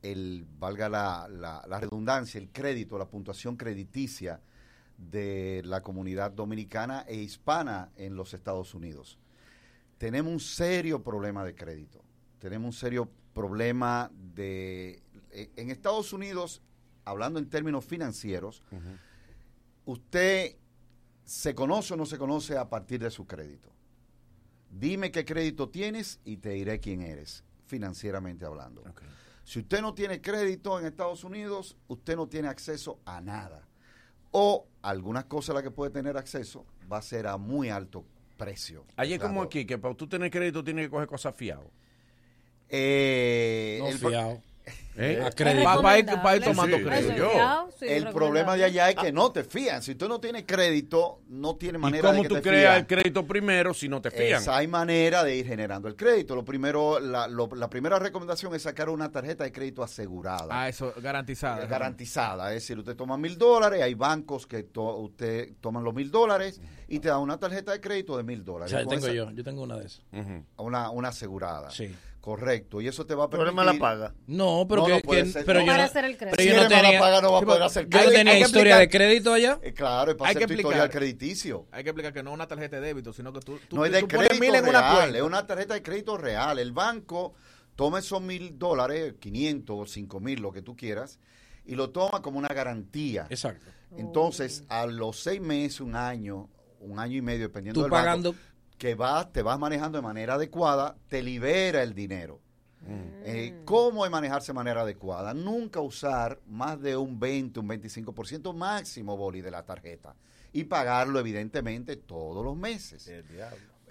S48: el, valga la, la- la redundancia, el crédito, la puntuación crediticia de la comunidad dominicana e hispana en los Estados Unidos. Tenemos un serio problema de crédito. Tenemos un serio problema de... e- En Estados Unidos, hablando en términos financieros, usted se conoce o no se conoce a partir de su crédito. Dime qué crédito tienes y te diré quién eres, financieramente hablando. Si usted no tiene crédito en Estados Unidos, usted no tiene acceso a nada. O algunas cosas a las que puede tener acceso va a ser a muy alto precio.
S1: Allí es como
S48: Claro.
S1: aquí, que para tú tener crédito tienes que coger cosas fiadas.
S48: Eh,
S1: No
S48: el-
S1: fiado.
S48: ¿Eh?
S1: A crédito. Pa- pa' ir- pa' ir tomando
S48: Sí,
S1: crédito. Yo.
S48: El problema de allá es que no te fían. Si tú no tienes crédito, no tienes
S1: ¿Y
S48: manera
S1: cómo
S48: de que
S1: tú
S48: te
S1: creas el crédito primero si no te fían?
S48: Esa hay manera de ir generando el crédito. Lo primero, la, lo- la primera recomendación es sacar una tarjeta de crédito asegurada.
S10: Ah, eso, garantizada.
S48: Eh, garantizada. Es decir, usted toma mil dólares, hay bancos que to- usted toman los mil dólares y te dan una tarjeta de crédito de mil
S8: O
S48: dólares.
S8: sea,
S48: Con
S8: tengo
S48: esa-
S8: yo, yo tengo una de esas.
S48: Una, una asegurada.
S8: Sí.
S48: Correcto. Y eso te va a
S5: Pero
S48: permitir...
S5: él me la paga.
S8: No, pero
S48: No,
S8: que,
S48: no puede
S8: que-
S48: ser.
S8: pero
S48: No.
S8: yo no,
S48: hacer el crédito.
S8: pero yo
S48: Si
S8: no
S48: él me la
S8: tenía,
S48: paga, no va a poder
S8: pero
S48: hacer
S8: yo no
S48: crédito.
S8: tenía
S48: que
S8: historia de crédito allá.
S48: Eh, claro, es para
S10: Hay que
S48: hacer tu historial
S10: explicar.
S48: crediticio.
S10: Hay que explicar que no es una tarjeta de débito, sino que tú, tú,
S48: no es de crédito
S10: mil en una
S48: real,
S10: cuenta.
S48: es una tarjeta de crédito real. El banco toma esos mil dólares, 500 o 5 mil, lo que tú quieras, y lo toma como una garantía.
S8: Exacto.
S48: Entonces, a los seis meses, un año, un año y medio, dependiendo
S8: Tú
S48: del banco,
S8: pagando-
S48: que vas, te vas manejando de manera adecuada, te libera el dinero.
S8: Mm.
S48: Eh, ¿Cómo es manejarse de manera adecuada? Nunca usar más de un 20, un 25% máximo, Boli, de la tarjeta. Y pagarlo, evidentemente, todos los meses.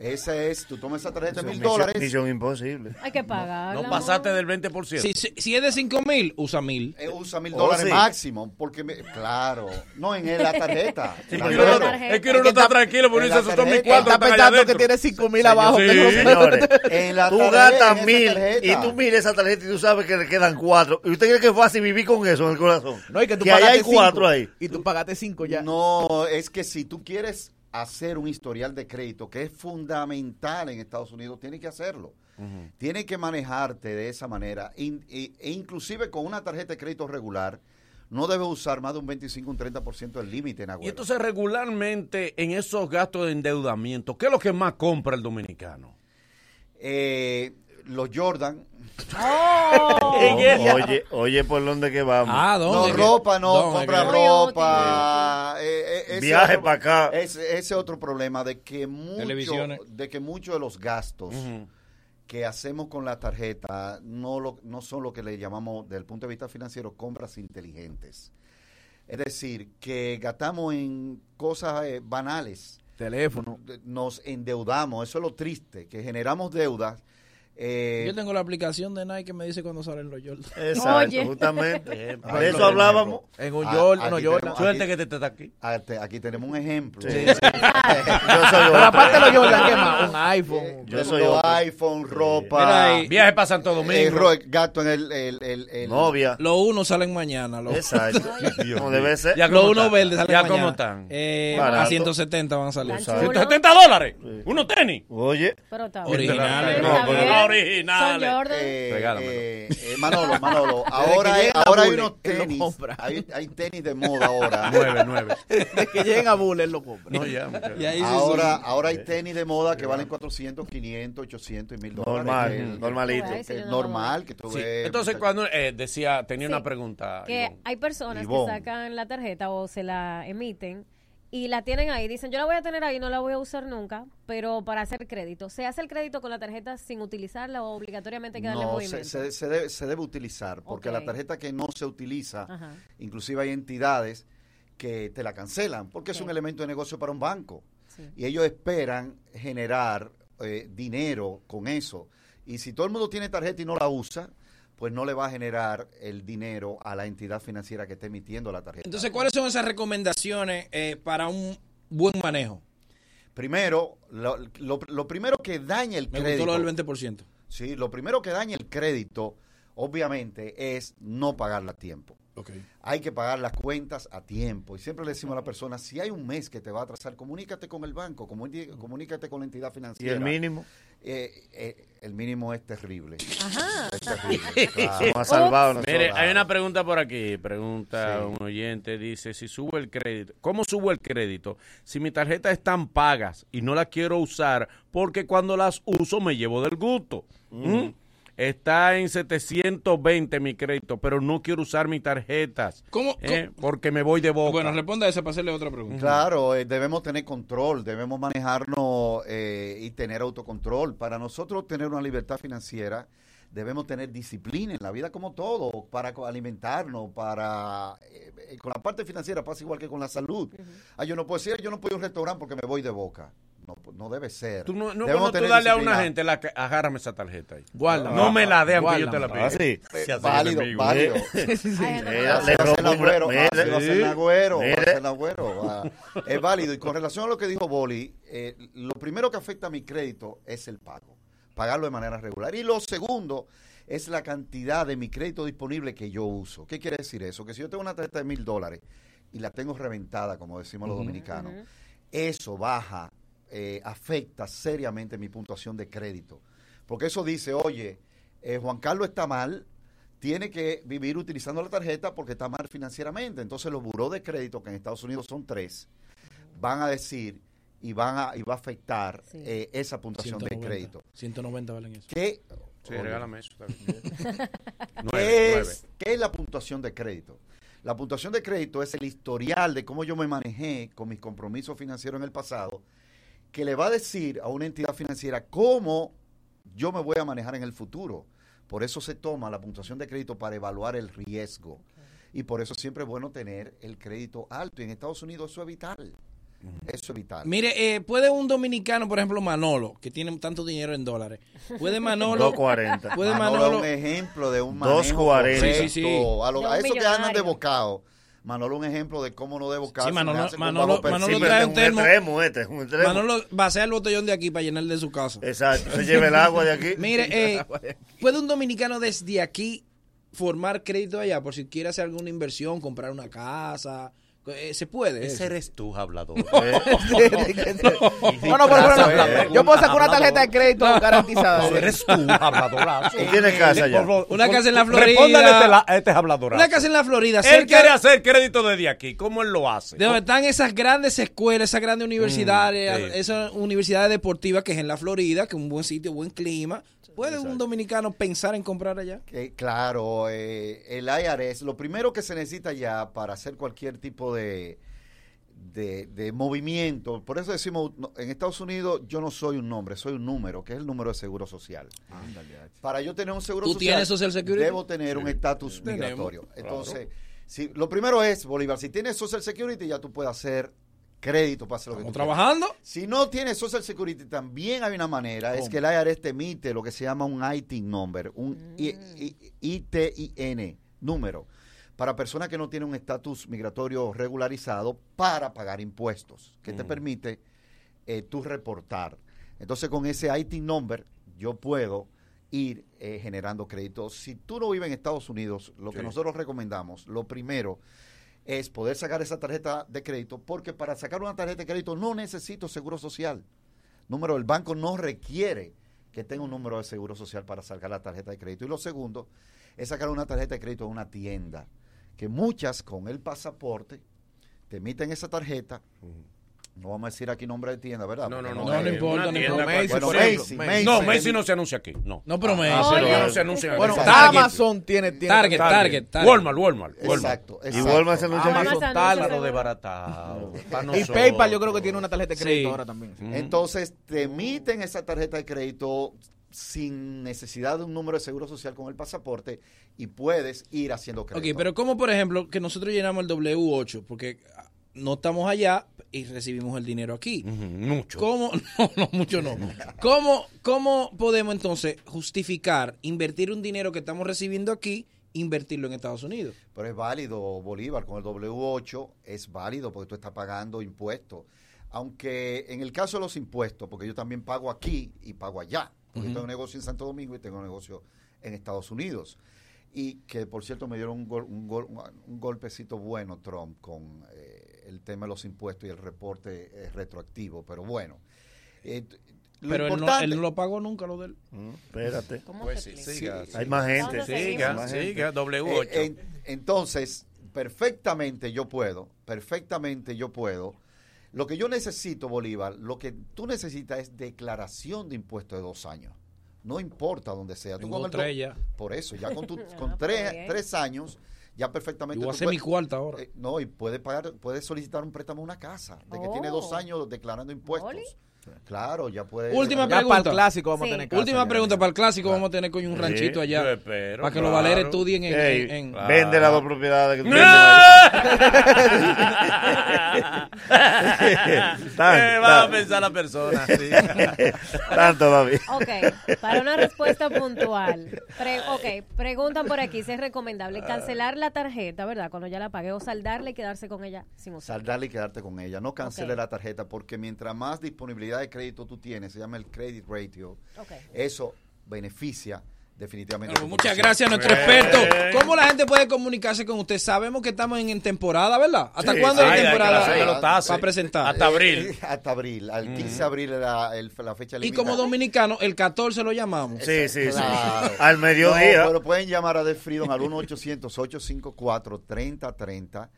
S48: Ese es, tú tomas esa tarjeta de mil dólares.
S5: Misión imposible.
S4: Hay que pagar.
S1: No pasaste del 20%.
S8: Si, si, si es de 5 mil, usa mil.
S48: Eh, usa mil
S5: Oh,
S48: dólares
S5: sí.
S48: máximo, porque, me- claro, no en la [laughs] tarjeta.
S1: Sí,
S48: La tarjeta.
S1: es que uno no está tranquilo porque dice, esos son mis
S48: tarjeta.
S1: cuartos,
S48: Está pensando que tiene
S10: cinco mil
S1: Sí,
S10: abajo.
S1: sí.
S10: que no-
S5: Señores,
S48: En la
S5: tú
S48: tarjeta,
S5: gastas
S48: esa
S5: mil y tú miras esa tarjeta y tú sabes que le quedan cuatro. ¿Y usted cree que es fácil vivir con eso en el corazón?
S10: No, y que tú
S5: hay
S10: pagaste cinco,
S5: cuatro ahí.
S10: Y tú pagaste cinco ya.
S48: No, es que si tú quieres hacer un historial de crédito, que es fundamental en Estados Unidos, tienes que hacerlo. Tienes que manejarte de esa manera. In- e, e inclusive con una tarjeta de crédito regular, no debes usar más de un 25, un 30% del límite en
S1: Y
S48: agua.
S1: entonces regularmente en esos gastos de endeudamiento, ¿qué es lo que más compra el dominicano?
S48: Eh, los Jordan. [laughs]
S5: Oye, oye, por dónde que vamos.
S8: Ah,
S48: No, ropa no,
S8: ¿Dónde
S48: compra ropa. eh, eh, ese
S5: Viaje
S48: otro-
S5: pa' acá.
S48: Ese, ese otro problema de que mucho, de que muchos de los gastos que hacemos con la tarjeta no, lo, no son lo que le llamamos, desde el punto de vista financiero, compras inteligentes. Es decir, que gastamos en cosas eh, banales.
S10: Teléfono.
S48: Nos endeudamos, eso es lo triste, que generamos deudas. Eh,
S8: Yo tengo la aplicación de Nike que me dice cuando salen los Jordan. [laughs]
S5: Exacto,
S4: Oye.
S5: justamente.
S48: Por
S5: De eso hablábamos.
S10: En un
S48: Ah,
S10: Jordan, unos Jordan.
S1: Suerte que te, está aquí.
S48: Aquí tenemos un ejemplo.
S5: Sí, sí. [laughs]
S48: Yo soy
S10: Pero aparte de los Jordan, ¿qué más? Un iPhone.
S5: Yo
S48: Yo
S5: soy otro.
S48: iPhone, ropa.
S8: Ahí.
S1: Viaje para Santo Domingo.
S48: ro- gasto en el, el, el, el-
S5: Novia.
S8: Los unos salen mañana. Los,
S5: Exacto. [laughs] Como debe ser.
S1: Ya
S8: los
S1: están.
S8: verdes salen
S1: Ya
S8: mañana.
S1: cómo están.
S8: Eh, a 170 van a salir.
S4: Tan chulo.
S1: 170 dólares. Unos tenis.
S5: Oye,
S4: Pero está
S8: Originales.
S4: bien.
S5: No, pero
S1: originales.
S4: Son Jordan.
S48: Eh, eh, eh, Manolo, Manolo, [laughs] ahora,
S10: que
S48: hay, ahora hay unos tenis, hay, hay tenis de moda ahora. [laughs]
S1: Nueve, nueve. [laughs]
S10: De que lleguen a Bull, él lo compra.
S1: No, ya, muchacho.
S8: Y ahí sí
S48: Ahora, ahora hay tenis de moda que valen 400, 500, 800 y 1000 dólares.
S5: Normal,
S48: que el-
S5: normalito.
S48: que- que es normal que tú
S1: Sí.
S48: ves.
S1: Entonces, cuando eh, decía, tenía
S4: Sí.
S1: una pregunta.
S4: que
S1: Ivonne.
S4: hay personas
S48: Ivonne.
S4: que sacan la tarjeta o se la emiten y la tienen ahí. Dicen, yo la voy a tener ahí, no la voy a usar nunca, pero para hacer crédito. ¿Se hace el crédito con la tarjeta sin utilizarla o obligatoriamente hay que darle
S48: No, se,
S4: movimiento?
S48: se- se debe, se debe utilizar, porque la tarjeta que no se utiliza,
S4: Ajá.
S48: inclusive hay entidades que te la cancelan, porque es un elemento de negocio para un banco.
S4: Sí.
S48: Y ellos esperan generar eh, dinero con eso. Y si todo el mundo tiene tarjeta y no la usa, pues no le va a generar el dinero a la entidad financiera que esté emitiendo la tarjeta.
S8: Entonces, ¿cuáles son esas recomendaciones eh, para un buen manejo?
S48: Primero, lo, lo- lo primero que daña el
S8: Me
S48: crédito.
S8: gustó lo del 20%.
S48: Sí, lo primero que daña el crédito, obviamente, es no pagarla a tiempo. Hay que pagar las cuentas a tiempo. Y siempre le decimos a la persona, si hay un mes que te va a atrasar, comunícate con el banco, comunícate con la entidad
S5: ¿Y
S48: financiera.
S5: el mínimo?
S48: Eh, eh, el mínimo es terrible.
S4: Ajá.
S48: Es terrible. [laughs] claro.
S5: Nos ha salvado nosotros.
S1: Mire, hay una pregunta por aquí. Pregunta
S48: Sí.
S1: un oyente, dice, si subo el crédito, ¿cómo subo el crédito? Si mi tarjeta están pagas y no la quiero usar porque cuando las uso me llevo del gusto. ¿Mm? Está en 720 mi crédito, pero no quiero usar mis tarjetas.
S8: ¿Cómo?
S1: ¿eh? Porque me voy de boca.
S8: Bueno, responda a esa para hacerle otra pregunta.
S48: Claro, eh, debemos tener control, debemos manejarnos eh, y tener autocontrol. Para nosotros tener una libertad financiera, debemos tener disciplina en la vida como todo, para alimentarnos, para... eh, eh, con la parte financiera pasa igual que con la salud. Ah, yo no puedo decir, yo no puedo ir a un restaurante porque me voy de boca. No, no debe ser.
S1: Tú no, no
S48: Debemos
S1: cuando tú darle a una gente, la, que- agárrame esa tarjeta ahí.
S8: Guárdala.
S1: No me la dé aunque yo te la pida.
S5: Ah, sí.
S1: Se hace
S48: válido,
S1: enemigo.
S48: válido. [laughs]
S5: Sí, sí.
S48: El agüero, el el. Es válido. Y con relación a lo que dijo Boli, eh, lo primero que afecta a mi crédito es el pago. Pagarlo de manera regular. Y lo segundo es la cantidad de mi crédito disponible que yo uso. ¿Qué quiere decir eso? Que si yo tengo una tarjeta de mil dólares y la tengo reventada, como decimos los dominicanos, eso baja, eh, afecta seriamente mi puntuación de crédito. Porque eso dice, oye, eh, Juan Carlos está mal, tiene que vivir utilizando la tarjeta porque está mal financieramente. Entonces los buró de crédito, que en Estados Unidos son tres, van a decir y van a y va a afectar eh, esa puntuación de
S8: 190.
S48: crédito.
S8: 190 valen eso.
S48: ¿Qué,
S1: Sí,
S48: Oye.
S1: regálame eso. está bien. [laughs]
S48: ¿Qué
S1: Nueve,
S48: es, qué es la puntuación de crédito? La puntuación de crédito es el historial de cómo yo me manejé con mis compromisos financieros en el pasado, que le va a decir a una entidad financiera cómo yo me voy a manejar en el futuro. Por eso se toma la puntuación de crédito para evaluar el riesgo. Y por eso siempre es bueno tener el crédito alto. Y en Estados Unidos eso es vital. Eso es vital.
S8: Mire, eh, puede un dominicano, por ejemplo, Manolo, que tiene tanto dinero en dólares, puede Manolo...
S5: 2.40.
S8: Puede
S48: Manolo
S8: Manolo...
S48: es un ejemplo de un manejo
S5: 2.40.
S48: correcto.
S8: Sí, sí, sí.
S48: A, lo- a esos que andan de bocado. Manolo un ejemplo de cómo no debo
S8: Sí, Manolo- Manolo- Manolo trae un termo.
S5: extremo, este es un extremo.
S8: Manolo vacía el botellón de aquí para llenar de su casa.
S5: Exacto, se lleva el agua de aquí. [laughs]
S8: Mire, eh, ¿puede un dominicano desde aquí formar crédito allá por si quiere hacer alguna inversión, comprar una casa? Eh, ¿Se puede?
S1: Ese
S8: eso?
S1: eres tú, hablador. [laughs]
S10: No, no, pero, pero no. Yo puedo sacar una tarjeta de crédito garantizada.
S1: No, eres tú, habladorazo.
S5: ¿Y tiene casa ya?
S8: Una casa en la Florida.
S1: Respóndale a este, este habladorazo.
S8: Una casa en la Florida.
S1: Él quiere hacer crédito desde aquí. ¿Cómo él lo hace?
S8: de donde están esas grandes escuelas, esas grandes universidades,
S1: Mm, sí.
S8: esas universidades deportivas que es en la Florida, que es un buen sitio, buen clima. ¿Puede un dominicano pensar en comprar allá?
S48: Eh, claro, eh, el IRS, lo primero que se necesita ya para hacer cualquier tipo de, de, de movimiento, por eso decimos, no, en Estados Unidos yo no soy un nombre, soy un número, que es el número de seguro social. Para yo tener un seguro
S8: ¿Tú
S48: social,
S8: tienes Social Security?
S48: debo tener un estatus migratorio. Entonces, si, lo primero es, Bolívar, si tienes Social Security ya tú puedes hacer crédito para hacer lo que
S8: ¿Estamos
S48: tú quieras.
S8: trabajando?
S48: Si no tienes Social Security, también hay una manera, es que el IRS te emite lo que se llama un IT number, un ITIN número, para personas que no tienen un estatus migratorio regularizado para pagar impuestos, que te permite eh, tú reportar. Entonces, con ese IT number, yo puedo ir eh, generando crédito. Si tú no vives en Estados Unidos, lo que nosotros recomendamos, lo primero es poder sacar esa tarjeta de crédito, porque para sacar una tarjeta de crédito no necesito seguro social. Número, el banco no requiere que tenga un número de seguro social para sacar la tarjeta de crédito. Y lo segundo es sacar una tarjeta de crédito en una tienda, que muchas con el pasaporte te emiten esa tarjeta. No vamos a decir aquí nombre de tienda, ¿verdad?
S1: No, no, no.
S8: No, no
S1: eh,
S8: importa, no
S1: tienda,
S8: importa.
S1: cualquier
S48: Bueno,
S1: cosa.
S48: Macy, Macy.
S1: No, Macy no se anuncia aquí. No.
S8: No, pero
S1: Ah, pero no se anuncia
S10: Bueno,
S1: aquí.
S8: Target.
S10: Amazon tiene, tiene
S8: Target, Target, Target.
S1: Walmart, Walmart. Walmart.
S48: Exacto,
S5: Y
S48: exacto.
S5: Walmart se anuncia
S4: Amazon seguro.
S1: lo desbaratado. Pa'
S10: Y. PayPal yo creo que tiene una tarjeta de crédito
S8: Sí.
S10: ahora también.
S48: Entonces, te emiten esa tarjeta de crédito sin necesidad de un número de seguro social con el pasaporte y puedes ir haciendo
S8: Ok,
S48: crédito.
S8: pero como por ejemplo que nosotros llenamos el W8, porque no estamos allá y recibimos el dinero aquí.
S1: mucho.
S8: ¿Cómo? [laughs] No, no, mucho no. [laughs] ¿Cómo, ¿Cómo podemos entonces justificar invertir un dinero que estamos recibiendo aquí, invertirlo en Estados Unidos?
S48: Pero es válido, Bolívar, con el W8 es válido porque tú estás pagando impuestos. Aunque en el caso de los impuestos, porque yo también pago aquí y pago allá. Porque yo
S8: Ujú.
S48: tengo un negocio en Santo Domingo y tengo un negocio en Estados Unidos. Y que, por cierto, me dieron un, gol- un, gol- un golpecito bueno Trump con eh, el tema de los impuestos y el reporte eh, retroactivo. Pero bueno. eh, lo
S8: Pero él no, él no lo pagó nunca, lo del.
S5: Espérate.
S1: Pues sí, siga.
S5: Hay más gente.
S1: Siga,
S5: Hay más gente.
S1: siga, W8.
S48: Eh, en- entonces, perfectamente yo puedo, perfectamente yo puedo. Lo que yo necesito, Bolívar, lo que tú necesitas es declaración de impuestos de dos años. No importa dónde sea. Tú con el. Por eso, ya con, tu- [laughs] con
S8: pues
S48: tres, tres años, ya perfectamente.
S8: Yo voy a hacer mi cuarta ahora.
S48: eh, no, y puedes pagar, puedes solicitar un préstamo a una casa, de que tiene dos
S4: Oh.
S48: años declarando impuestos. Claro, ya puede.
S8: Última
S48: ya
S8: pregunta.
S48: para el clásico vamos a tener casa,
S8: Última pregunta. Para el clásico vamos a tener coño un
S48: Sí,
S8: ranchito allá.
S48: yo espero,
S8: para que los
S48: claro.
S8: valeres estudien en.
S5: Ey,
S8: en- en-
S5: Vende las dos propiedades que tú [laughs]
S1: Eh, va a pensar la persona. sí. [laughs]
S5: Tanto, papi.
S4: Ok, para una respuesta puntual. Pre- ok, preguntan por aquí si es recomendable cancelar la tarjeta, ¿verdad? Cuando ya la pagué o saldarla y quedarse con ella sin usar.
S48: Saldarla y quedarte con ella. No cancele la tarjeta porque mientras más disponibilidad de crédito tú tienes, se llama el credit ratio, eso beneficia definitivamente.
S8: Bueno, muchas gracias a nuestro experto. ¿Cómo la gente puede comunicarse con usted? Sabemos que estamos en, en temporada, ¿verdad? ¿Hasta
S48: Sí,
S8: cuándo
S48: sí,
S8: es la temporada
S48: hacer los tases.
S8: para presentar?
S48: Eh, hasta abril. Al 15 de abril era el- la fecha
S8: Y
S48: límite.
S8: como dominicano, el 14 lo llamamos.
S5: Sí, sí, sí.
S48: Claro.
S5: Al mediodía.
S48: No, pero pueden llamar a The Freedom al 1-800-854-3030,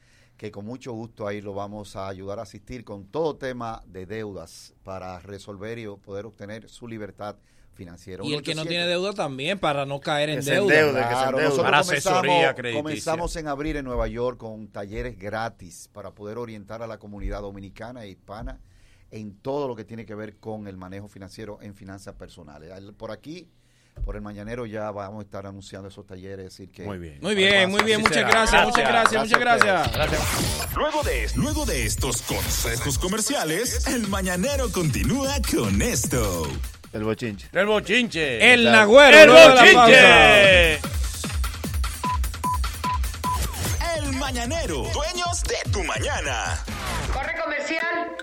S48: que con mucho gusto ahí lo vamos a ayudar a asistir con todo tema de deudas para resolver y poder obtener su libertad financiera.
S8: Y el que no
S48: 1-800.
S8: tiene deuda también, para no caer en deuda.
S48: que
S1: Para
S48: comenzamos-
S1: asesoría crediticia.
S48: Comenzamos en abril en Nueva York con talleres gratis para poder orientar a la comunidad dominicana e hispana en todo lo que tiene que ver con el manejo financiero en finanzas personales. Al- Por aquí, por el mañanero ya vamos a estar anunciando esos talleres, decir que
S1: Muy bien.
S8: Muy bien, muy bien, muchas gracias, muchas gracias, muchas gracias.
S2: Luego de, luego de estos consejos comerciales, el mañanero continúa con esto.
S5: El bochinche.
S1: El bochinche.
S8: El nagüero.
S1: El bochinche.
S2: El mañanero, dueños de tu mañana.
S11: Corre comercial.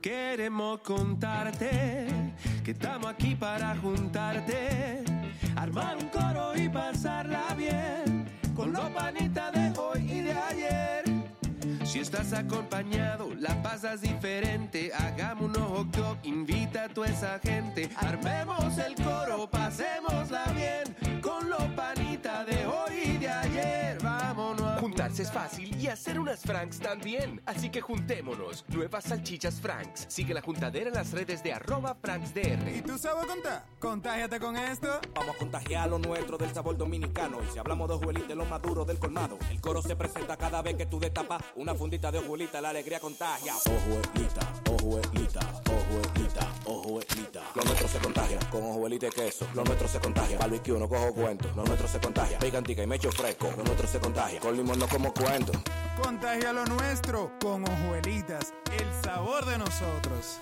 S32: Queremos contarte que estamos aquí para juntarte, armar un coro y pasarla bien con los panitas de hoy y de ayer. Si estás acompañado, la pasas diferente. Hagamos un ojo invita a toda esa gente. Armemos el coro, pasémosla bien con los panitas de hoy. Es fácil y hacer unas Franks también. Así que juntémonos. Nuevas salchichas Franks. Sigue la juntadera en las redes de arroba FranksDR.
S49: ¿Y tú sabes contar? Contágiate con esto.
S40: Vamos a contagiar lo nuestro del sabor dominicano. Y si hablamos de ojuelita, lo más duro del colmado. El coro se presenta cada vez que tú destapas una fundita de ojuelita. La alegría contagia. Ojuelita, ojuelita, ojuelita, ojuelita. Se contagia con ojuelita y queso. Lo nuestro se contagia. Barbecue no cojo cuento. Lo nuestro se contagia. Picantica y mecho fresco. Lo nuestro se contagia. Con limón no como cuento.
S49: Contagia lo nuestro con hojuelitas. El sabor de nosotros.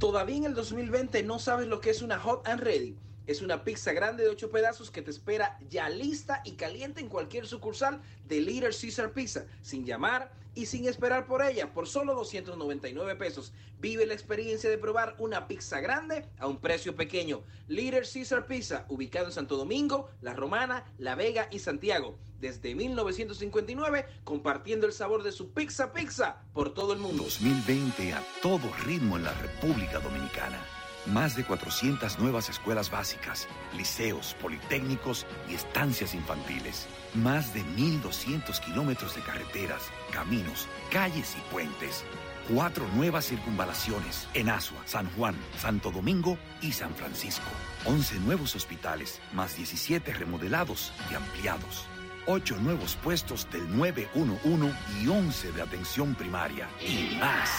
S8: ¿Todavía en el 2020 no sabes lo que es una Hot and Ready? Es una pizza grande de 8 pedazos que te espera ya lista y caliente en cualquier sucursal de Little Caesar Pizza, sin llamar y sin esperar por ella, por solo 299 pesos. Vive la experiencia de probar una pizza grande a un precio pequeño. Little Caesar Pizza, ubicado en Santo Domingo, La Romana, La Vega y Santiago. Desde 1959, compartiendo el sabor de su pizza pizza por todo el mundo.
S19: 2020 a todo ritmo en la República Dominicana. Más de 400 nuevas escuelas básicas, liceos, politécnicos y estancias infantiles. Más de 1.200 kilómetros de carreteras, caminos, calles y puentes. Cuatro nuevas circunvalaciones en Asua, San Juan, Santo Domingo y San Francisco. 11 nuevos hospitales, más 17 remodelados y ampliados. Ocho nuevos puestos del 911 y 11 de atención primaria. Y más.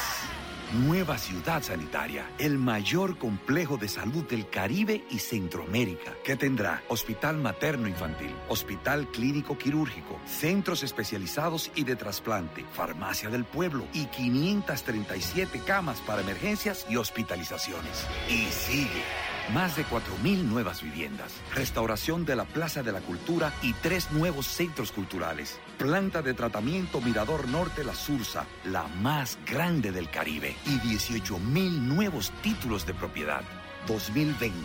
S19: Nueva ciudad sanitaria, el mayor complejo de salud del Caribe y Centroamérica, que tendrá hospital materno infantil, hospital clínico quirúrgico, centros especializados y de trasplante, farmacia del pueblo y 537 camas para emergencias y hospitalizaciones. Y sigue. Más de 4.000 nuevas viviendas, restauración de la Plaza de la Cultura y tres nuevos centros culturales. Planta de tratamiento Mirador Norte La Sursa, la más grande del Caribe. Y 18.000 nuevos títulos de propiedad. 2020,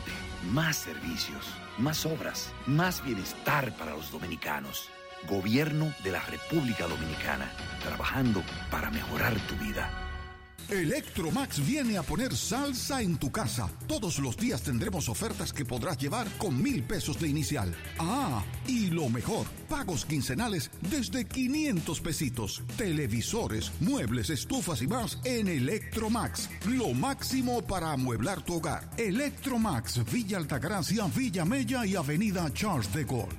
S19: más servicios, más obras, más bienestar para los dominicanos. Gobierno de la República Dominicana, trabajando para mejorar tu vida.
S50: Electromax viene a poner salsa en tu casa. Todos los días tendremos ofertas que podrás llevar con mil pesos de inicial. Ah, y lo mejor, pagos quincenales desde 500 pesitos. Televisores, muebles, estufas y más en Electromax. Lo máximo para amueblar tu hogar. Electromax, Villa Altagracia, Villa Mella y Avenida Charles de Gaulle.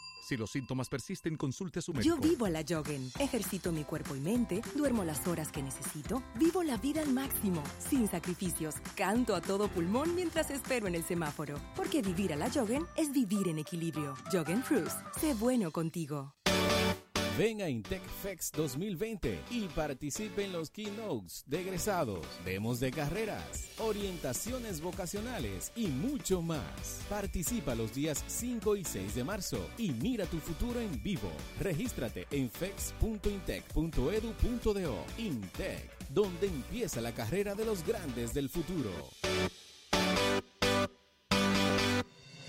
S35: Si los síntomas persisten, consulte a su médico.
S36: Yo vivo a la Joggen. Ejercito mi cuerpo y mente, duermo las horas que necesito, vivo la vida al máximo, sin sacrificios. Canto a todo pulmón mientras espero en el semáforo. Porque vivir a la Joggen es vivir en equilibrio. Joggen Fruits, sé bueno contigo.
S51: Ven a Intec Fex 2020 y participe en los keynotes de egresados, demos de carreras, orientaciones vocacionales y mucho más. Participa los días 5 y 6 de marzo y mira tu futuro en vivo. Regístrate en fex.intec.edu.do. Intec, donde empieza la carrera de los grandes del futuro.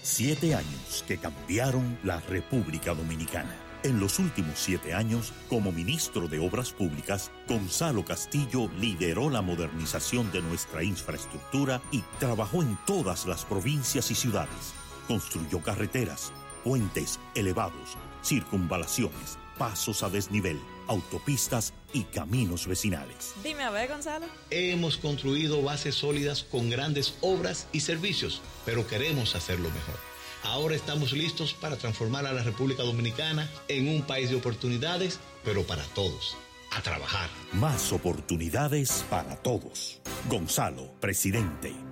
S14: Siete años que cambiaron la República Dominicana. En los últimos siete años, como ministro de Obras Públicas, Gonzalo Castillo lideró la modernización de nuestra infraestructura y trabajó en todas las provincias y ciudades. Construyó carreteras, puentes elevados, circunvalaciones, pasos a desnivel, autopistas y caminos vecinales.
S52: Dime a ver, Gonzalo.
S16: Hemos construido bases sólidas con grandes obras y servicios, pero queremos hacerlo mejor. Ahora estamos listos para transformar a la República Dominicana en un país de oportunidades, pero para todos. A trabajar.
S14: Más oportunidades para todos. Gonzalo, presidente.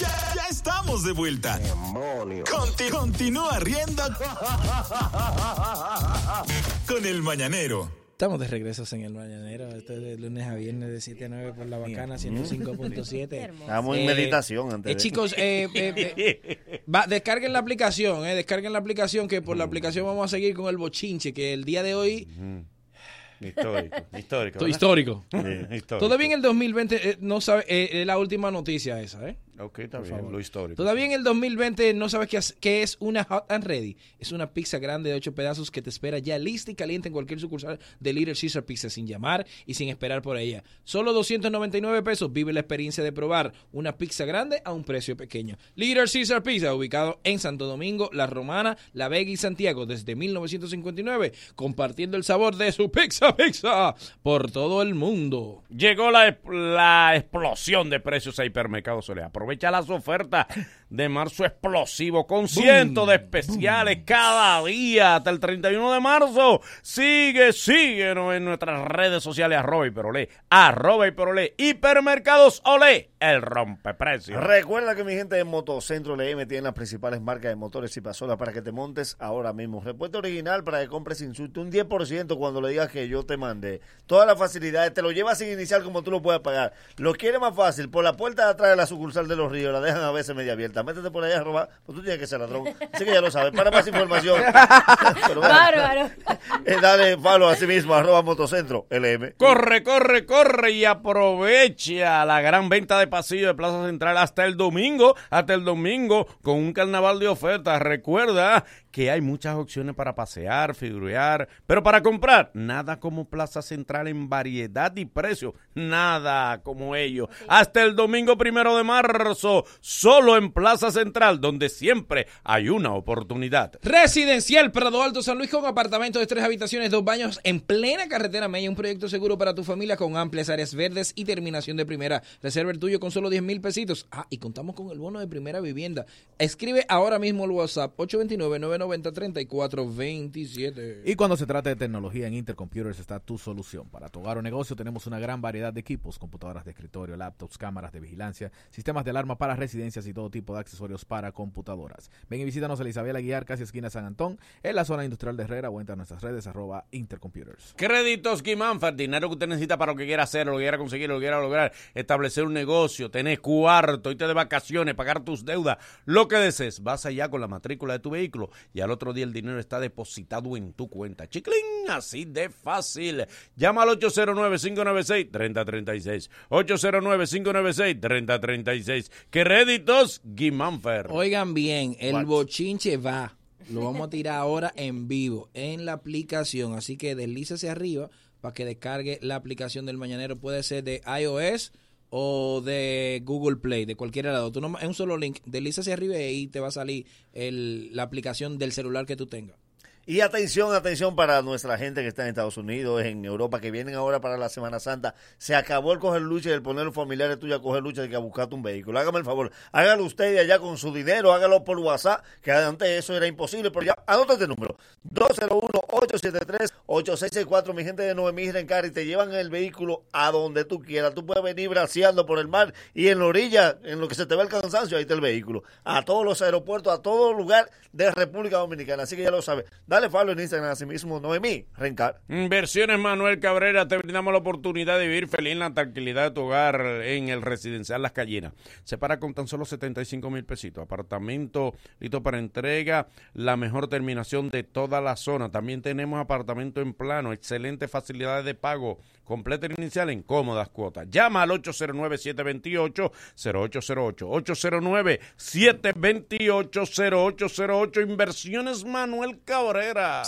S2: Ya, ya estamos de vuelta. Conti- continúa riendo con el mañanero.
S8: Estamos de regreso en el Mañanero, este es de lunes a viernes de 7 a 9 por la bacana 105.7.
S5: Estamos en meditación antes
S8: eh,
S5: de-
S8: chicos, eh, eh, eh, va, descarguen la aplicación, eh, descarguen la aplicación que por la aplicación vamos a seguir con el bochinche, que el día de hoy...
S1: Histórico, [laughs] histórico.
S8: Histórico. Todavía en el 2020 eh, no sabe, eh, es la última noticia esa, ¿eh?
S1: Ok, está
S8: Por
S1: bien,
S8: favor.
S1: lo histórico.
S8: Todavía en el 2020 no sabes qué, es- qué es una Hot and Ready. Es una pizza grande de 8 pedazos que te espera ya lista y caliente en cualquier sucursal de Little Caesar Pizza sin llamar y sin esperar por ella. Solo 299 pesos. Vive la experiencia de probar una pizza grande a un precio pequeño. Little Caesar Pizza, ubicado en Santo Domingo, La Romana, La Vega y Santiago desde 1959, compartiendo el sabor de su pizza pizza por todo el mundo.
S1: Llegó la, la explosión de precios a Hipermercado Soleil. Aprovecha las ofertas de marzo explosivo con cientos de especiales cada día hasta el 31 de marzo. Sigue, síguenos en nuestras redes sociales arroba hiperolé, arroba hiperolé, hipermercados olé, el rompeprecios.
S5: Recuerda que mi gente de Motocentro LM tiene las principales marcas de motores y pasolas para que te montes ahora mismo. Repuesto original para que compres sin susto un 10% cuando le digas que yo te mandé. Todas las facilidades, te lo llevas sin inicial como tú lo puedes pagar. Lo quieres más fácil, por la puerta de atrás de la sucursal de los ríos, la dejan a veces media abierta. Métete por ahí a robar, pues tú tienes que ser ladrón. Así que ya lo sabes. Para más información. [laughs] Pero bueno,
S4: Bárbaro.
S5: eh, dale follow a sí mismo, arroba Motocentro LM.
S1: Corre, corre, corre y aprovecha la gran venta de pasillo de Plaza Central hasta el domingo, hasta el domingo con un carnaval de ofertas. Recuerda que hay muchas opciones para pasear, figurear, pero para comprar, nada como Plaza Central en variedad y precio, nada como ello. Hasta el domingo primero de marzo, solo en Plaza Central, donde siempre hay una oportunidad.
S8: Residencial Prado Alto San Luis con apartamentos de tres habitaciones, dos baños en plena carretera Mella. Un proyecto seguro para tu familia con amplias áreas verdes y terminación de primera. Reserva el tuyo con solo 10 mil pesitos. Ah, y contamos con el bono de primera vivienda. Escribe ahora mismo el WhatsApp 829-990-3427.
S10: Y cuando se trata de tecnología en Intercomputers está tu solución. Para tu hogar o negocio tenemos una gran variedad de equipos, computadoras de escritorio, laptops, cámaras de vigilancia, sistemas de alarma para residencias y todo tipo de accesorios para computadoras. Ven y visítanos en Isabel Aguiar, casi esquina San Antón, en la zona industrial de Herrera o a nuestras redes arroba Intercomputers.
S1: Créditos Guimánfer, dinero que usted necesita para lo que quiera hacer, lo que quiera conseguir, lo que quiera lograr, establecer un negocio, tener cuarto, irte de vacaciones, pagar tus deudas, lo que desees. Vas allá con la matrícula de tu vehículo y al otro día el dinero está depositado en tu cuenta. Chiclín, así de fácil. Llama al 809-596-3036. 809-596-3036. Créditos
S8: Oigan bien, el
S1: What?
S8: bochinche va. Lo vamos a tirar ahora en vivo, en la aplicación. Así que deslízase arriba para que descargue la aplicación del Mañanero. Puede ser de iOS o de Google Play, de cualquier lado. Tú no, es un solo link. Deslízase arriba y ahí te va a salir el- la aplicación del celular que tú tengas.
S5: Y atención, atención para nuestra gente que está en Estados Unidos, en Europa, que vienen ahora para la Semana Santa. Se acabó el coger lucha y el poner los familiares tuyos a coger lucha de que a buscarte un vehículo. Hágame el favor, hágalo usted de allá con su dinero, hágalo por WhatsApp, que antes eso era imposible, pero ya, anota este número, 201-873-8664, mi gente de Noemí Rencar, y te llevan el vehículo a donde tú quieras. Tú puedes venir braceando por el mar y en la orilla, en lo que se te ve el cansancio, ahí está el vehículo. A todos los aeropuertos, a todo lugar de República Dominicana. Así que ya lo sabes. Dale follow en Instagram así mismo, Noemí Rencar.
S1: Inversiones Manuel Cabrera, te brindamos la oportunidad de vivir feliz en la tranquilidad de tu hogar en el residencial Las Callinas. Se para con tan solo 75 mil pesitos. Apartamento listo para entrega, la mejor terminación de toda la zona. También tenemos apartamento en plano, excelentes facilidades de pago, completa el inicial en cómodas cuotas. Llama al 809-728-0808. 809-728-0808. Inversiones Manuel Cabrera.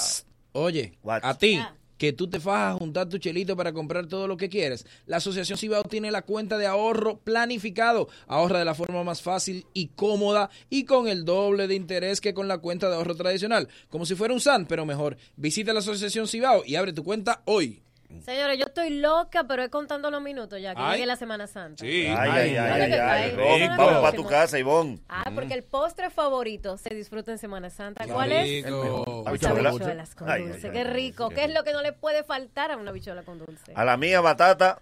S8: Oye, a ti, que tú te fajas a juntar tu chelito para comprar todo lo que quieres. La Asociación Cibao tiene la cuenta de ahorro planificado. Ahorra de la forma más fácil y cómoda y con el doble de interés que con la cuenta de ahorro tradicional. Como si fuera un SAN, pero mejor. Visita la Asociación Cibao y abre tu cuenta hoy.
S4: Señores, yo estoy loca, pero es contando los minutos ya que
S8: Ay.
S4: llegue la Semana Santa.
S5: Ay, ay, ay, ay, ay,
S4: Ay,
S5: Ivonne,
S4: rico.
S5: Vamos para tu casa, Ivonne.
S4: Ah, porque el postre favorito se disfruta en Semana Santa. ¿Cuál es? Las habichuelas con dulce.
S5: ay,
S4: Qué rico. ¿Qué es lo que no le puede faltar a una habichuela con dulce?
S5: A la mía batata,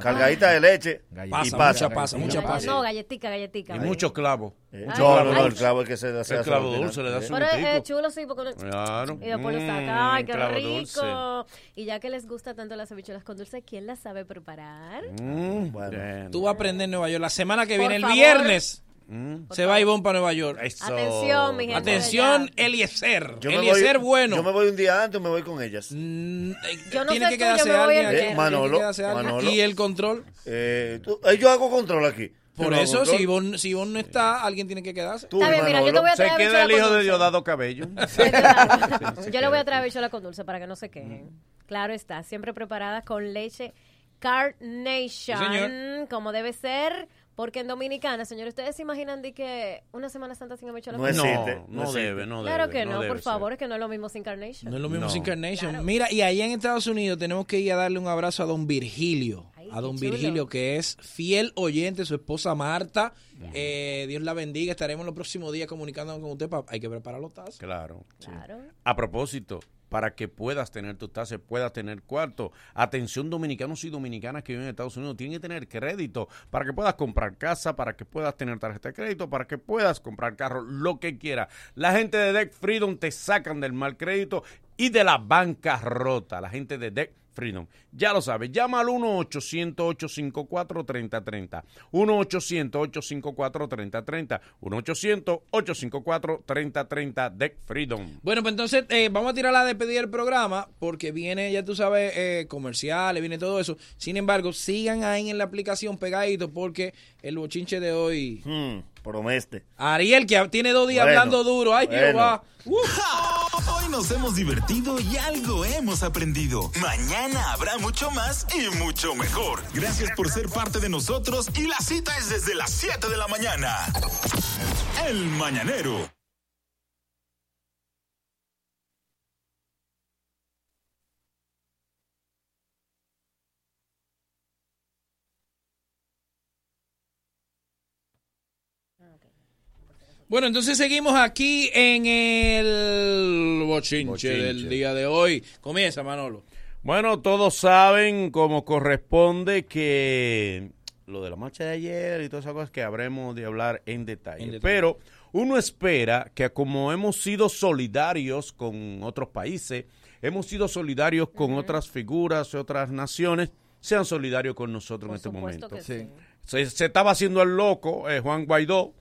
S5: cargadita de leche y
S1: Pasa, mucha pasa, mucha pasa.
S4: No, galletica, galletica.
S1: Y muchos clavos.
S5: Eh, no, no, no,
S4: ay.
S5: el clavo es que se hace
S1: El clavo dulce le da su
S4: Pero es, chulo, sí, porque.
S1: Claro.
S4: Y después lo
S1: Mm,
S4: saca. ¡Ay, qué
S1: clavo
S4: rico!
S1: dulce.
S4: Y ya que les gusta tanto las habichuelas con dulce, ¿quién las sabe preparar?
S1: Mm,
S8: Tú vas a aprender en Nueva York. La semana que
S4: Por
S8: viene, el
S4: favor.
S8: viernes,
S1: Mm.
S8: se va Ivonne para Nueva York.
S4: Atención, mi gente
S8: Atención, Eliezer.
S5: Yo
S8: Eliezer
S5: voy-
S8: bueno.
S5: Yo me voy un día antes o me voy con ellas.
S4: Yo no
S8: tiene
S4: sé
S8: que
S4: tú,
S8: quedarse
S4: yo me voy
S8: alguien.
S5: Eh, Manolo,
S8: Tiene que quedarse alguien.
S5: Manolo.
S8: ¿Y el control?
S5: Eh, tú- eh, yo hago control aquí.
S8: Por
S1: No,
S8: eso,
S1: no,
S8: si Ivonne, si Ivonne no está, alguien tiene que quedarse.
S4: Está bien, mira, yo te voy a
S1: Se queda el hijo de. Diosdado Cabello. [laughs]
S4: Yo le voy a traer habichuela con dulce para que no se quejen. Claro está, siempre preparada con leche Carnation,
S1: Sí, señor.
S4: como debe ser, porque en Dominicana, señores, ¿ustedes se imaginan de que una Semana Santa sin habichuela
S1: No existe, no
S4: existe.
S1: debe, no
S4: Claro
S1: debe,
S4: que
S1: no
S4: no, por
S1: ser.
S4: favor, es que no es lo mismo sin Carnation.
S8: No es lo mismo
S1: No.
S8: sin Carnation. Mira, y allá en Estados Unidos tenemos que ir a darle un abrazo a don Virgilio. A don
S4: chulo.
S8: Virgilio, que es fiel oyente, su esposa Marta. Eh, Dios la bendiga. Estaremos los próximos días comunicándonos con usted. Hay que preparar los tazos.
S1: Claro.
S4: Claro.
S1: A propósito, para que puedas tener tus tasas, puedas tener cuarto. Atención dominicanos y dominicanas que viven en Estados Unidos, tienen que tener crédito para que puedas comprar casa, para que puedas tener tarjeta de crédito, para que puedas comprar carro, lo que quieras. La gente de Deck Freedom te sacan del mal crédito y de la bancarrota. La gente de Deck Freedom. Ya lo sabes, llama al 1-800-854-3030. 1-800-854-3030. 1-800-854-3030. Deck Freedom.
S8: Bueno, pues entonces eh, vamos a tirar la despedida del programa porque viene, ya tú sabes, eh, comerciales, viene todo eso. Sin embargo, sigan ahí en la aplicación pegadito porque el bochinche de hoy...
S5: promeste.
S8: Ariel, que tiene dos días
S2: Bueno,
S8: hablando duro. Ay,
S2: bueno.
S8: Jehová. [laughs]
S2: Hoy nos hemos divertido y algo hemos aprendido. Mañana habrá mucho más y mucho mejor. Gracias por ser parte de nosotros y la cita es desde las 7 de la mañana. El Mañanero.
S8: Bueno, entonces seguimos aquí en el bochinche,
S1: Bochinche.
S8: del día de hoy. Comienza, Manolo.
S1: Bueno, todos saben como corresponde que lo de la marcha de ayer y todas esas cosas que habremos de hablar en detalle.
S8: En detalle.
S1: Pero uno espera que como hemos sido solidarios con otros países, hemos sido solidarios con otras figuras, otras naciones, sean solidarios con nosotros en este momento.
S4: que sí.
S1: Se, se estaba haciendo el loco eh, Juan Guaidó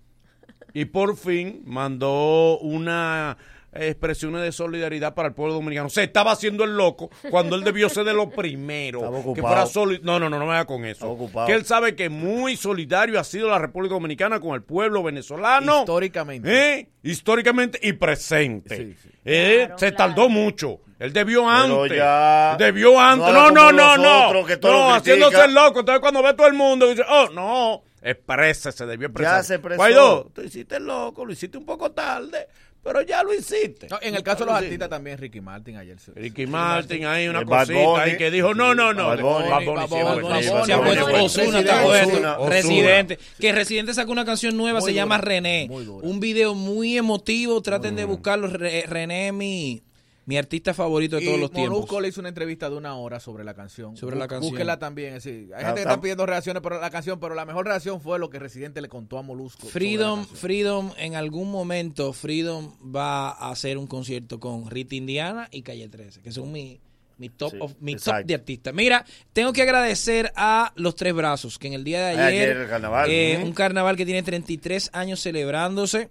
S1: y por fin mandó una expresiones de solidaridad para el pueblo dominicano. Se estaba haciendo el loco cuando él debió ser de lo primero. Que fuera soli- No, no, no, no me haga con eso. Que él sabe que muy solidario ha sido la República Dominicana con el pueblo venezolano.
S10: Históricamente.
S1: ¿eh? Históricamente y presente. Eh, se tardó mucho. Él debió antes.
S5: ya-
S1: Debió antes.
S5: no
S1: No, no, no, no. No,
S5: lo
S1: haciéndose el loco. Entonces cuando ve todo el mundo dice, oh, no, exprese, se debió expresar.
S5: Ya se expresó.
S1: Guaidó, tú hiciste el loco, lo hiciste un poco tarde, pero ya lo hiciste.
S10: No, en el caso de los artistas también, Ricky Martin ayer. se-
S1: Ricky Martin, ahí una cosita ahí que dijo, no, no, no.
S8: Residente. Que Residente sacó una canción nueva,
S10: Muy
S8: se llama René. Un video muy emotivo, traten de buscarlo. Re- René, mi, mi artista favorito de todos
S10: y
S8: los tiempos.
S10: Molusco le hizo una entrevista de una hora sobre la canción.
S8: Sobre la canción.
S10: Búsquela también. es decir, hay
S5: Ah,
S10: gente que está pidiendo reacciones por la canción, pero la mejor reacción fue lo que Residente le contó a Molusco.
S8: Freedom. Freedom, en algún momento, Freedom va a hacer un concierto con Rita Indiana y Calle 13, que son mi, mi top,
S5: Sí,
S8: of- mi top de artistas. Mira, tengo que agradecer a Los Tres Brazos, que en el día de ayer,
S5: Ayer el carnaval.
S8: eh, un carnaval que tiene 33 años celebrándose.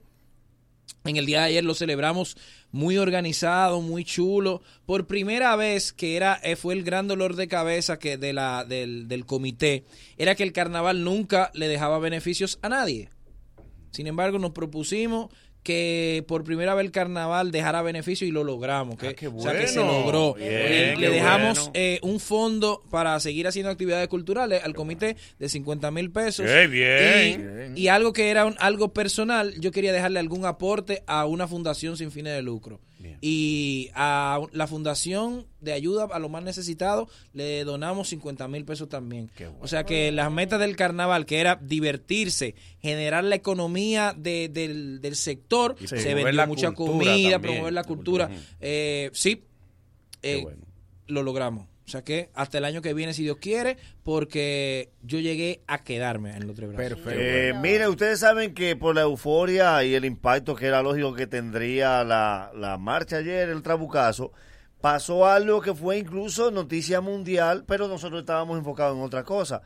S8: En el día de ayer lo celebramos muy organizado, muy chulo. Por primera vez que era eh, fue el gran dolor de cabeza que de la del, del comité era que el carnaval nunca le dejaba beneficios a nadie. Sin embargo, nos propusimos que por primera vez el carnaval dejara beneficio y lo logramos. Que,
S1: qué
S8: O sea, que se
S1: bueno.
S8: logró.
S1: Bien,
S8: le dejamos
S1: bueno.
S8: eh, un fondo para seguir haciendo actividades culturales al comité de 50 mil pesos.
S1: Qué bien.
S8: Y, y algo que era un- algo personal, yo quería dejarle algún aporte a una fundación sin fines de lucro. Y a la fundación de ayuda a los más necesitados le donamos 50 mil pesos también. O sea que las metas del carnaval, que era divertirse, generar la economía de- del, del sector,
S1: Y
S8: se vendió mucha comida,
S1: también.
S8: promover la cultura. Eh, sí, eh, lo logramos. O sea que hasta el año que viene, si Dios quiere, porque yo llegué a quedarme en los tres brazos.
S5: Eh, mire, ustedes saben que por la euforia y el impacto que era lógico que tendría la, la marcha ayer, el trabucazo, pasó algo que fue incluso noticia mundial, pero nosotros estábamos enfocados en otra cosa.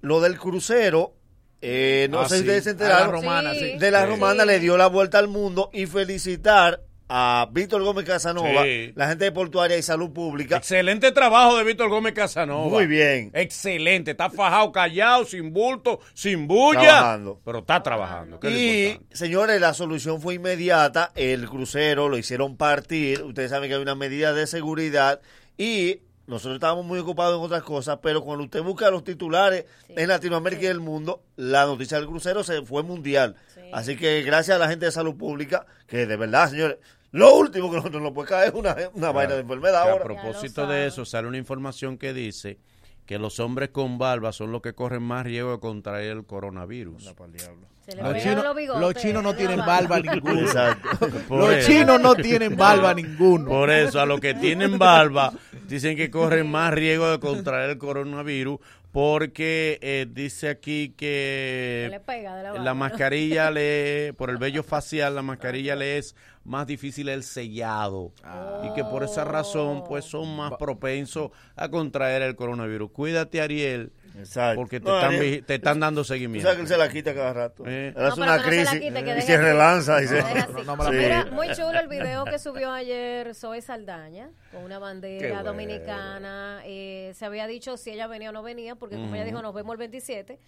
S5: Lo del crucero, eh, no
S10: Ah,
S5: sé si
S10: sí.
S5: ustedes se
S10: A
S5: enteraron,
S10: la romana,
S4: Sí.
S10: sí.
S5: de la
S10: Sí.
S5: romana le dio la vuelta al mundo y felicitar a Víctor Gómez Casanova,
S1: Sí.
S5: la gente de Portuaria y Salud Pública.
S1: Excelente trabajo de Víctor Gómez Casanova.
S5: Muy bien.
S1: Excelente. Está fajado, callado, sin bulto, sin bulla.
S5: Trabajando.
S1: Pero está trabajando.
S5: Y,
S1: importante.
S5: señores, la solución fue inmediata. El crucero lo hicieron partir. Ustedes saben que hay una medida de seguridad. Y nosotros estábamos muy ocupados en otras cosas. Pero cuando usted busca los titulares en Latinoamérica y el mundo, la noticia del crucero se fue mundial. Así que gracias a la gente de salud pública, que de verdad, señores, lo último que nosotros nos puede caer es una, una vaina de enfermedad ahora.
S1: A propósito de eso, sale una información que dice que los hombres con barba son los que corren más riesgo de contraer el coronavirus.
S4: Se le
S10: Los chinos,
S4: los bigotes,
S10: los chinos no tienen
S4: barba.
S10: ninguno. Los chinos no tienen barba ninguno.
S1: Por eso, a los que tienen barba, dicen que corren más riesgo de contraer el coronavirus porque eh, dice aquí que
S4: le pega la
S1: mascarilla [laughs] le, por el vello facial, la mascarilla le es más difícil el sellado. Y que por esa razón pues son más propensos a contraer el coronavirus. Cuídate Ariel, porque te,
S5: No,
S1: están,
S5: Ariel,
S1: te están dando seguimiento.
S5: sabes que él se la quita cada rato.
S1: Eh.
S5: Hace
S4: No,
S5: una
S4: no se
S5: crisis
S4: que
S5: y se relanza. Y se... Sí.
S4: Mira, muy chulo el video que subió ayer Zoe Saldaña con una bandera
S5: bueno.
S4: dominicana. Eh, se había dicho si ella venía o no venía, porque como ella dijo, nos vemos el 27.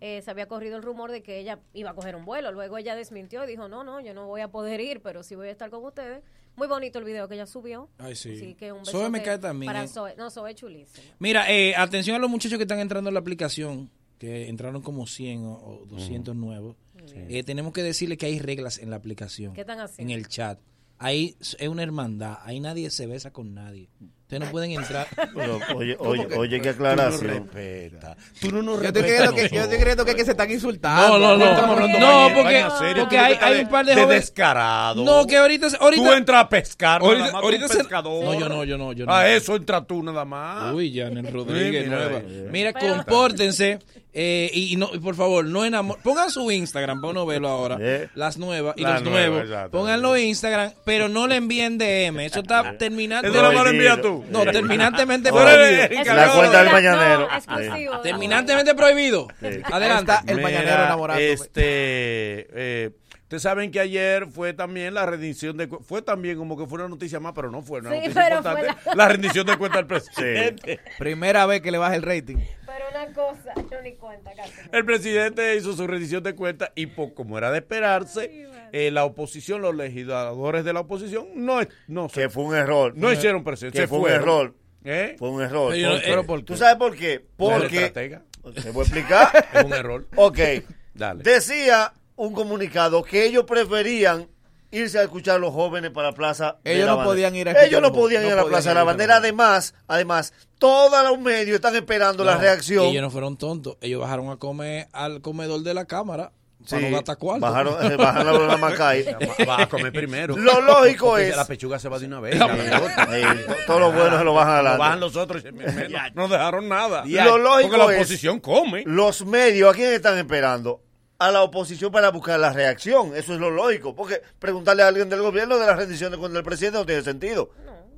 S4: eh, se había corrido el rumor de que ella iba a coger un vuelo. Luego ella desmintió y dijo, no, no, yo no voy a poder ir, pero sí voy a estar con ustedes. Muy bonito el video que ella subió.
S8: Ay, sí.
S4: Así que un
S8: Zoe me cae también,
S4: Para
S8: eh.
S4: Zoe. No, Zoe es chulísima.
S8: Mira, eh, atención a los muchachos que están entrando en la aplicación, que entraron como 100 o, o 200 nuevos. Eh, tenemos que decirle que hay reglas en la aplicación.
S4: ¿Qué están haciendo?
S8: En el chat. Ahí es una hermandad. Ahí nadie se besa con nadie. Ustedes no pueden entrar. [laughs]
S5: Pero, oye,
S8: ¿Cómo
S5: oye,
S8: que-
S5: oye, qué
S1: Tú no
S5: aclaración.
S1: respetas. Tú no nos
S10: Yo estoy
S1: respetas
S10: creyendo que, yo estoy
S1: nosotros.
S10: creyendo que, que se están insultando.
S8: No, no, no.
S1: Estamos hablando
S8: No, porque, porque hay, hay un par de
S1: de
S8: jóvenes.
S1: descarado.
S8: No, que ahorita. ahorita
S1: Tú entras a pescar, nada
S8: Ahorita,
S1: más,
S8: ahorita
S1: tú
S8: se-
S1: pescador.
S8: No, yo no, yo no. Yo no.
S1: A eso entra tú nada más.
S8: Uy, Janel Rodríguez,
S1: Sí, mira,
S8: nueva.
S1: eh.
S8: Mira,
S1: Pero-
S8: compórtense. eh, y, y no, y por favor, no enamor Pongan su Instagram, para uno verlo ahora. Las nuevas y
S1: La
S8: los
S1: nueva,
S8: nuevos. Pónganlo Instagram, pero no le envíen DM. Eso está [laughs] terminante.
S1: Eso lo envías tú.
S8: No, terminantemente [laughs]
S1: Tú eres
S8: prohibido.
S1: La cuenta del
S5: mañanero.
S4: No, exclusivo.
S8: Terminantemente prohibido. Adelante.
S10: el
S1: Mira,
S10: mañanero enamorándome.
S1: Este, eh, ustedes saben que ayer fue también la rendición de fue también como que fue una noticia más, pero no fue una
S4: Sí,
S1: noticia
S4: pero
S1: importante.
S4: fue
S1: la... [laughs]
S4: la-
S1: rendición de cuenta del presidente.
S10: Primera vez que le baja el rating.
S4: Pero una cosa, yo ni cuenta casi.
S1: El presidente hizo su rendición de cuentas y po- como era de esperarse, eh, la oposición, los legisladores de la oposición, no, no
S5: Que fue un error.
S1: No hicieron presencia,
S5: Que
S1: se
S5: fue un error.
S1: ¿Eh?
S5: Fue un error.
S1: No-.
S5: ¿Tú sabes por qué? Porque...
S1: estratega.
S5: ¿Te voy a explicar? [laughs]
S1: Es un error.
S5: Ok.
S1: Dale.
S5: Decía un comunicado que ellos preferían irse a escuchar a los jóvenes para la plaza. de
S10: Ellos
S5: la
S10: no podían ir a
S5: Ellos
S10: escuchar
S5: no
S10: un-
S5: podían
S10: no
S5: ir a la
S10: podían
S5: plaza de
S10: ir
S5: la bandera. Además, además, todos los medios están esperando la
S8: No,
S5: reacción.
S8: Y ellos no fueron tontos. Ellos bajaron a comer al comedor de la cámara. Para
S5: Sí,
S8: no gastar cuarto.
S5: bajaron- [laughs] eh, bajaron la Macay. [laughs]
S1: Va a comer primero.
S5: Lo lógico
S1: Porque
S5: es-
S1: La pechuga se va de una vez.
S5: Sí, sí, todo lo bueno se lo bajan adelante.
S1: Lo bajan los otros. y dicen, "Menos, No dejaron nada.
S5: Lo lógico
S1: Porque la
S5: es-
S1: oposición come.
S5: Los medios, ¿a quién están esperando? A la oposición para buscar la reacción. Eso es lo lógico. Porque preguntarle a alguien del gobierno de la rendición de cuenta del presidente no tiene sentido.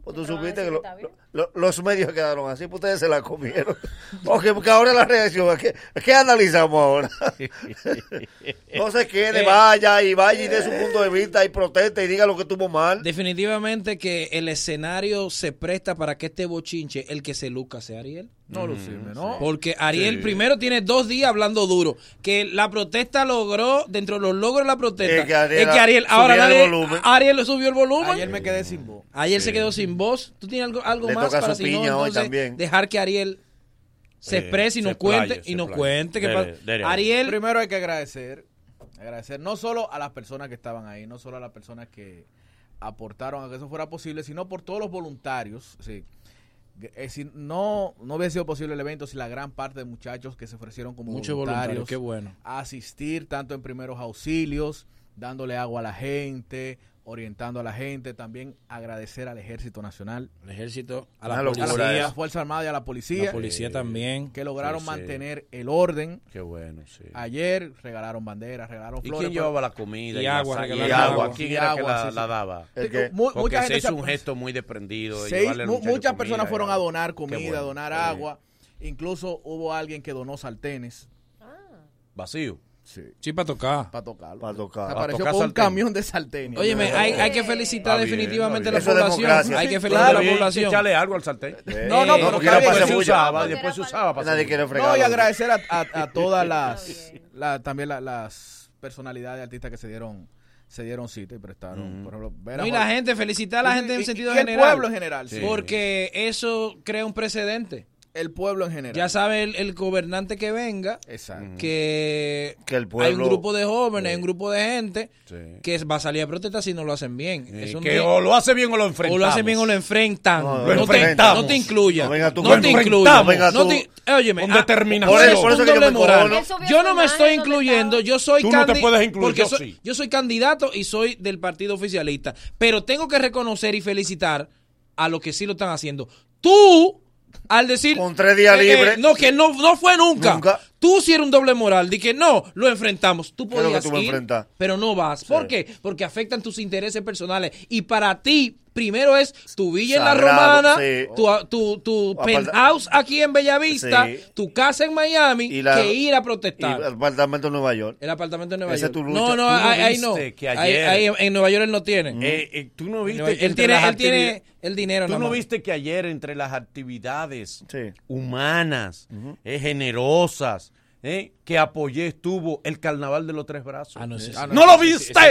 S5: Pues tú supiste que lo- lo- los medios quedaron así, pues ustedes se la comieron. [laughs] ok, porque ahora la reacción, ¿qué, qué analizamos ahora? [laughs] no se quede,
S8: Eh,
S5: vaya y vaya y dé su punto de vista y proteste y diga lo que tuvo mal.
S8: Definitivamente que el escenario se presta para que este bochinche, el que se luca, sea Ariel.
S10: No, Lucirme, ¿no?
S8: Porque Ariel
S10: Sí.
S8: primero tiene dos días hablando duro. Que la protesta logró, dentro de los logros de la protesta,
S5: Es que Ariel
S8: es que Ariel, ahora nadie-. Ariel le subió el volumen.
S10: Ayer me quedé sin voz.
S8: Ayer se quedó sin voz. ¿Tú tienes algo, algo
S5: Le
S8: más
S5: toca
S8: para
S5: su
S8: si no,
S5: piña hoy también.
S8: dejar que Ariel se
S10: Eh,
S8: exprese y nos cuente y nos cuente
S10: Dele, dele.
S8: Ariel,
S10: Primero hay que agradecer, agradecer no solo a las personas que estaban ahí, no solo a las personas que aportaron a que eso fuera posible, sino por todos los voluntarios. Sí. Es decir, no, no hubiera sido posible el evento si la gran parte de muchachos que se ofrecieron como
S8: Muchos
S10: voluntarios
S8: voluntarios, qué bueno.
S10: a asistir tanto en primeros auxilios, dándole agua a la gente, orientando a la gente, también agradecer al Ejército Nacional,
S8: el ejército, a
S10: a
S8: la
S10: la,
S8: policía,
S10: a la Fuerza Armada y a la policía,
S8: La policía también.
S10: que lograron
S1: Sí, sí.
S10: mantener el orden.
S1: Qué bueno, sí.
S10: Ayer regalaron banderas, regalaron
S1: ¿Y
S10: flores.
S1: quién
S10: pero-
S1: llevaba la comida?
S8: Y agua,
S1: y. ¿Quién
S10: Y
S1: era que la,
S10: sí, sí.
S1: la daba?
S10: Es que
S1: Porque
S10: mucha
S1: se
S10: gente
S1: hizo un gesto muy desprendido. de
S10: Seis- muchas personas
S1: y
S10: fueron a donar comida,
S1: bueno,
S10: donar agua. Incluso hubo alguien que donó sartenes.
S1: Vacío.
S8: Sí. sí para tocar.
S10: Para tocarlo.
S5: Para tocar.
S10: Apareció
S1: tocar
S10: con un camión de salteño.
S8: Oye, hay, hay, que felicitar definitivamente a la población. Hay que felicitar
S1: claro,
S8: a la población.
S1: Echarle algo al salteño.
S10: No, no, pero
S5: que
S1: después, se usaba, después se usaba. Para
S5: Nadie quiere fregar.
S10: No, y agradecer a, a, a [laughs] todas las, la, también la, las personalidades artistas que se dieron se dieron cita y prestaron. Por ejemplo, ver a
S8: y la gente, felicitar a la gente y, en
S10: y,
S8: sentido
S10: y
S8: general.
S10: El pueblo en general. Sí.
S8: Porque eso crea un precedente
S10: el pueblo en general.
S8: Ya sabe el, el gobernante que venga
S10: Exacto.
S8: que,
S5: que el pueblo,
S8: hay un grupo de jóvenes, hay un grupo de gente que va a salir a protestar si no lo hacen bien.
S1: Que o lo hace bien o lo enfrentan.
S8: O lo hacen bien o lo enfrentan.
S5: No,
S8: no,
S5: no,
S8: te, no te, incluya.
S5: No, venga tú,
S8: no te incluya.
S5: Venga tú, no
S8: te, óyeme,
S1: con
S8: ah,
S1: determinación.
S8: Por eso,
S5: por eso que yo,
S8: moral. yo no me estoy incluyendo. Yo soy
S1: tú no te puedes incluir,
S8: porque
S1: yo,
S8: soy, yo soy candidato y soy del partido oficialista. Pero tengo que reconocer y felicitar a los que sí lo están haciendo. Tú al decir.
S5: Con tres días eh, eh, libres.
S8: No, que no, no fue nunca.
S5: nunca.
S8: Tú sí un doble moral. De que no, lo enfrentamos. Tú podías
S5: tú
S8: ir, pero no vas. Sí. ¿Por qué? Porque afectan tus intereses personales. Y para ti, primero es tu villa en La Romana, tu, tu, tu penthouse aquí en Bellavista,
S5: sí.
S8: tu casa en Miami, que ir a protestar.
S5: Y el apartamento en Nueva York.
S8: El apartamento en Nueva
S5: Ese
S8: York.
S5: Es tu lucha.
S8: No, no, ahí no. Ahí, ahí en Nueva York él no tiene. Mm.
S1: Eh, eh, tú no viste.
S8: Él, tiene, él tiene el dinero.
S1: Tú no viste que ayer entre las actividades humanas, uh generosas, ¿eh? que apoyé estuvo el carnaval de los tres brazos.
S8: Ah, no,
S1: lo
S8: ah,
S1: viste.
S8: Ah,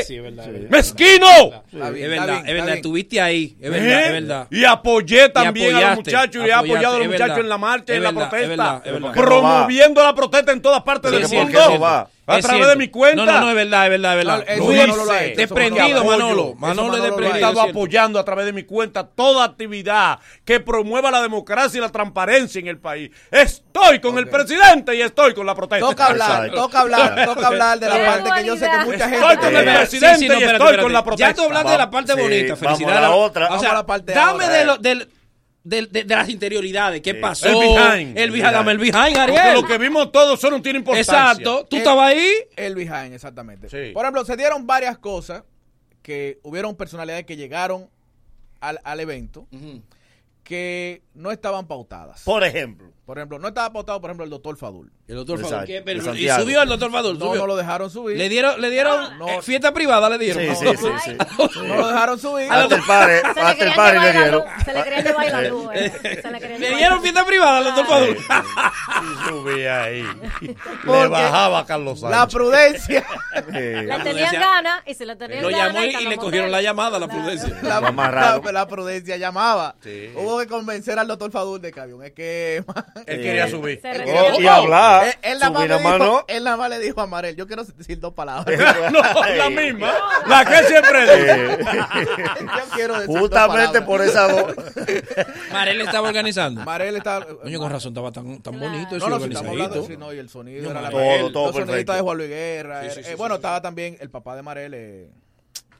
S1: Mezquino.
S8: Es verdad, es verdad, estuviste ahí, es verdad,
S1: ¿Eh?
S8: es verdad.
S1: Y apoyé también y a los muchachos y he apoyado a los muchachos en la marcha, en la protesta, promoviendo la protesta en todas partes del mundo. A través de mi cuenta.
S8: No, no, es verdad, es verdad, es verdad.
S10: No,
S8: lo
S10: he
S8: Desprendido,
S10: Manolo.
S8: Manolo, Manolo
S1: he estado apoyando a través de mi cuenta toda actividad que promueva la democracia y la transparencia en el país. Estoy con el presidente y estoy con la protesta.
S10: Toca toca
S5: hablar,
S10: toca hablar, toca hablar de la parte que yo sé que mucha gente.
S1: Estoy con el presidente y estoy con la protesta.
S8: Ya tú hablaste de la parte bonita, felicidades.
S5: la otra.
S8: O sea, dame de lo de, las interioridades, qué pasó.
S1: El behind.
S8: El behind, dame el behind,
S1: Porque lo que vimos todos solo no tiene importancia.
S8: Exacto. ¿Tú estabas ahí?
S10: El behind, exactamente. Por ejemplo, se dieron varias cosas que hubieron personalidades que llegaron al, evento que no estaban pautadas.
S5: Por ejemplo.
S10: Por ejemplo, no estaba apostado, por ejemplo, el doctor Fadul.
S8: El doctor Fadul. Y subió el doctor Fadul.
S10: No, no lo dejaron subir.
S8: Le dieron, le dieron
S10: ah.
S8: eh, fiesta privada, le dieron.
S5: Sí, sí, sí. [laughs]
S10: No lo dejaron subir.
S5: Hasta el padre, hasta el padre le dieron.
S4: Se le querían llevar la luz. Le
S8: dieron fiesta privada al doctor Fadul.
S1: Y subía ahí. [laughs] Le bajaba Carlos Sánchez.
S10: La prudencia. [laughs]
S4: La tenían gana y se la tenían
S8: Lo llamó y, le cogieron la llamada, la prudencia.
S10: La, prudencia llamaba. Hubo que convencer al doctor Fadul de que había un esquema.
S1: Él quería eh, subir.
S4: Se retiró.
S5: Oh, y hablar.
S10: Él, él, nada más
S5: Subir dijo, mano.
S10: él nada más le dijo a Marel, yo quiero decir dos palabras. [laughs] [laughs]
S1: no, la eh, misma. [laughs] La que siempre
S5: eh. dice.
S10: yo quiero decir
S5: Justamente por esa voz.
S8: Marel estaba organizando.
S10: Marel está...
S8: Coño, con razón, estaba tan, tan Claro. bonito
S10: No,
S8: ese
S10: no, si estamos hablando,
S8: organizadito.
S10: sí, no, y el sonido.
S8: No,
S10: era Marel.
S8: Todo,
S5: todo
S10: los
S5: soniditos
S10: perfecto. de Juan Luis Guerra.
S8: Sí, sí,
S10: eh,
S8: sí,
S10: bueno,
S8: sí,
S10: estaba también el papá de Marel, eh,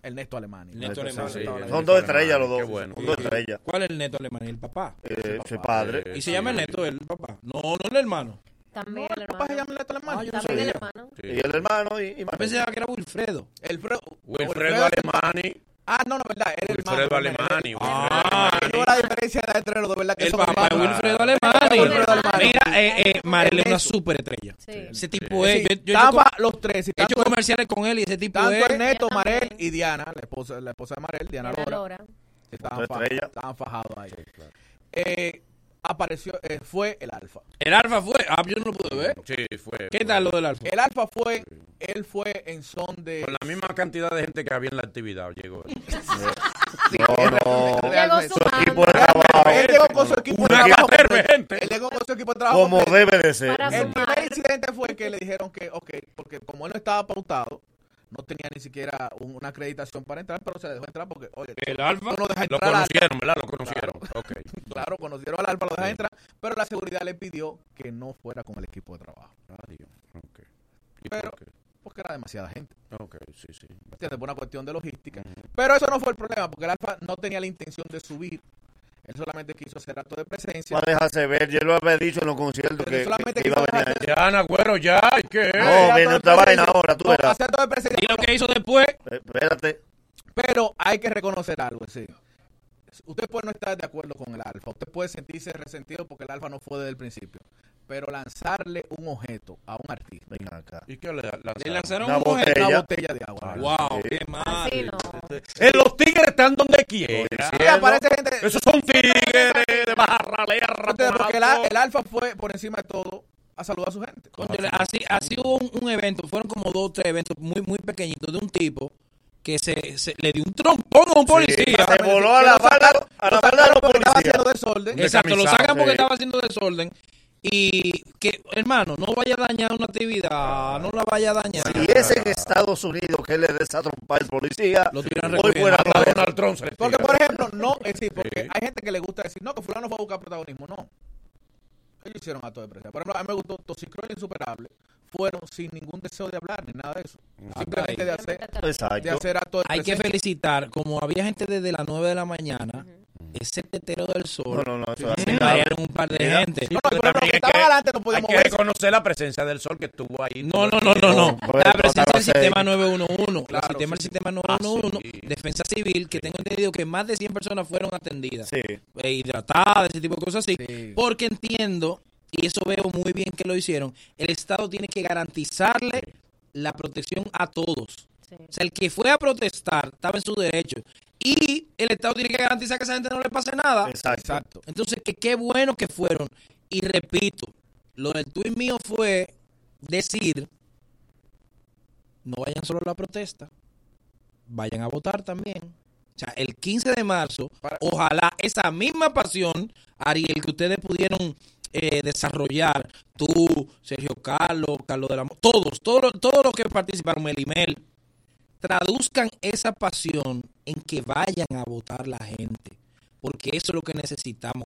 S10: Ernesto Alemán.
S8: Ernesto Alemán.
S10: Sí,
S8: sí,
S5: Son dos estrellas los dos.
S1: Qué bueno.
S5: Son dos estrellas.
S8: ¿Cuál es Ernesto Alemán? ¿El papá?
S5: Eh, padre.
S8: ¿Y se llama Ernesto el papá? No, no el hermano.
S4: También no, el, el
S10: papá se llama Ernesto Alemán.
S8: Ah, yo
S4: también el hermano.
S5: Y el hermano. Y, y
S8: Pensaba que era Wilfredo.
S10: El
S1: Wilfredo Alemani.
S10: Ah, no, no, verdad. Era el
S1: Wilfredo Alemani.
S8: Eh, ah,
S10: no eh, eh, la diferencia de entre ¿verdad?
S8: El papá
S10: de
S8: Wilfredo Alemani. Mira, eh, eh, Marela es una superestrella.
S4: Sí.
S8: Ese tipo es.
S10: Sí, los tres. he
S8: hecho comerciales con él y ese tipo
S10: tanto
S8: es.
S10: Tanto
S4: Neto,
S10: Marel y Diana, la esposa, la esposa de Marel, Diana, Lora.
S4: Lora.
S10: Estaban, estaban fajados ahí. Sí, claro. eh, apareció, eh, fue el alfa.
S8: ¿El alfa fue? Ah, yo no lo pude ver.
S1: Sí, fue.
S8: ¿Qué tal lo del alfa?
S10: El alfa fue, él fue en son de...
S1: Con la misma cantidad de gente que había en la actividad llegó. Él.
S5: No, no.
S4: Su
S5: equipo de trabajo.
S10: Él llegó con su equipo de trabajo. Él llegó con su equipo de trabajo.
S5: Como debe de ser.
S10: El primer incidente fue que le dijeron que, ok, porque como él no estaba pautado, no tenía ni siquiera una acreditación para entrar, pero se le dejó entrar porque, oye,
S8: el Alfa
S10: no
S1: lo conocieron, ¿verdad? Lo conocieron.
S10: Claro, conocieron al Alfa, lo dejaron entrar, pero la seguridad le pidió que no fuera con el equipo de trabajo.
S1: Ah, Dios. Okay.
S10: Pero porque era demasiada gente.
S1: Ok, sí, sí.
S10: ¿Entiendes? Por una cuestión de logística. Pero eso no fue el problema, porque el Alfa no tenía la intención de subir. Él solamente quiso hacer acto de presencia.
S5: Va a dejarse ver, yo lo había dicho en los conciertos que,
S10: solamente
S5: que iba a venir.
S1: Ya, Nagüero, ya, ¿qué?
S5: No, no, no vaina ahora, tú verás.
S8: Y lo que hizo después.
S5: Eh, espérate.
S10: Pero hay que reconocer algo, sí. Usted puede no estar de acuerdo con el Alfa, usted puede sentirse resentido porque el Alfa no fue desde el principio pero lanzarle un objeto a un artista.
S5: Ven acá.
S1: ¿Y qué le lanzaron?
S8: Le lanzaron
S5: Una
S8: un objeto.
S5: botella.
S10: Una botella de agua.
S8: Wow,
S5: Sí.
S8: qué mal.
S4: No.
S1: Eh, los tigres están donde quiera.
S10: Y aparece gente.
S1: Esos son tigres de
S10: Ustedes, porque el, a- el Alfa fue por encima de todo a saludar a su gente.
S8: Así, así hubo un, un evento, fueron como dos o tres eventos muy, muy pequeñitos de un tipo que se, se- le dio un trompón a un policía.
S5: Se voló a la bala, a la bala de los
S10: porque estaba
S5: policías.
S10: haciendo desorden.
S8: Exacto, lo sacan porque estaba haciendo desorden. Y que, hermano, no vaya a dañar una actividad, no la vaya a dañar.
S5: Si es en Estados Unidos que le desatrompa el policía,
S8: Lo tiran
S5: hoy fuera
S1: A Donald Trump
S10: Porque, por ejemplo, no, es decir, porque
S1: Sí.
S10: hay gente que le gusta decir, no, que fulano fue a buscar protagonismo. No. Ellos hicieron acto de presencia. Por ejemplo, a mí me gustó Toxicroy Insuperable. Fueron sin ningún deseo de hablar ni nada de eso. Simplemente de hacer, de
S5: Exacto.
S10: hacer acto de
S8: Hay que
S10: presencia.
S8: felicitar, como había gente desde las 9 de la mañana, ese tetero del sol,
S5: No, no, no, eso
S8: variaron un par de gente.
S1: sí,
S10: No, ejemplo,
S1: también
S10: que
S1: hay
S10: estaban adelante no podíamos
S1: hay que reconocer la presencia del sol que estuvo ahí.
S8: No, no, no, no, no.
S5: Pues,
S8: La presencia del sistema
S5: hacer-
S8: 911, la
S10: Claro,
S8: sistema del
S10: sí.
S8: sistema
S1: Ah,
S8: 911,
S1: sí.
S8: defensa civil, que tengo entendido que más de 100 personas fueron atendidas,
S5: Sí.
S8: eh, hidratadas, ese tipo de cosas así,
S10: Sí.
S8: porque entiendo, y eso veo muy bien que lo hicieron, el Estado tiene que garantizarle la protección a todos.
S4: Sí.
S8: O sea, el que fue a protestar estaba en su derecho. Y el Estado tiene que garantizar que a esa gente no le pase nada.
S5: Exacto.
S10: Exacto.
S8: Entonces, que qué bueno que fueron. Y repito, lo del tuit mío fue decir, no vayan solo a la protesta, vayan a votar también. O sea, el 15 de marzo, ojalá esa misma pasión, Ariel, que ustedes pudieron eh, desarrollar, tú, Sergio Carlos, Carlos de la todos, todos, todos los que participaron, Melimel, traduzcan esa pasión en que vayan a votar la gente, porque eso es lo que necesitamos,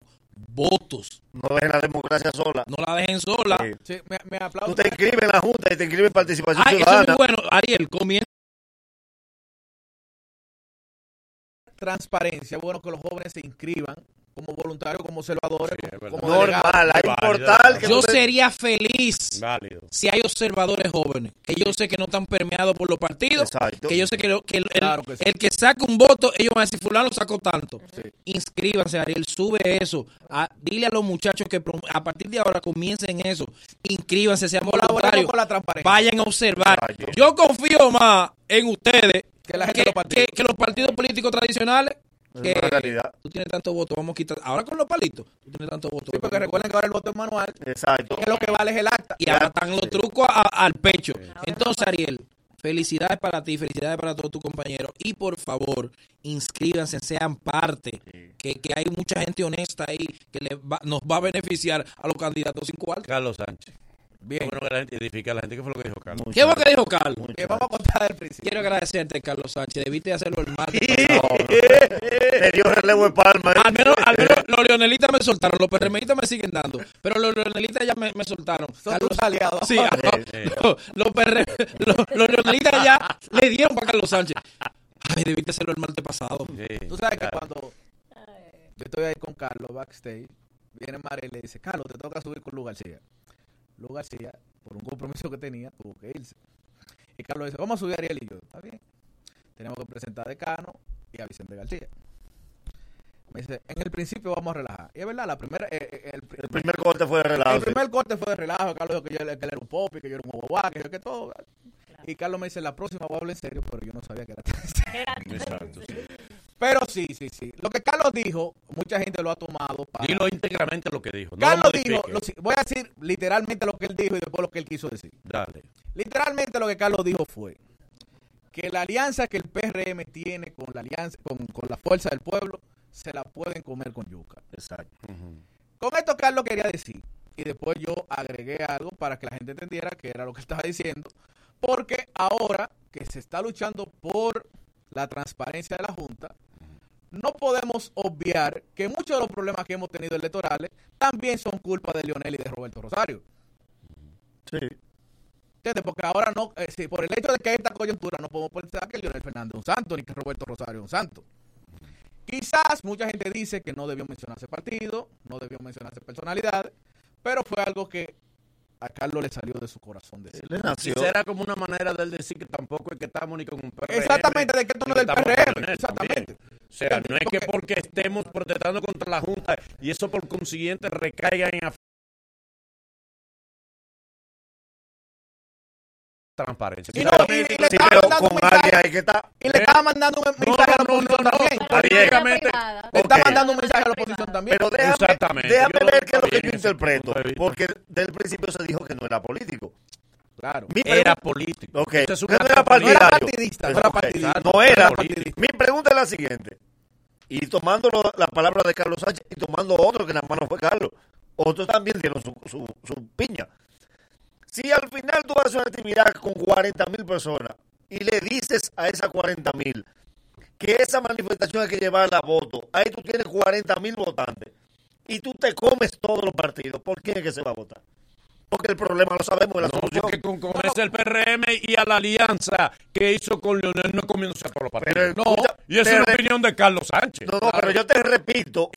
S8: votos,
S5: No dejen la democracia sola.
S8: no la dejen sola.
S5: Sí.
S10: Sí, me, me
S5: Tú
S10: aplaudo.
S5: te inscribes en la Junta y te inscribes en participación
S8: Ay, eso es
S5: ciudadana.
S8: muy bueno, Ariel, comienza.
S10: Transparencia. Bueno, que los jóvenes se inscriban como voluntarios, como observadores,
S1: Sí, es
S10: como.
S5: Normal, hay portal que
S8: Yo sería feliz
S1: Válido.
S8: si hay observadores jóvenes, que yo sé que no están permeados por los partidos,
S5: Exacto.
S8: que yo sé que, lo- que el,
S10: Claro que sí.
S8: el que saca un voto, ellos van a decir, fulano sacó tanto.
S10: Sí.
S8: Inscríbanse, Ariel, sube eso. Dile a los muchachos que a partir de ahora comiencen eso. Inscríbanse, sean voluntarios.
S10: con la transparencia.
S8: Vayan a observar.
S5: Exacto.
S8: Yo confío más en ustedes
S10: Que la gente
S8: que,
S10: de los partidos.
S8: que- que los partidos políticos tradicionales. Que
S5: realidad.
S8: tú tienes tantos votos, vamos a quitar. Ahora con los palitos, tú tienes tantos votos.
S10: Sí, porque recuerden que ahora el voto es manual,
S5: Exacto.
S10: que lo que vale es el acta.
S8: Y ahora están los trucos a- al pecho. Entonces, Ariel, felicidades para ti, felicidades para todos tus compañeros. Y por favor, inscríbanse, sean parte. Que, que hay mucha gente honesta ahí que le va- nos va a beneficiar a los candidatos sin cuarto.
S1: Carlos Sánchez.
S10: Bien.
S1: Bueno que la gente identifica a la gente. ¿Qué fue lo que dijo Carlos?
S8: ¿Qué fue lo que dijo Carlos?
S10: Que vamos a contar del principio.
S8: Quiero agradecerte, Carlos Sánchez. Debiste hacerlo el martes.
S5: Te dio relevo de palma. ¿eh?
S8: Al menos, al menos [laughs] los leonelitas me soltaron, los PRMistas me siguen dando, pero los leonelitas ya me, me soltaron.
S10: Son tus aliados.
S8: Sí, ah, [laughs] los, los, PR los, los leonelistas ya le dieron para Carlos Sánchez. Ay, debiste hacerlo el martes pasado.
S10: Tú sabes que cuando yo estoy ahí con Carlos backstage, viene Mara y le dice, Carlos, te toca subir con Lu García. Lu García, por un compromiso que tenía, tuvo que irse. Y Carlos dice, vamos a subir a Ariel y yo. Está bien. Tenemos que presentar a Decano y a Vicente García. Me dice, en el principio vamos a relajar. Y es verdad, la primera, eh, eh, el,
S5: El primer corte fue de relajo.
S10: el primer corte fue de relajo. Carlos dijo que, yo, que él era un pop que yo era un guaguá, que yo que todo. Y Carlos me dice, la próxima voy a hablar en serio, pero yo no sabía que era tan [laughs] serio.
S1: Exacto. sí.
S10: Pero sí, sí, sí. Lo que Carlos dijo, mucha gente lo ha tomado para...
S1: Dilo íntegramente lo que dijo. No
S10: Carlos
S1: lo
S10: dijo, lo voy a decir literalmente lo que él dijo y después lo que él quiso decir.
S1: Dale.
S10: Literalmente lo que Carlos dijo fue que la alianza que el PRM tiene con la alianza, con, con la fuerza del pueblo, se la pueden comer con yuca.
S5: Exacto.
S10: Con esto Carlos quería decir, y después yo agregué algo para que la gente entendiera que era lo que [laughs] estaba diciendo, porque ahora que se está luchando por la transparencia de la Junta, no podemos obviar que muchos de los problemas que hemos tenido electorales también son culpa de Lionel y de Roberto Rosario.
S5: Sí.
S10: ¿Entiendes? Porque ahora no, eh, sí, por el hecho de que hay esta coyuntura, no podemos pensar que Leonel Fernández es un santo, ni que Roberto Rosario es un santo. Quizás mucha gente dice que no debió mencionarse partido, no debió mencionarse personalidad, pero fue algo que a Carlos le salió de su corazón decir.
S5: Le nació.
S1: Era como una manera de él decir que tampoco es que estamos ni con un PRM.
S10: Exactamente, de que esto no es del PRM, exactamente.
S1: también. O sea, no es que porque estemos protestando contra la Junta y eso por consiguiente recaiga en transparencia.
S10: Y, le, estaba
S1: ¿Eh?
S10: mandando un mensaje no, no, a la oposición también. Le
S5: estaba
S10: mandando un mensaje a la oposición también.
S5: Pero déjame, déjame ver qué es lo que yo interpreto, porque desde el principio se dijo que no era político.
S10: Claro.
S5: Mi
S1: Era político.
S5: No era
S1: político.
S5: partidario.
S1: No era partidista, no era partidista.
S5: No era. Mi pregunta es la siguiente. Y tomando lo- la palabra de Carlos Sánchez y tomando otro que nada más no fue Carlos. Otros también dieron su, su, su piña. Si al final tú haces una actividad con 40 mil personas y le dices a esas 40 mil que esa manifestación hay que llevarla a voto, ahí tú tienes 40 mil votantes y tú te comes todos los partidos, ¿por quién es que se va a votar? Porque el problema lo sabemos la
S1: No,
S5: solución.
S1: porque con, con ese el PRM y a la alianza que hizo con Leonel no comiéndose a todos los partidos.
S5: Pero,
S1: no,
S5: escucha,
S1: y esa
S5: te
S1: es la
S5: re-
S1: opinión de Carlos Sánchez.
S5: No, no, pero yo te repito.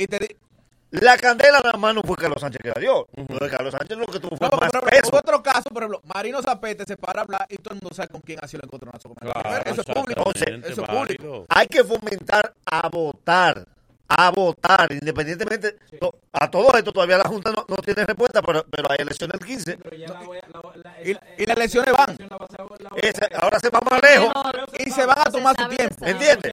S5: La candela en la mano fue Carlos Sánchez que la dio. Lo de Carlos Sánchez lo que tuvo fue
S10: No,
S5: más
S10: pero
S5: peso.
S10: otro caso, por ejemplo, Marino Zapete se para a hablar y todo el mundo sabe con quién ha sido el encontronazo.
S5: Claro,
S10: eso es público.
S5: Entonces,
S10: eso es público.
S5: Hay que fomentar a votar. A votar, independientemente. to- A todo esto todavía la Junta no, no tiene respuesta, pero, pero hay elecciones el 15.
S10: Y, y las elecciones van.
S5: Ahora se va más lejos.
S10: Y se van a tomar su tiempo.
S5: ¿Entiendes?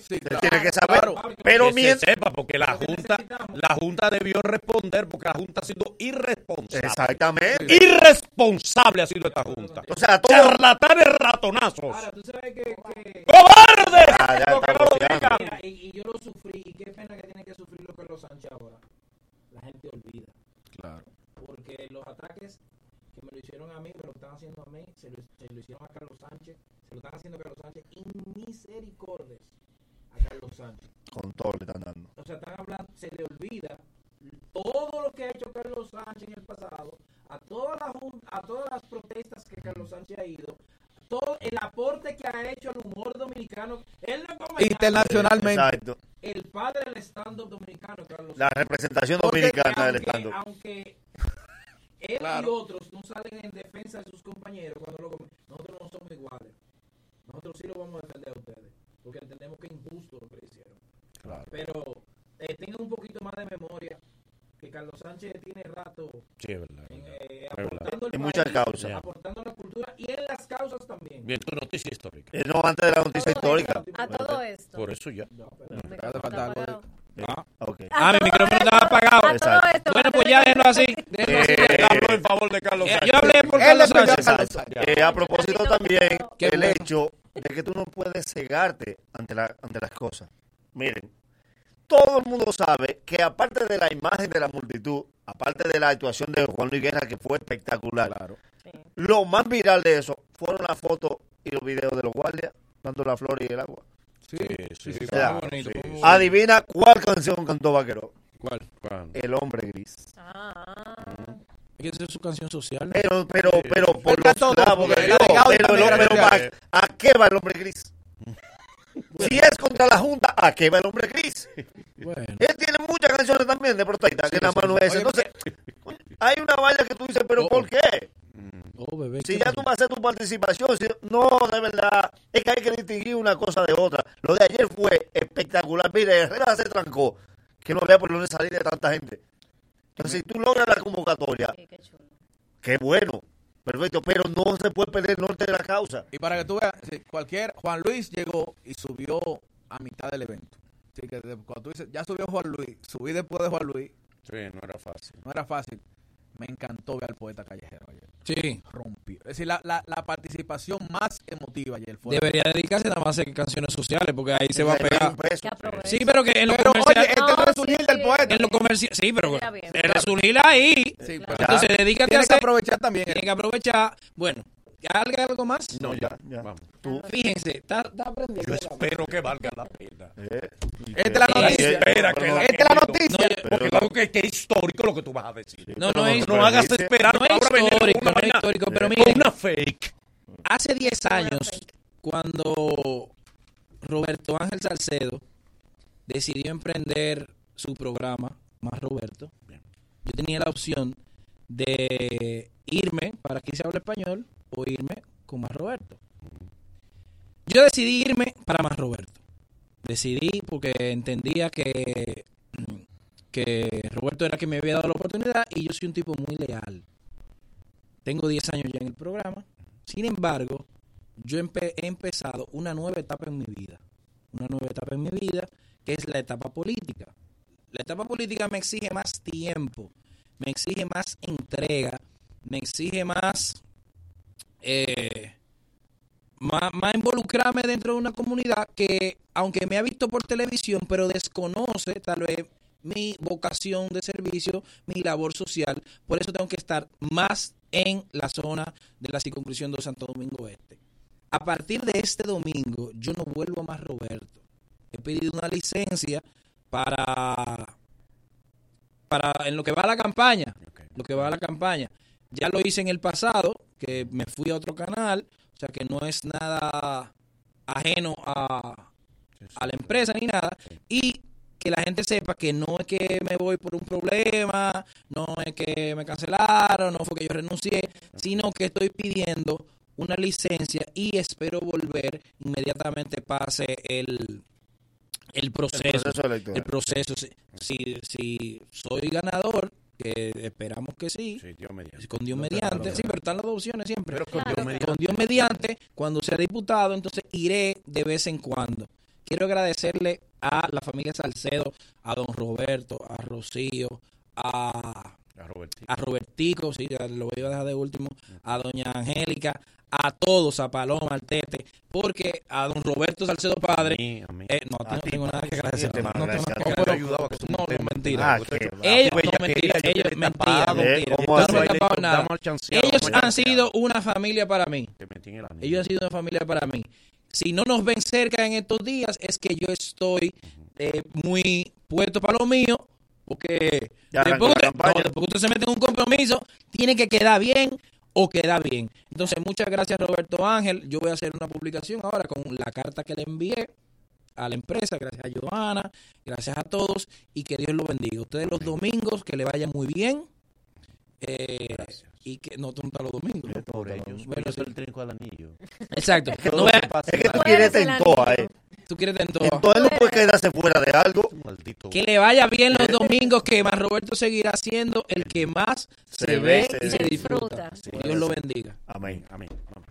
S10: Sí,
S5: Se tiene que saber. Pero
S1: que
S5: mientras.
S1: se sepa, porque la Junta, la Junta debió responder, porque la Junta ha sido irresponsable.
S5: Exactamente.
S1: Irresponsable ha sido esta Junta.
S5: O sea, todo-
S1: Charlatanes ratonazos.
S53: Ahora, tú sabes que... que...
S1: ¡Cobardes!
S5: Ah, ya
S1: Porque
S5: está
S1: no lo
S5: boceando.
S1: digan.
S53: Mira, y, y yo lo sufrí, y qué pena que tiene que sufrirlo Carlos Sánchez ahora. La gente olvida.
S10: Claro.
S53: Porque los ataques que me lo hicieron a mí, me lo están haciendo a mí, se lo, se lo hicieron a Carlos Sánchez, se lo están haciendo a Carlos Sánchez, y misericordias a Carlos Sánchez.
S5: Con todo le están dando.
S53: O sea, están hablando, se le olvida todo lo que ha hecho Carlos Sánchez en el pasado, a todas las a todas las protestas que Carlos Sánchez ha ido, todo el aporte que ha hecho al humor dominicano, él no come
S10: Internacionalmente.
S5: Exacto.
S53: el padre del stand-up dominicano, Carlos
S5: La representación
S53: Porque
S5: dominicana del stand-up.
S53: Aunque él
S5: Claro.
S53: y otros no salen en defensa de sus compañeros cuando lo comen, nosotros no somos iguales. Nosotros sí lo vamos a defender a ustedes, porque entendemos que es injusto lo que le hicieron. Pero eh, tengan un poquito más de memoria que Carlos Sánchez tiene rato
S1: Sí, verdad.
S53: en, eh, Aportando el
S5: En muchas
S53: país,
S5: causas.
S53: aportando a la cultura y en las causas también.
S1: Bien, tu noticia histórica.
S5: Eh, no, antes de la noticia histórica.
S4: A todo esto.
S1: Por eso ya.
S10: Falta algo de-
S1: Ah.
S8: Ah, mi micrófono estaba apagado.
S4: A esto.
S8: Bueno, pues ya déjenlo así. déjenlo así.
S5: Eh,
S1: Hablo en favor de Carlos
S8: Eh, yo hablé por
S10: Él
S8: Carlos
S10: a
S8: Sánchez.
S5: Eh, a propósito también, el
S8: bueno.
S5: hecho de que tú no puedes cegarte ante, la, ante las cosas. Miren, todo el mundo sabe que aparte de la imagen de la multitud, aparte de la actuación de Juan Luis Guerra, que fue espectacular, lo más viral de eso fueron las fotos y los videos de los guardias dando la flor y el agua.
S1: Sí, sí, sí.
S5: O sea,
S1: bonito.
S5: Adivina cuál canción cantó Vaquero.
S1: ¿Cuál? ¿Cuál?
S5: El hombre gris.
S8: Hay que hacer su canción social.
S5: Pero, pero, pero, por los Dios.
S10: legado y
S5: Pero, pero, ¿a, a qué va el hombre gris? Si es contra la Junta, ¿a qué va el hombre gris?
S8: Bueno.
S5: Él tiene muchas canciones también de protesta, que nada más no es. Entonces, hay una valla que tú dices, ¿pero por qué?
S8: Oh, bebé.
S5: Si
S8: qué
S5: ya tú vas a hacer tu participación, si- no, de verdad, es que hay que distinguir una cosa de otra. Lo de ayer fue espectacular. Mire, Herrera se trancó, que no había por dónde salir de tanta gente. Entonces, si tú logras la convocatoria, qué bueno, perfecto, pero no se puede perder el norte de la causa.
S10: Y para que tú veas, cualquier, Juan Luis llegó y subió a mitad del evento. Así que cuando tú dices, ya subió Juan Luis, subí después de Juan Luis,
S1: Sí, no era fácil.
S10: no era fácil. Me encantó ver al poeta callejero ayer.
S8: Sí.
S10: Rompió. Es decir, la, la, la participación más emotiva ayer fue.
S8: Debería dedicarse nada más a hacer canciones sociales porque ahí se va a pegar. Sí, pero que en lo
S10: Pero,
S8: comercial.
S10: oye, este resurgir del poeta.
S8: En lo comercial. Sí, pero resurgir ahí.
S10: Sí, pero
S8: Entonces, dedícate a
S10: Tienes que
S8: hacer.
S10: aprovechar también.
S8: Tiene que aprovechar. Bueno, ¿algo, algo más?
S1: No, ya.
S5: Ya.
S1: Vamos.
S8: Fíjense, está, está aprendiendo.
S1: Yo espero que valga la pena.
S5: Eh,
S10: Esta es la noticia.
S1: Espera que la-
S10: Esta es la noticia.
S8: No,
S1: Porque claro que, que es histórico lo que tú vas a decir.
S8: No, no es-
S1: no hagas esperar.
S8: no es histórico, no es histórico, pero miren.
S1: una fake.
S8: Hace 10 años, cuando Roberto Ángel Salcedo decidió emprender su programa, Más Roberto, yo tenía la opción de irme para que se hable español o irme con Más Roberto. Yo decidí irme para Más Roberto. Decidí porque entendía que, que Roberto era quien me había dado la oportunidad y yo soy un tipo muy leal. Tengo 10 años ya en el programa Sin embargo, yo he empezado una nueva etapa en mi vida. Una nueva etapa en mi vida, que es la etapa política. La etapa política me exige más tiempo, me exige más entrega, me exige más, eh, más, más involucrarme dentro de una comunidad que, aunque me ha visto por televisión, pero desconoce tal vez mi vocación de servicio, mi labor social. Por eso tengo que estar más en la zona de la circunscripción de Santo Domingo Este. A partir de este domingo, yo no vuelvo más Roberto. He pedido una licencia para, para en lo que va a la campaña. Lo que va a la campaña. Ya lo hice en el pasado, que me fui a otro canal, o sea que no es nada ajeno a, a la empresa ni nada. Y que la gente sepa que no es que me voy por un problema, no es que me cancelaron, no fue que yo renuncié, sino que estoy pidiendo una licencia y espero volver inmediatamente pase el, el proceso.
S5: El proceso electoral.
S8: El proceso, si, si, si soy ganador, que esperamos que sí, con Dios
S1: No
S8: mediante, sí, pero están las dos opciones siempre.
S1: Pero con Dios
S8: Con
S1: mediante.
S8: Dios mediante, cuando sea diputado, entonces iré de vez en cuando. Quiero agradecerle a la familia Salcedo, a don Roberto, a Rocío, a, a Robertico, sí, ya lo voy a dejar de último, a doña Angélica, a todos, a Paloma, al Tete, porque a don Roberto Salcedo Padre, eh, no, a ti no tengo nada que agradecer, no, no tengo nada que agradecer. No, no, mentira.
S5: Ah,
S8: Ellos, no, mentira, ellos, mentira, mentira. Ellos han sido una familia para mí. Ellos han sido una familia para mí. Si no nos ven cerca en estos días, es que yo estoy eh, muy puesto para lo mío, porque después, no, después que usted se mete en un compromiso, tiene que quedar bien o quedar bien. Entonces, muchas gracias Roberto Ángel. Yo voy a hacer una publicación ahora con la carta que le envié a la empresa, gracias a Johanna, gracias a todos y que Dios lo bendiga. Ustedes los domingos, que le vaya muy bien. Eh, y que no estás los domingos. ¿no?
S1: Por ellos.
S8: Bueno,
S1: el trinco al anillo.
S8: Exacto. No
S5: Es que Tú quieres
S8: en todo.
S5: En todo no puede quedarse fuera de algo. Maldito.
S8: Que le vaya bien los domingos, que más Roberto seguirá siendo el que más se, ve, y
S5: se
S8: disfruta.
S5: disfruta.
S8: Dios lo bendiga.
S5: Amén,
S1: amén.
S32: amén.